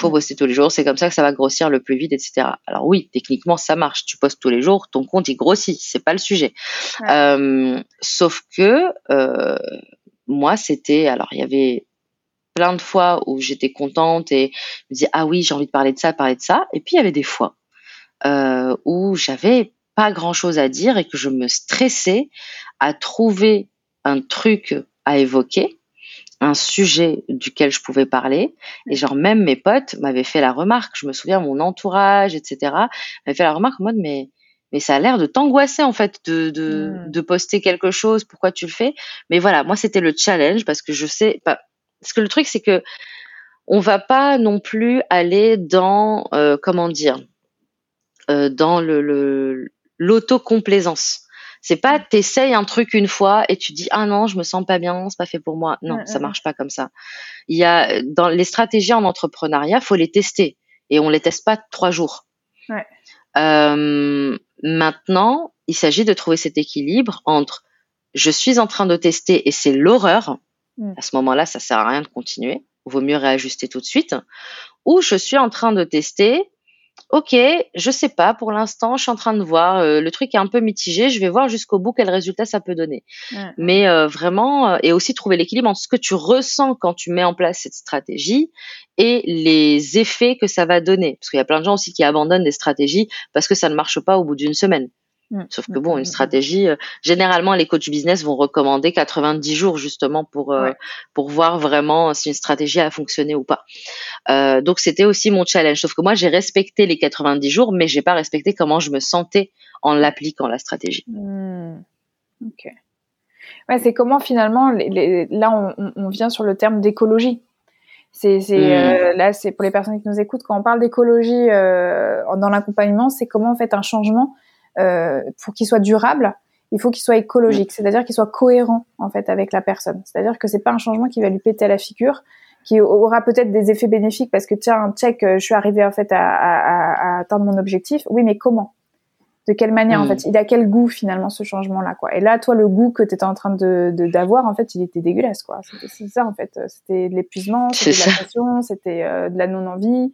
faut poster tous les jours, c'est comme ça que ça va grossir le plus vite, etc. Alors oui, techniquement ça marche, tu postes tous les jours, ton compte il grossit, c'est pas le sujet. Euh, sauf que euh, moi c'était, alors il y avait plein de fois où j'étais contente et je me disais ah oui j'ai envie de parler de ça, parler de ça, et puis il y avait des fois euh, où j'avais pas grand chose à dire et que je me stressais à trouver un truc à évoquer un sujet duquel je pouvais parler. Et genre, même mes potes m'avaient fait la remarque. Je me souviens, mon entourage, etc., m'avaient fait la remarque en mode, mais, mais ça a l'air de t'angoisser, en fait, de, de, mmh. de poster quelque chose. Pourquoi tu le fais? Mais voilà, moi, c'était le challenge parce que je sais pas, parce que le truc, c'est que on va pas non plus aller dans, euh, comment dire, euh, dans le, l'autocomplaisance. C'est pas t'essayes un truc une fois et tu dis ah non je me sens pas bien c'est pas fait pour moi. Non ça marche pas comme ça. Il y a dans les stratégies en entrepreneuriat faut les tester et on les teste pas trois jours. Ouais. euh, maintenant il s'agit de trouver cet équilibre entre je suis en train de tester et c'est l'horreur. Mm. à ce moment-là ça sert à rien de continuer. Vaut mieux réajuster tout de suite. Ou je suis en train de tester Ok, je sais pas. Pour l'instant, je suis en train de voir. Euh, le truc est un peu mitigé. Je vais voir jusqu'au bout quel résultat ça peut donner. Mais euh, vraiment, euh, et aussi trouver l'équilibre entre ce que tu ressens quand tu mets en place cette stratégie et les effets que ça va donner. Parce qu'il y a plein de gens aussi qui abandonnent des stratégies parce que ça ne marche pas au bout d'une semaine. Mmh. Sauf que bon, une mmh, mmh, stratégie, euh, généralement les coachs business vont recommander 90 jours justement pour euh, pour voir vraiment si une stratégie a fonctionné ou pas. Euh, donc c'était aussi mon challenge. Sauf que moi j'ai respecté les 90 jours, mais j'ai pas respecté comment je me sentais en l'appliquant la stratégie. Ok. Ouais, c'est comment finalement les, là on, on, vient sur le terme d'écologie. C'est là c'est pour les personnes qui nous écoutent quand on parle d'écologie dans l'accompagnement, c'est comment en fait un changement euh, pour qu'il soit durable, il faut qu'il soit écologique, c'est-à-dire qu'il soit cohérent en fait avec la personne. C'est-à-dire que c'est pas un changement qui va lui péter à la figure, qui aura peut-être des effets bénéfiques parce que tiens, check, euh, je suis arrivé en fait à, à, à, atteindre mon objectif. Oui, mais comment? De quelle manière en mm. fait? Il a quel goût finalement ce changement-là quoi? Et là, toi, le goût que tu étais en train de d'avoir, en fait, il était dégueulasse quoi. C'était ça en fait. C'était de l'épuisement, c'était de la passion, c'était euh, de la non-envie.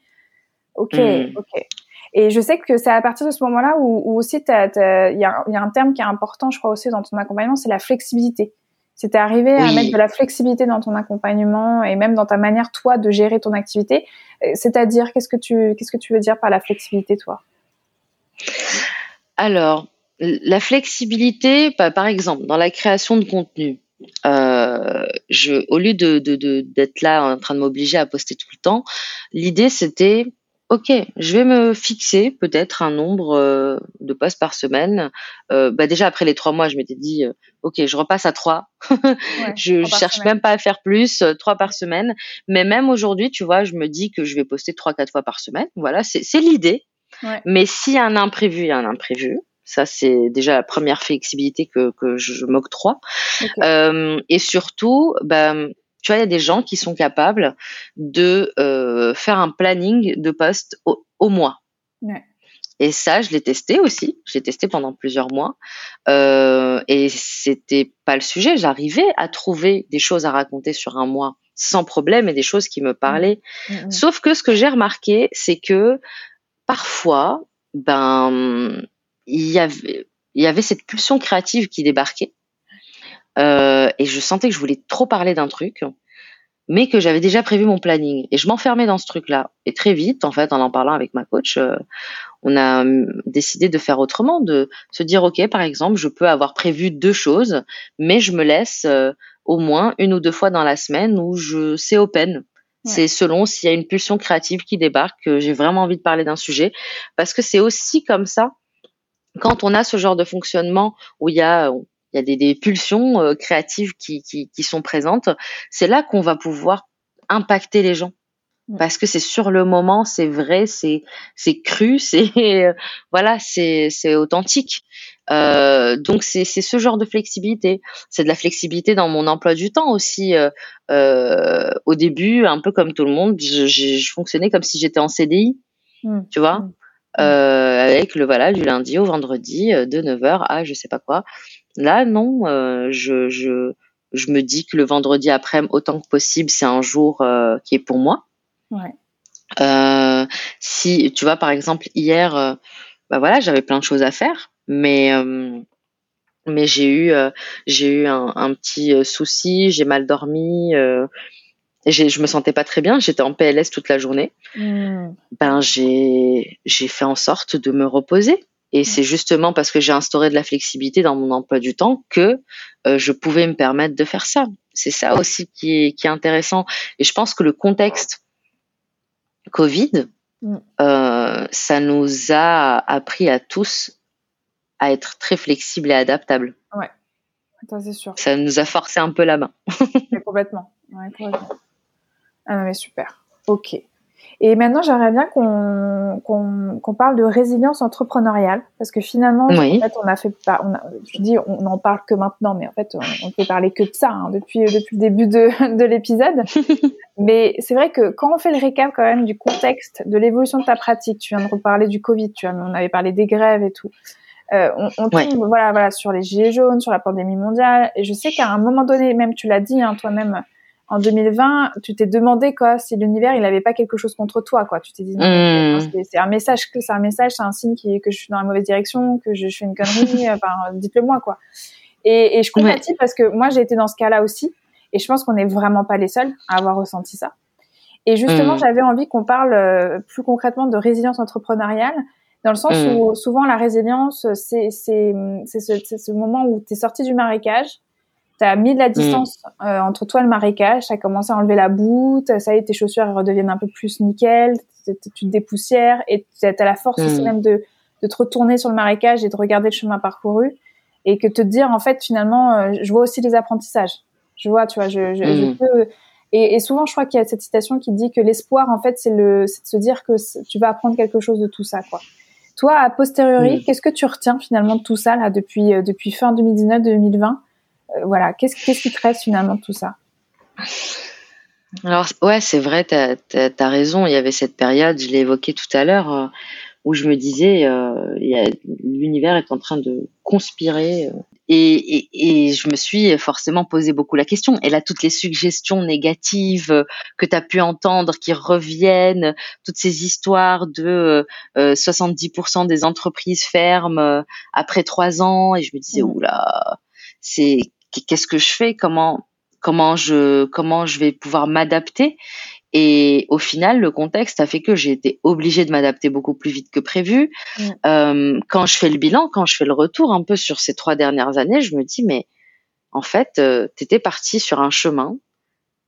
Ok, mm. ok. Et je sais que c'est à partir de ce moment-là où, où aussi il y, a, y a un terme qui est important, je crois aussi dans ton accompagnement, c'est la flexibilité. C'était arrivé à mettre de la flexibilité dans ton accompagnement et même dans ta manière toi de gérer ton activité. Euh, c'est-à-dire, qu'est-ce que tu qu'est-ce que tu veux dire par la flexibilité, toi? Alors, la flexibilité, par exemple, dans la création de contenu, euh, je, au lieu de, d'être là en train de m'obliger à poster tout le temps, l'idée c'était Ok, je vais me fixer peut-être un nombre euh, de postes par semaine. Euh, bah déjà après les trois mois, je m'étais dit, euh, ok, je repasse à trois. *laughs* je, cherche même pas à faire plus, trois par semaine. Mais même aujourd'hui, tu vois, je me dis que je vais poster trois quatre fois par semaine. Voilà, c'est l'idée. Mais s'il y a un imprévu, il y a un imprévu. Ça, c'est déjà la première flexibilité que, que je m'octroie. et surtout, bah, Tu vois, il y a des gens qui sont capables de euh, faire un planning de poste au, mois. Et ça, je l'ai testé aussi. Je l'ai testé pendant plusieurs mois. Euh, et c'était pas le sujet. J'arrivais à trouver des choses à raconter sur un mois sans problème et des choses qui me parlaient. Mmh. Mmh, mmh. Sauf que ce que j'ai remarqué, c'est que parfois, ben, il y avait, il y avait cette pulsion créative qui débarquait. Euh, et je sentais que je voulais trop parler d'un truc, mais que j'avais déjà prévu mon planning. Et je m'enfermais dans ce truc-là. Et très vite, en fait, en en parlant avec ma coach, euh, on a hum, décidé de faire autrement, de se dire, OK, par exemple, je peux avoir prévu deux choses, mais je me laisse euh, au moins une ou deux fois dans la semaine où je c'est open. C'est selon s'il y a une pulsion créative qui débarque, que j'ai vraiment envie de parler d'un sujet, parce que c'est aussi comme ça quand on a ce genre de fonctionnement où il y a il y a des, des pulsions euh, créatives qui, qui, qui, sont présentes, c'est là qu'on va pouvoir impacter les gens. Parce que c'est sur le moment, c'est vrai, c'est c'est cru, *laughs* c'est voilà, c'est c'est authentique. Euh, donc c'est c'est ce genre de flexibilité. C'est de la flexibilité dans mon emploi du temps aussi. Euh, au début, un peu comme tout le monde, je, je, fonctionnais comme si j'étais en CDI, mmh. tu vois. Mmh. Euh, avec le voilà du lundi au vendredi de 9h à je sais pas quoi. Là non, euh, je, je je me dis que le vendredi après autant que possible c'est un jour qui est pour moi. Ouais. si tu vois par exemple hier, bah voilà j'avais plein de choses à faire, mais mais j'ai eu j'ai eu un, un petit souci, j'ai mal dormi, je me sentais pas très bien, j'étais en PLS toute la journée. Hmm. Ben j'ai j'ai fait en sorte de me reposer. Et hmm. c'est justement parce que j'ai instauré de la flexibilité dans mon emploi du temps que euh, je pouvais me permettre de faire ça. C'est ça aussi qui est, qui est intéressant. Et je pense que le contexte Covid, hmm. euh, ça nous a appris à tous à être très flexibles et adaptables. Ouais, ça c'est sûr. Ça nous a forcé un peu la main. *laughs* complètement. Ouais, complètement. Ah non, mais super. Ok. Et maintenant, j'aimerais bien qu'on qu'on parle de résilience entrepreneuriale, parce que finalement, en fait, on a fait pas, on a, je dis, on n'en parle que maintenant, mais en fait, on, peut parler que de ça hein, depuis depuis le début de, *laughs* de l'épisode. *laughs* mais c'est vrai que quand on fait le récap quand même du contexte, de l'évolution de ta pratique, tu viens de reparler du Covid, tu vois, on avait parlé des grèves et tout. Euh, on, on tombe voilà, voilà, sur les gilets jaunes, sur la pandémie mondiale. Et je sais qu'à un moment donné, même tu l'as dit hein, toi-même, en 2020, tu t'es demandé quoi si l'univers il n'avait pas quelque chose contre toi quoi. Tu t'es dit hmm. c'est un message que c'est un message, c'est un signe qui, que je suis dans la mauvaise direction, que je, fais une connerie. *laughs* enfin, dites-le moi quoi. Et, et je compatis parce que moi j'ai été dans ce cas-là aussi, et je pense qu'on n'est vraiment pas les seuls à avoir ressenti ça. Et justement, hmm. j'avais envie qu'on parle euh, plus concrètement de résilience entrepreneuriale, dans le sens hmm. où souvent la résilience, c'est c'est ce, ce moment où tu es sorti du marécage, tu as mis de la mm. distance euh, entre toi et le marécage, tu as commencé à enlever la boue, ça y est, tes chaussures redeviennent un peu plus nickel, tu te dépoussières et tu as la force aussi mm. même de, de te retourner sur le marécage et de regarder le chemin parcouru et que te dire en fait finalement, euh, je vois aussi les apprentissages. Je vois, tu vois, je, je, je mm. peux... Et, et, souvent, je crois qu'il y a cette citation qui dit que l'espoir, en fait, c'est le, c'est de se dire que tu vas apprendre quelque chose de tout ça, quoi. Toi, a posteriori, qu'est-ce que tu retiens finalement de tout ça là depuis euh, depuis fin 2019-2020 euh, voilà, qu'est-ce qui te reste finalement de tout ça? Alors, ouais, c'est vrai, tu as, raison. Il y avait cette période, je l'ai évoqué tout à l'heure, euh, où je me disais, euh, l'univers est en train de conspirer. Et, et, je me suis forcément posé beaucoup la question. Et là, toutes les suggestions négatives que tu as pu entendre qui reviennent, toutes ces histoires de 70% des entreprises ferment après trois ans, et je me disais, mmh. oula, c'est qu'est-ce que je fais, comment comment je comment je vais pouvoir m'adapter? Et au final, le contexte a fait que j'ai été obligée de m'adapter beaucoup plus vite que prévu. Mm. Euh, quand je fais le bilan, quand je fais le retour un peu sur ces trois dernières années, je me dis mais en fait, euh, tu étais parti sur un chemin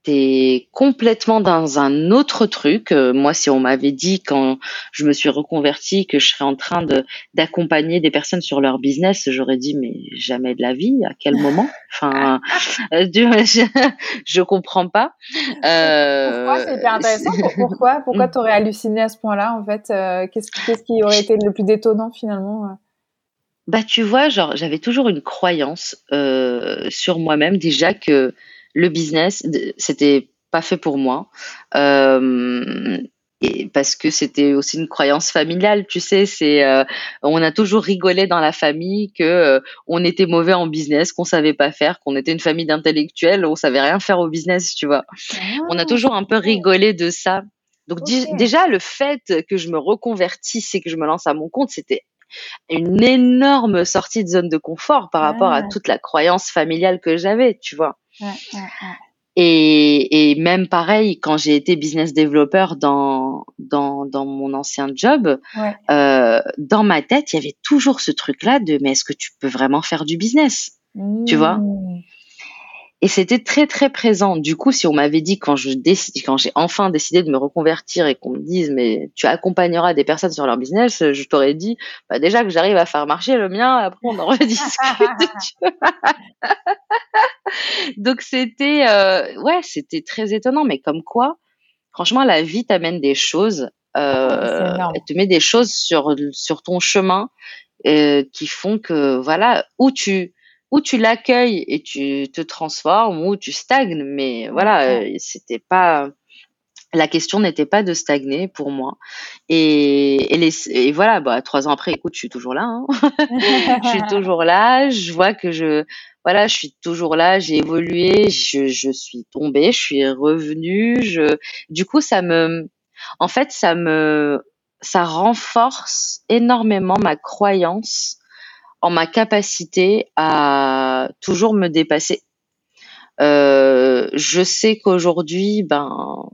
t'es complètement dans un autre truc. Euh, moi, si on m'avait dit quand je me suis reconvertie que je serais en train de d'accompagner des personnes sur leur business, j'aurais dit mais jamais de la vie. À quel moment? *laughs* Enfin, euh, je, je comprends pas. Euh, pourquoi? C'est intéressant. Pourquoi? Pourquoi t'aurais halluciné à ce point-là En fait, euh, qu'est-ce qu'est-ce qui aurait été le plus détonnant finalement Bah, tu vois, genre j'avais toujours une croyance sur moi-même. Déjà que le business, c'était pas fait pour moi. Euh, et parce que c'était aussi une croyance familiale, tu sais, c'est euh, on a toujours rigolé dans la famille que euh, on était mauvais en business, qu'on savait pas faire, qu'on était une famille d'intellectuels, on savait rien faire au business, tu vois. on a ah, toujours un peu rigolé de ça. Donc déjà le fait que je me reconvertisse et que je me lance à mon compte, c'était une énorme sortie de zone de confort par rapport à toute la croyance familiale que j'avais, tu vois. Et, et, même pareil, quand j'ai été business developer dans, dans, dans mon ancien job, euh, dans ma tête, il y avait toujours ce truc-là de mais est-ce que tu peux vraiment faire du business? Tu vois? Et c'était très très présent. Du coup, si on m'avait dit quand je décide, quand j'ai enfin décidé de me reconvertir et qu'on me dise mais tu accompagneras des personnes sur leur business, je t'aurais dit bah déjà que j'arrive à faire marcher le mien, après on en rediscute. *laughs* Donc c'était euh, ouais, c'était très étonnant, mais comme quoi, franchement, la vie t'amène des choses, euh, elle te met des choses sur sur ton chemin euh, qui font que voilà où tu où tu l'accueilles et tu te transformes ou tu stagnes. Mais voilà, c'était pas la question n'était pas de stagner pour moi. Et, voilà, bah, trois ans après, écoute, je suis toujours là. Hein. *laughs* je suis toujours là. Je vois que je, voilà, je suis toujours là. J'ai évolué. Je, je suis tombée. Je suis revenue. Je, du coup, ça me, en fait, ça me, ça renforce énormément ma croyance en ma capacité à toujours me dépasser. Euh, je sais qu'aujourd'hui, ben,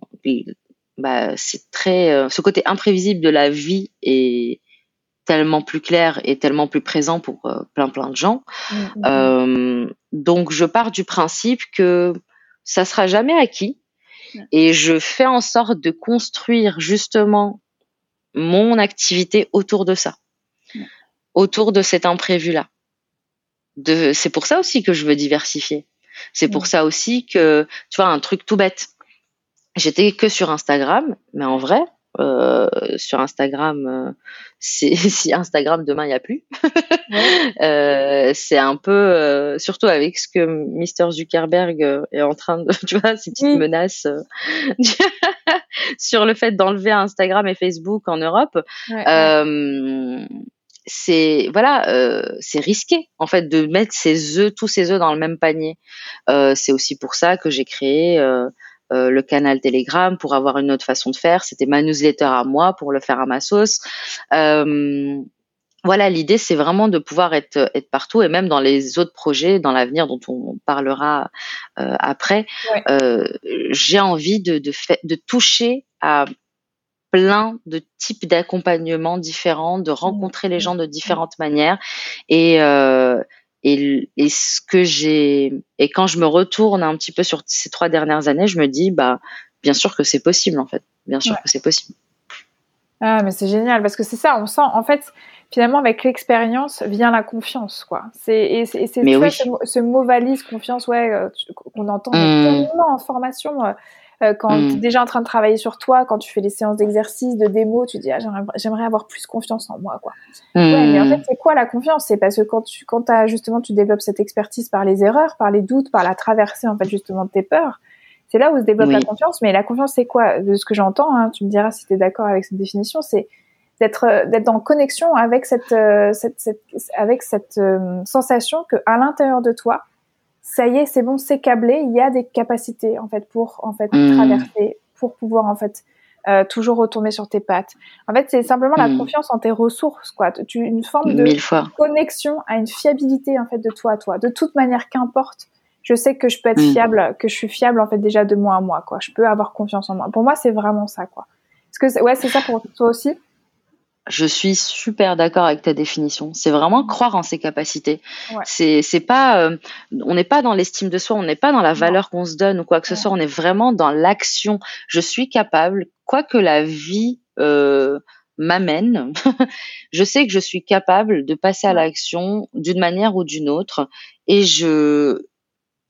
bah, c'est très, euh, ce côté imprévisible de la vie est tellement plus clair et tellement plus présent pour euh, plein plein de gens. Mmh, mmh, mmh. donc, je pars du principe que ça sera jamais acquis et je fais en sorte de construire justement mon activité autour de ça autour de cet imprévu-là. c'est pour ça aussi que je veux diversifier. C'est pour ça aussi que, tu vois, un truc tout bête. J'étais que sur Instagram, mais en vrai, euh, sur Instagram, euh, si *laughs* Instagram demain il n'y a plus, *laughs* euh, c'est un peu, surtout avec ce que Mr Zuckerberg est en train de, *laughs* tu vois, ces petites menaces sur le fait d'enlever Instagram et Facebook en Europe c'est voilà, euh, c'est risqué en fait de mettre ses œufs, tous ses œufs dans le même panier. Euh, c'est aussi pour ça que j'ai créé euh, le canal Telegram pour avoir une autre façon de faire. C'était ma newsletter à moi pour le faire à ma sauce. voilà, l'idée c'est vraiment de pouvoir être être partout et même dans les autres projets dans l'avenir dont on parlera après. j'ai envie de de, de toucher à plein de types d'accompagnement différents, de rencontrer les gens de différentes manières. Et, euh, et, et, ce que j'ai et quand je me retourne un petit peu sur ces trois dernières années, je me dis bah bien sûr que c'est possible en fait, bien sûr que c'est possible. Ah mais c'est génial parce que c'est ça, on sent en fait finalement avec l'expérience vient la confiance quoi. C'est et c'est ce, mot valise confiance ouais euh, qu'on entend mmh. tellement en formation. Euh, euh, quand tu es déjà en train de travailler sur toi, quand tu fais des séances d'exercice, de démo, tu dis ah, j'aimerais avoir plus confiance en moi quoi. Ouais, mais en mm. fait c'est quoi la confiance? C'est parce que quand tu quand as justement tu développes cette expertise par les erreurs, par les doutes, par la traversée en fait justement de tes peurs. C'est là où se développe la confiance. Mais la confiance c'est quoi? De ce que j'entends, hein, tu me diras si tu es d'accord avec cette définition, c'est d'être euh, d'être en connexion avec cette, euh, cette, cette avec cette sensation que à l'intérieur de toi ça y est, c'est bon, c'est câblé, il y a des capacités en fait pour en fait hmm. traverser, pour pouvoir en fait euh, toujours retomber sur tes pattes. En fait, c'est simplement la hmm. confiance en tes ressources, quoi. Tu, une forme de connexion à une fiabilité en fait de toi à toi. De toute manière, qu'importe, je sais que je peux être hmm. fiable, que je suis fiable en fait déjà de moi à moi, quoi. Je peux avoir confiance en moi. Pour moi, c'est vraiment ça, quoi. Est-ce que ouais, c'est ça pour toi aussi? Je suis super d'accord avec ta définition. C'est vraiment croire en ses capacités. C'est c'est pas, euh, on n'est pas dans l'estime de soi, on n'est pas dans la valeur qu'on se donne ou quoi que ce soit. On est vraiment dans l'action. Je suis capable, quoi que la vie euh, m'amène, *laughs* je sais que je suis capable de passer à l'action d'une manière ou d'une autre, et je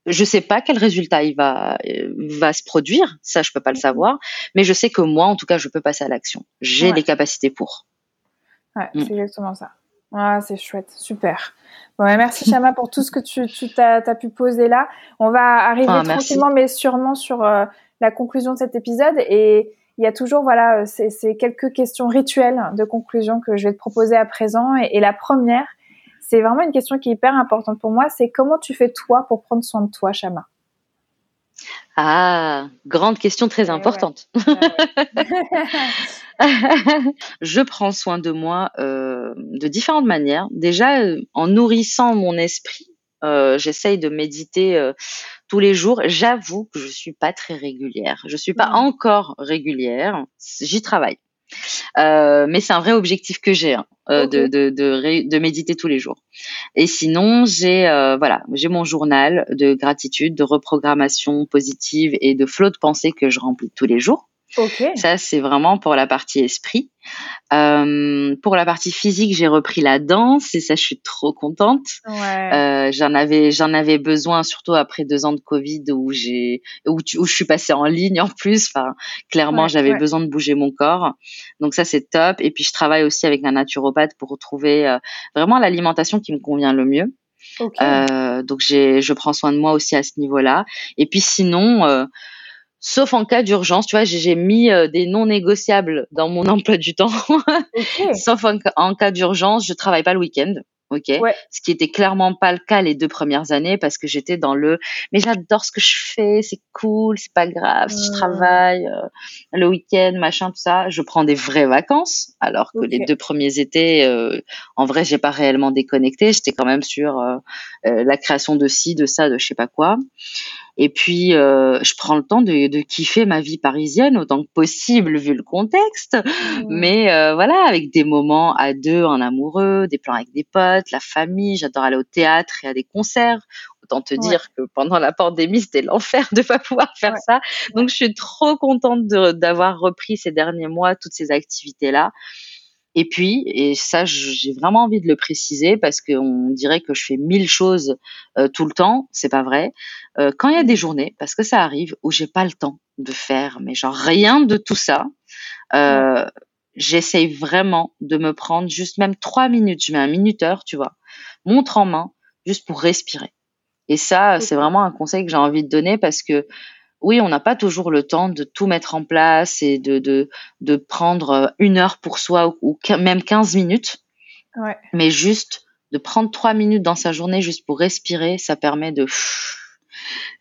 je sais pas quel résultat il va va se produire, ça je peux pas le savoir, mais je sais que moi en tout cas je peux passer à l'action. J'ai les capacités pour. Ouais, mm. c'est exactement ça. Ah, c'est chouette, super. merci Chama pour tout ce que tu, tu as, pu poser là. On va arriver ah, tranquillement mais sûrement sur euh, la conclusion de cet épisode et il y a toujours voilà ces, quelques questions rituelles de conclusion que je vais te proposer à présent et, la première c'est vraiment une question qui est hyper importante pour moi c'est comment tu fais toi pour prendre soin de toi Chama? Ah, grande question très importante. *laughs* *laughs* je prends soin de moi euh, de différentes manières. Déjà, euh, en nourrissant mon esprit, euh, j'essaye de méditer tous les jours. J'avoue que je suis pas très régulière. Je suis pas encore régulière. J'y travaille. Mais c'est un vrai objectif que j'ai hein, euh, de, de, de, de, méditer tous les jours. Et sinon, j'ai euh, voilà, j'ai mon journal de gratitude, de reprogrammation positive et de flot de pensée que je remplis tous les jours. Ça, c'est vraiment pour la partie esprit. Euh, pour la partie physique, j'ai repris la danse et ça, je suis trop contente. Ouais. Euh, j'en avais, j'en avais besoin, surtout après deux ans de Covid où j'ai, où, où je suis passée en ligne en plus. Enfin, clairement, j'avais besoin de bouger mon corps. Donc ça, c'est top. Et puis, je travaille aussi avec un naturopathe pour retrouver euh, vraiment l'alimentation qui me convient le mieux. Euh, donc j'ai, je prends soin de moi aussi à ce niveau-là. Et puis sinon, sauf en cas d'urgence. Tu vois, j'ai mis euh, des non négociables dans mon *laughs* emploi du temps. sauf en, cas d'urgence, je travaille pas le week-end. Ok? Ce qui était clairement pas le cas les deux premières années parce que j'étais dans le mais j'adore ce que je fais, c'est cool, c'est pas grave si je mmh. travaille euh, le week-end, machin tout ça. Je prends des vraies vacances alors que les deux premiers étés, euh, en vrai, j'ai pas réellement déconnecté. J'étais quand même sur la création de ci, de ça, de je sais pas quoi. Et puis, euh, je prends le temps de, de, kiffer ma vie parisienne autant que possible vu le contexte. Mmh. Mais euh, voilà, avec des moments à deux en amoureux, des plans avec des potes, la famille. J'adore aller au théâtre et à des concerts. Autant te dire que pendant la pandémie, c'était l'enfer de pas pouvoir faire ça. Donc, je suis trop contente d'avoir repris ces derniers mois toutes ces activités-là. Et puis, et ça, j'ai vraiment envie de le préciser parce qu'on dirait que je fais mille choses euh, tout le temps. C'est pas vrai. Euh, quand il y a des journées, parce que ça arrive, où j'ai pas le temps de faire, mais genre rien de tout ça, euh, j'essaye vraiment de me prendre juste même trois minutes. Je mets un minuteur, tu vois, montre en main, juste pour respirer. Et ça, c'est vraiment un conseil que j'ai envie de donner parce que oui, on n'a pas toujours le temps de tout mettre en place et de, de, de prendre euh, une heure pour soi ou, même 15 minutes. Ouais. Mais juste de prendre trois minutes dans sa journée juste pour respirer, ça permet de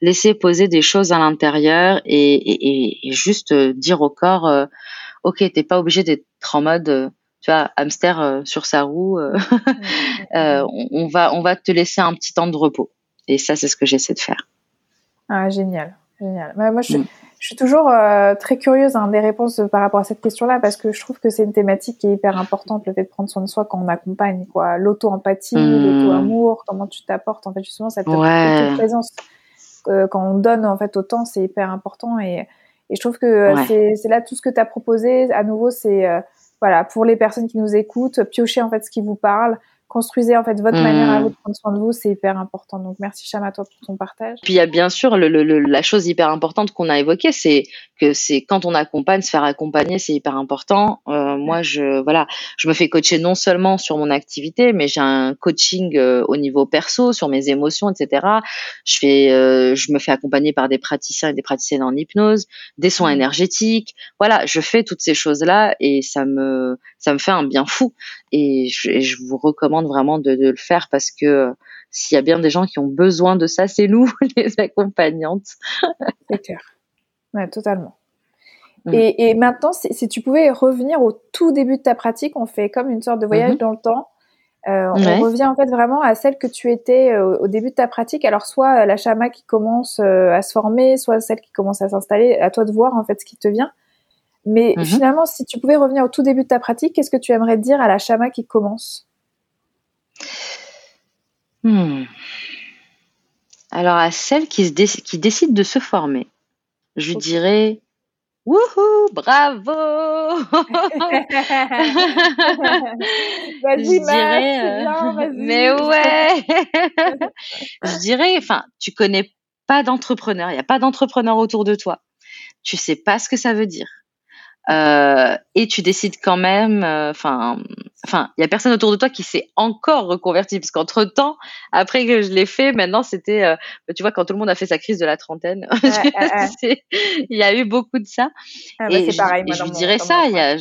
laisser poser des choses à l'intérieur et, et, et, juste euh, dire au corps, euh, ok, t'es pas obligé d'être en mode, tu vois, hamster sur sa roue. *laughs* on, on, va, on va te laisser un petit temps de repos. Et ça, c'est ce que j'essaie de faire. Ah, génial. Génial. moi, mm. je, suis toujours euh, très curieuse hein, des réponses par rapport à cette question-là parce que je trouve que c'est une thématique qui est hyper importante, le fait de prendre soin de soi quand on accompagne, quoi. L'auto-empathie, mm. l'auto-amour, comment tu t'apportes, en fait, justement, cette ouais. présence euh, quand on donne, en fait, autant, c'est hyper important et, et je trouve que euh, c'est là tout ce que tu as proposé. À nouveau, c'est, voilà, pour les personnes qui nous écoutent, piocher, en fait, ce qui vous parle, construisez en fait votre manière à hmm. vous de prendre soin de vous, c'est hyper important. Donc merci Cham à toi pour ton partage. Puis il y a bien sûr le, le, la chose hyper importante qu'on a évoquée, c'est que c'est quand on accompagne, se faire accompagner, c'est hyper important. Euh, moi, je voilà, je me fais coacher non seulement sur mon activité, mais j'ai un coaching euh, au niveau perso, sur mes émotions, etc. Je fais, euh, je me fais accompagner par des praticiens et des praticiennes en hypnose, des soins énergétiques. Voilà, je fais toutes ces choses là et ça me ça me fait un bien fou. Et je, et je vous recommande vraiment de, le faire parce que euh, s'il y a bien des gens qui ont besoin de ça, c'est nous, *laughs* les accompagnantes. c'est clair. Ouais, totalement. Mm. Et, maintenant, si, tu pouvais revenir au tout début de ta pratique, on fait comme une sorte de voyage mm-hmm. dans le temps. Euh, on revient en fait vraiment à celle que tu étais euh, au début de ta pratique. Alors soit la chama qui commence à se former, soit celle qui commence à s'installer. À toi de voir en fait ce qui te vient. Mais mm-hmm. finalement, si tu pouvais revenir au tout début de ta pratique, qu'est-ce que tu aimerais dire à la chama qui commence? Hmm. Alors à celle qui, se qui décide de se former, je dirais Wouhou, bravo *laughs* Vas-y, euh, Mais ouais *laughs* Je dirais, enfin, tu connais pas d'entrepreneur, il n'y a pas d'entrepreneur autour de toi. Tu sais pas ce que ça veut dire. Euh, et tu décides quand même, euh, enfin, enfin, il y a personne autour de toi qui s'est encore reconverti parce qu'entre temps, après que je l'ai fait, maintenant c'était, euh, tu vois, quand tout le monde a fait sa crise de la trentaine, *laughs* *laughs* il y a eu beaucoup de ça. Ah, bah, et je, pareil, et je lui dirais ça, il y a,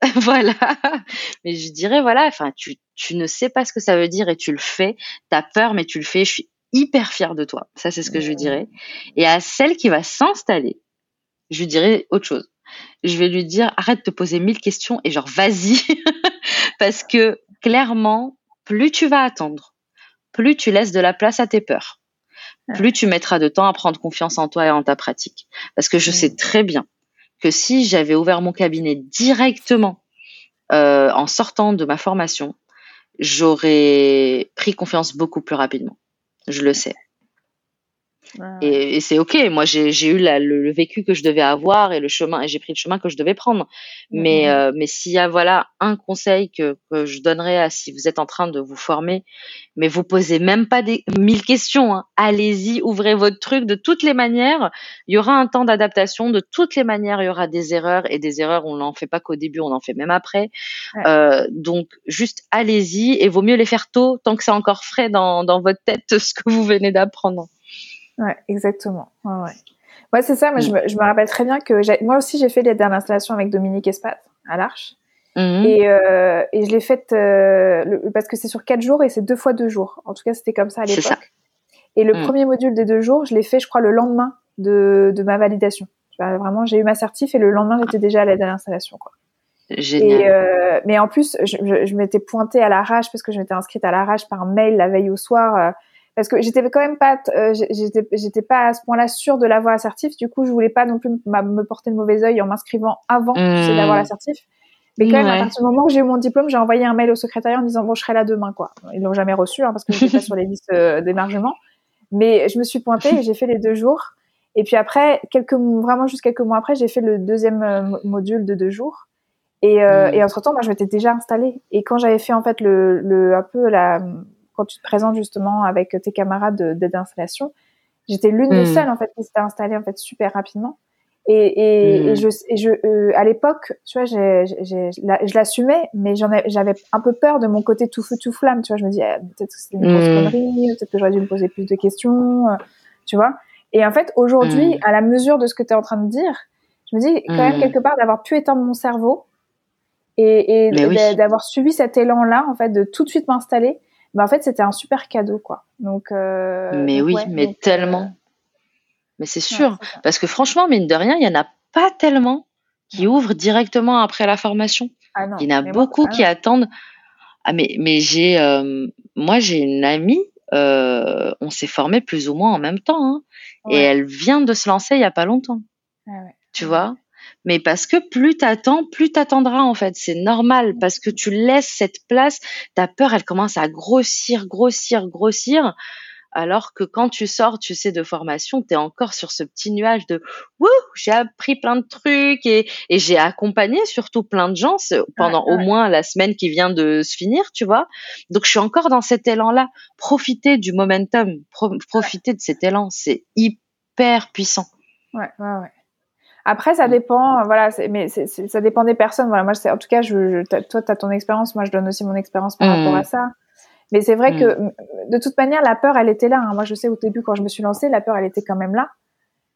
*laughs* voilà. Mais je dirais, voilà, enfin, tu, tu ne sais pas ce que ça veut dire et tu le fais. T'as peur, mais tu le fais. Je suis hyper fière de toi. Ça, c'est ce que je lui dirais. Et à celle qui va s'installer, je lui dirais autre chose. Je vais lui dire, arrête de te poser mille questions et genre, vas-y. *laughs* Parce que clairement, plus tu vas attendre, plus tu laisses de la place à tes peurs, plus tu mettras de temps à prendre confiance en toi et en ta pratique. Parce que je sais très bien que si j'avais ouvert mon cabinet directement euh, en sortant de ma formation, j'aurais pris confiance beaucoup plus rapidement. Je le sais. Et, et c'est ok. Moi, j'ai eu la, le, le, vécu que je devais avoir et le chemin, et j'ai pris le chemin que je devais prendre. Mais, mmh. euh, mais s'il y a voilà un conseil que, que je donnerais à si vous êtes en train de vous former, mais vous posez même pas des mille questions. Hein. Allez-y, ouvrez votre truc. De toutes les manières, il y aura un temps d'adaptation. De toutes les manières, il y aura des erreurs et des erreurs. On n'en fait pas qu'au début, on en fait même après. Ouais. Euh, donc, juste allez-y et vaut mieux les faire tôt, tant que c'est encore frais dans, dans votre tête *laughs* ce que vous venez d'apprendre. Ouais, exactement. Ouais, ouais. ouais c'est ça. Moi, je, me, je me rappelle très bien que moi aussi, j'ai fait les dernières installations avec Dominique Espat à l'Arche. Mmh. Et, euh, et je l'ai faite euh, le, parce que c'est sur quatre jours et c'est deux fois deux jours. En tout cas, c'était comme ça à l'époque. Et le mmh. premier module des deux jours, je l'ai fait, je crois, le lendemain de, de ma validation. Vraiment, j'ai eu ma certif et le lendemain, j'étais déjà à l'aide à l'installation. Quoi. Génial. Et, euh, mais en plus, je, je, je m'étais pointée à l'arrache parce que je m'étais inscrite à l'arrache par mail la veille au soir euh, parce que j'étais quand même pas euh, j'étais j'étais pas à ce point-là sûre de l'avoir assertif. Du coup je voulais pas non plus me porter le mauvais œil en m'inscrivant avant mmh. d'avoir l'assertif. Mais quand même ouais. à partir du moment où j'ai eu mon diplôme j'ai envoyé un mail au secrétariat en disant bon je serai là demain quoi. Ils l'ont jamais reçu hein, parce que j'étais pas sur les listes euh, d'émargement. Mais je me suis pointée et j'ai fait les deux jours. Et puis après quelques vraiment juste quelques mois après j'ai fait le deuxième euh, module de deux jours. Et, euh, mmh. et entre temps moi je m'étais déjà installée. Et quand j'avais fait en fait le, le un peu la quand tu te présentes justement avec tes camarades d'aide d'installation, j'étais l'une des seules en fait qui s'était installée en fait super rapidement. Et, et, mmh. et je, et je euh, à l'époque, tu vois, j'ai, j'ai, je l'assumais, mais j'en j'avais un peu peur de mon côté tout feu tout flamme. Tu vois, je me dis eh, peut-être que c'était une grosse mmh. connerie, peut-être que j'aurais dû me poser plus de questions, euh, tu vois. Et en fait, aujourd'hui, mmh. à la mesure de ce que tu es en train de dire, je me dis quand même quelque part d'avoir pu éteindre mon cerveau et, et oui. d'avoir suivi cet élan-là, en fait, de tout de suite m'installer mais en fait c'était un super cadeau quoi. Donc euh, mais donc, oui ouais, mais donc, tellement. euh... mais c'est sûr ouais, parce que franchement mine de rien il y en a pas tellement qui ouvrent directement après la formation. Ah non, il y en a beaucoup moi, qui ah attendent. Ah mais mais j'ai euh, moi j'ai une amie euh, on s'est formé plus ou moins en même temps hein, et elle vient de se lancer il y a pas longtemps. Ah tu vois? Mais parce que plus t'attends, plus t'attendras en fait. C'est normal parce que tu laisses cette place. Ta peur, elle commence à grossir, grossir, grossir. Alors que quand tu sors, tu sais, de formation, tu es encore sur ce petit nuage de Wouh, j'ai appris plein de trucs et, et j'ai accompagné surtout plein de gens pendant ouais, ouais. au moins la semaine qui vient de se finir, tu vois. Donc je suis encore dans cet élan-là. Profiter du momentum, pro profiter de cet élan, c'est hyper puissant. Ouais, ouais, ouais. Après, ça dépend, voilà, mais c est, c est, ça dépend des personnes. Voilà, moi, en tout cas, je, je toi, tu as ton expérience, moi, je donne aussi mon expérience par mmh. rapport à ça. Mais c'est vrai mmh. que, de toute manière, la peur, elle était là. Hein. Moi, je sais au début, quand je me suis lancée, la peur, elle était quand même là.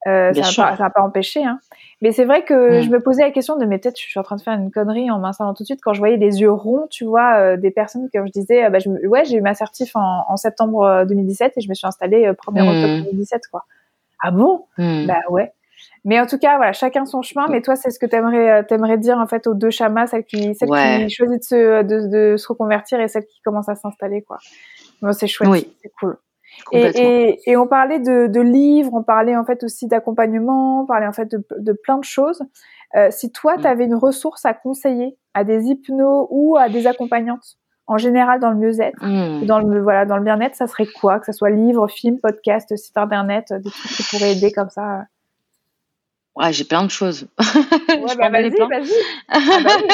Euh, ça n'a pas, pas, empêché. Hein. Mais c'est vrai que mmh. je me posais la question de, mais peut-être, je suis en train de faire une connerie en m'installant tout de suite quand je voyais les yeux ronds, tu vois, euh, des personnes que je disais, euh, bah, je, ouais, j'ai eu ma certif en, en, septembre 2017 et je me suis installée 1er octobre 2017, quoi. Ah bon? Bah ouais. Mais en tout cas, voilà, chacun son chemin. Mais toi, c'est ce que t'aimerais, aimerais dire en fait aux deux chamas, celles qui, celles ouais. qui choisissent de se, de, de se reconvertir et celles qui commencent à s'installer, quoi. Bon, c'est chouette, oui. c'est cool. Et, et, et, on parlait de, de, livres, on parlait en fait aussi d'accompagnement, on parlait en fait de, de plein de choses. Euh, si toi, tu avais une ressource à conseiller à des hypnos ou à des accompagnantes, en général dans le mieux-être, mmh. dans le voilà, dans le bien-être, ça serait quoi? Que ce soit livre, film, podcast, site internet, des trucs qui pourraient aider comme ça. Ouais, j'ai plein de choses. *laughs* Ouais, bah vas-y, vas-y. *laughs* Ah bah oui.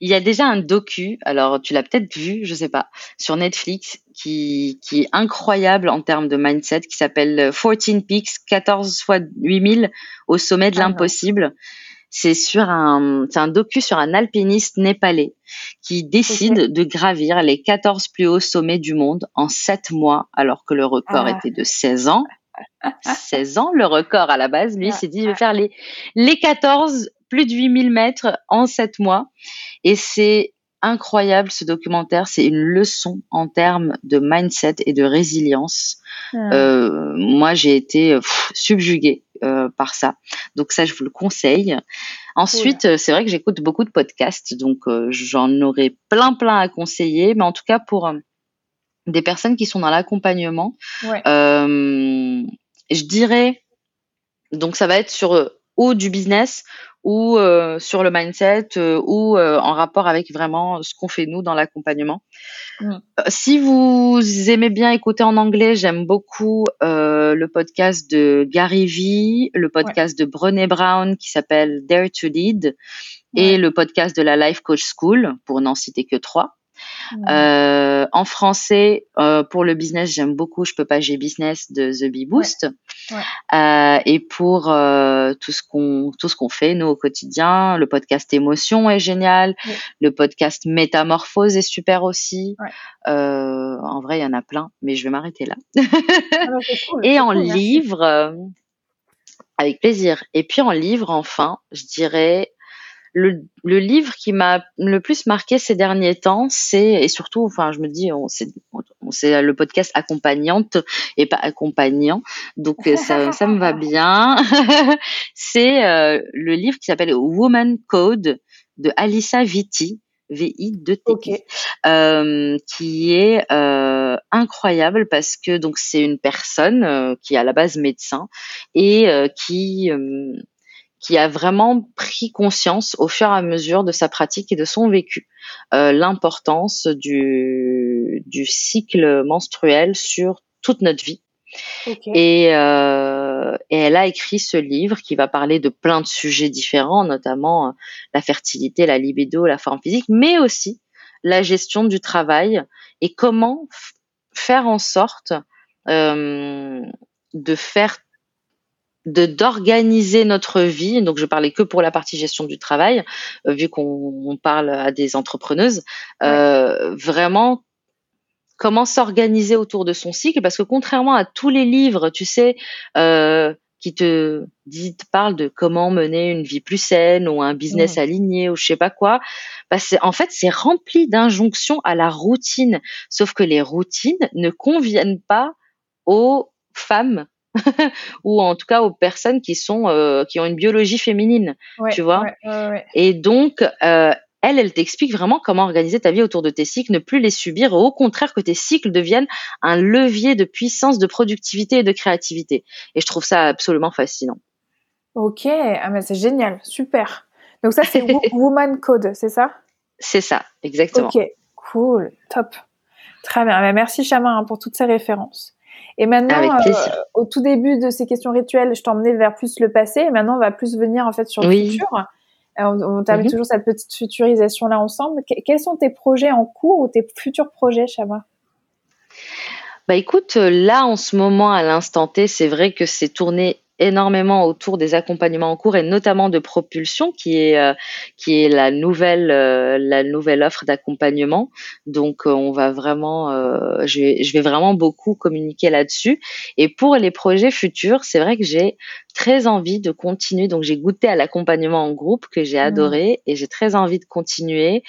Il y a déjà un docu, alors tu l'as peut-être vu, je sais pas, sur Netflix, qui, qui est incroyable en termes de mindset, qui s'appelle 14 Peaks, 14 fois 8000 au sommet de ah l'impossible. C'est sur un, c'est un docu sur un alpiniste népalais qui décide de gravir les 14 plus hauts sommets du monde en 7 mois, alors que le record ah. était de 16 ans. 16 ans, le record à la base. Lui, il s'est dit, je vais faire les, les 14, plus de 8000 mètres en 7 mois. Et c'est incroyable ce documentaire. C'est une leçon en termes de mindset et de résilience. Ah. Euh, moi, j'ai été subjuguée euh, par ça. Donc ça, je vous le conseille. Ensuite, euh, c'est vrai que j'écoute beaucoup de podcasts, donc j'en aurais plein plein à conseiller. Mais en tout cas, pour des personnes qui sont dans l'accompagnement, je dirais, donc ça va être sur ou du business ou euh, sur le mindset euh, ou euh, en rapport avec vraiment ce qu'on fait nous dans l'accompagnement. Mm. Si vous aimez bien écouter en anglais, j'aime beaucoup le podcast de Gary Vee, le podcast de Brené Brown qui s'appelle Dare to Lead et le podcast de la Life Coach School pour n'en citer que trois. Euh, en français, euh, pour le business, j'aime beaucoup Je peux pas, j'ai business de The Bee Boost. Euh, et pour tout ce qu'on tout ce qu'on fait nous au quotidien, le podcast Émotion est génial, le podcast Métamorphose est super aussi. en vrai, il y en a plein, mais je vais m'arrêter là. Ah bah, et en livre, avec plaisir. Et puis en livre, enfin, je dirais le, le livre qui m'a le plus marqué ces derniers temps, c'est et surtout, enfin, je me dis, on c'est c'est le podcast accompagnante et pas accompagnant, donc euh, ça, ça me va bien. *laughs* c'est euh, le livre qui s'appelle Woman Code de Alissa Vitti. VI de T euh, qui est euh, incroyable parce que donc c'est une personne euh, qui est à la base médecin et euh, qui qui a vraiment pris conscience au fur et à mesure de sa pratique et de son vécu euh, l'importance du, du cycle menstruel sur toute notre vie. Et, euh, et, elle a écrit ce livre qui va parler de plein de sujets différents, notamment euh, la fertilité, la libido, la forme physique, mais aussi la gestion du travail et comment faire en sorte euh, de faire de d'organiser notre vie. Donc je parlais que pour la partie gestion du travail, euh, vu qu'on parle à des entrepreneuses. Euh, vraiment comment s'organiser autour de son cycle, parce que contrairement à tous les livres, tu sais, euh, qui te dit, te parlent de comment mener une vie plus saine ou un business aligné ou je sais pas quoi, bah en fait c'est rempli d'injonctions à la routine. Sauf que les routines ne conviennent pas aux femmes *laughs* ou en tout cas aux personnes qui sont euh, qui ont une biologie féminine, tu vois. et donc euh, elle, elle t'explique vraiment comment organiser ta vie autour de tes cycles, ne plus les subir, au contraire que tes cycles deviennent un levier de puissance, de productivité et de créativité. Et je trouve ça absolument fascinant. Ok, ah mais c'est génial, super. Donc ça c'est *laughs* Woman Code, c'est ça? C'est ça, exactement. Ok, cool, top. Très bien. Bah, merci Chama hein, pour toutes ces références. Et maintenant, euh, au tout début de ces questions rituelles, je t'emmenais vers plus le passé. Et maintenant, on va plus venir en fait sur le futur. Euh, on, termine mhm. toujours cette petite futurisation là ensemble. quels sont tes projets en cours ou tes futurs projets, Chama? Bah écoute, euh, là en ce moment, à l'instant T, c'est vrai que c'est tourné énormément autour des accompagnements en cours et notamment de propulsion qui est euh, qui est la nouvelle euh, la nouvelle offre d'accompagnement. Donc euh, on va vraiment je vais, je vais vraiment beaucoup communiquer là-dessus. Et pour les projets futurs c'est vrai que j'ai très envie de continuer. Donc j'ai goûté à l'accompagnement en groupe que j'ai mmh. adoré et j'ai très envie de continuer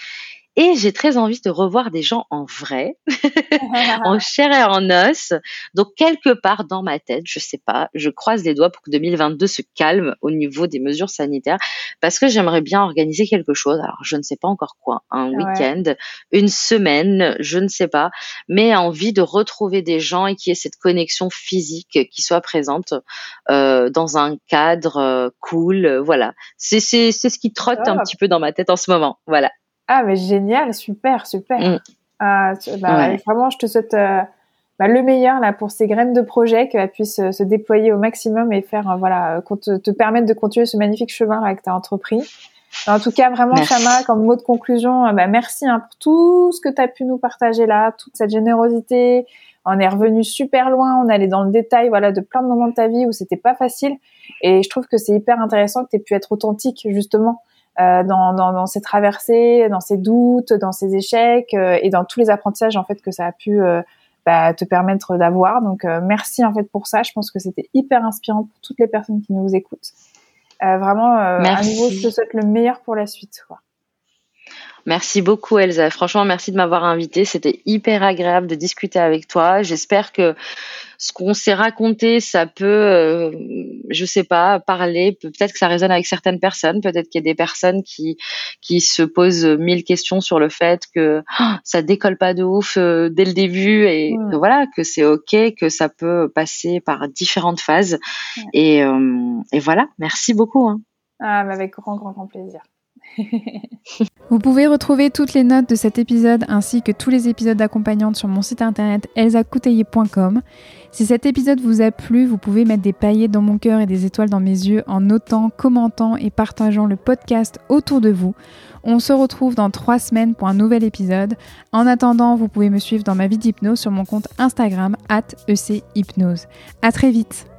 et j'ai très envie de revoir des gens en vrai, *laughs* en chair et en os. Donc quelque part dans ma tête, je sais pas, je croise les doigts pour que 2022 se calme au niveau des mesures sanitaires, parce que j'aimerais bien organiser quelque chose. Alors je ne sais pas encore quoi, un week-end, une semaine, je ne sais pas, mais envie de retrouver des gens et qui ait cette connexion physique qui soit présente euh, dans un cadre euh, cool. Voilà, c'est c'est c'est ce qui trotte un petit peu dans ma tête en ce moment. Voilà. Ah, mais génial, super, super. Mm. Ah, bah, Vraiment, je te souhaite euh, bah, le meilleur là pour ces graines de projet, qu'elles puissent euh, se déployer au maximum et faire, euh, voilà, qu'on te, te permettre de continuer ce magnifique chemin avec ta entreprise. En tout cas, vraiment, Chama, comme mot de conclusion, bah, merci hein, pour tout ce que tu as pu nous partager là, toute cette générosité, on est revenu super loin, on allait dans le détail, voilà, de plein de moments de ta vie où c'était pas facile. Et je trouve que c'est hyper intéressant que tu aies pu être authentique justement euh, dans, dans, dans, ces traversées, dans ces doutes, dans ces échecs euh, et dans tous les apprentissages en fait que ça a pu euh, bah, te permettre d'avoir. Donc merci en fait pour ça. Je pense que c'était hyper inspirant pour toutes les personnes qui nous écoutent. vraiment, à nouveau, je te souhaite le meilleur pour la suite. Quoi. Merci beaucoup Elsa. Franchement, merci de m'avoir invité. C'était hyper agréable de discuter avec toi. J'espère que ce qu'on s'est raconté, ça peut, euh, je sais pas, parler. Peut-être que ça résonne avec certaines personnes. Peut-être qu'il y a des personnes qui qui se posent mille questions sur le fait que oh, ça décolle pas de ouf euh, dès le début et que, voilà que c'est ok, que ça peut passer par différentes phases. Et, euh, et voilà. Merci beaucoup. Hein. Ah, avec grand grand grand plaisir. *laughs* Vous pouvez retrouver toutes les notes de cet épisode ainsi que tous les épisodes d'accompagnante sur mon site internet elsacouteiller.com. Si cet épisode vous a plu, vous pouvez mettre des paillettes dans mon cœur et des étoiles dans mes yeux en notant, commentant et partageant le podcast autour de vous. On se retrouve dans trois semaines pour un nouvel épisode. En attendant, vous pouvez me suivre dans ma vie d'hypnose sur mon compte Instagram at echypnose. À très vite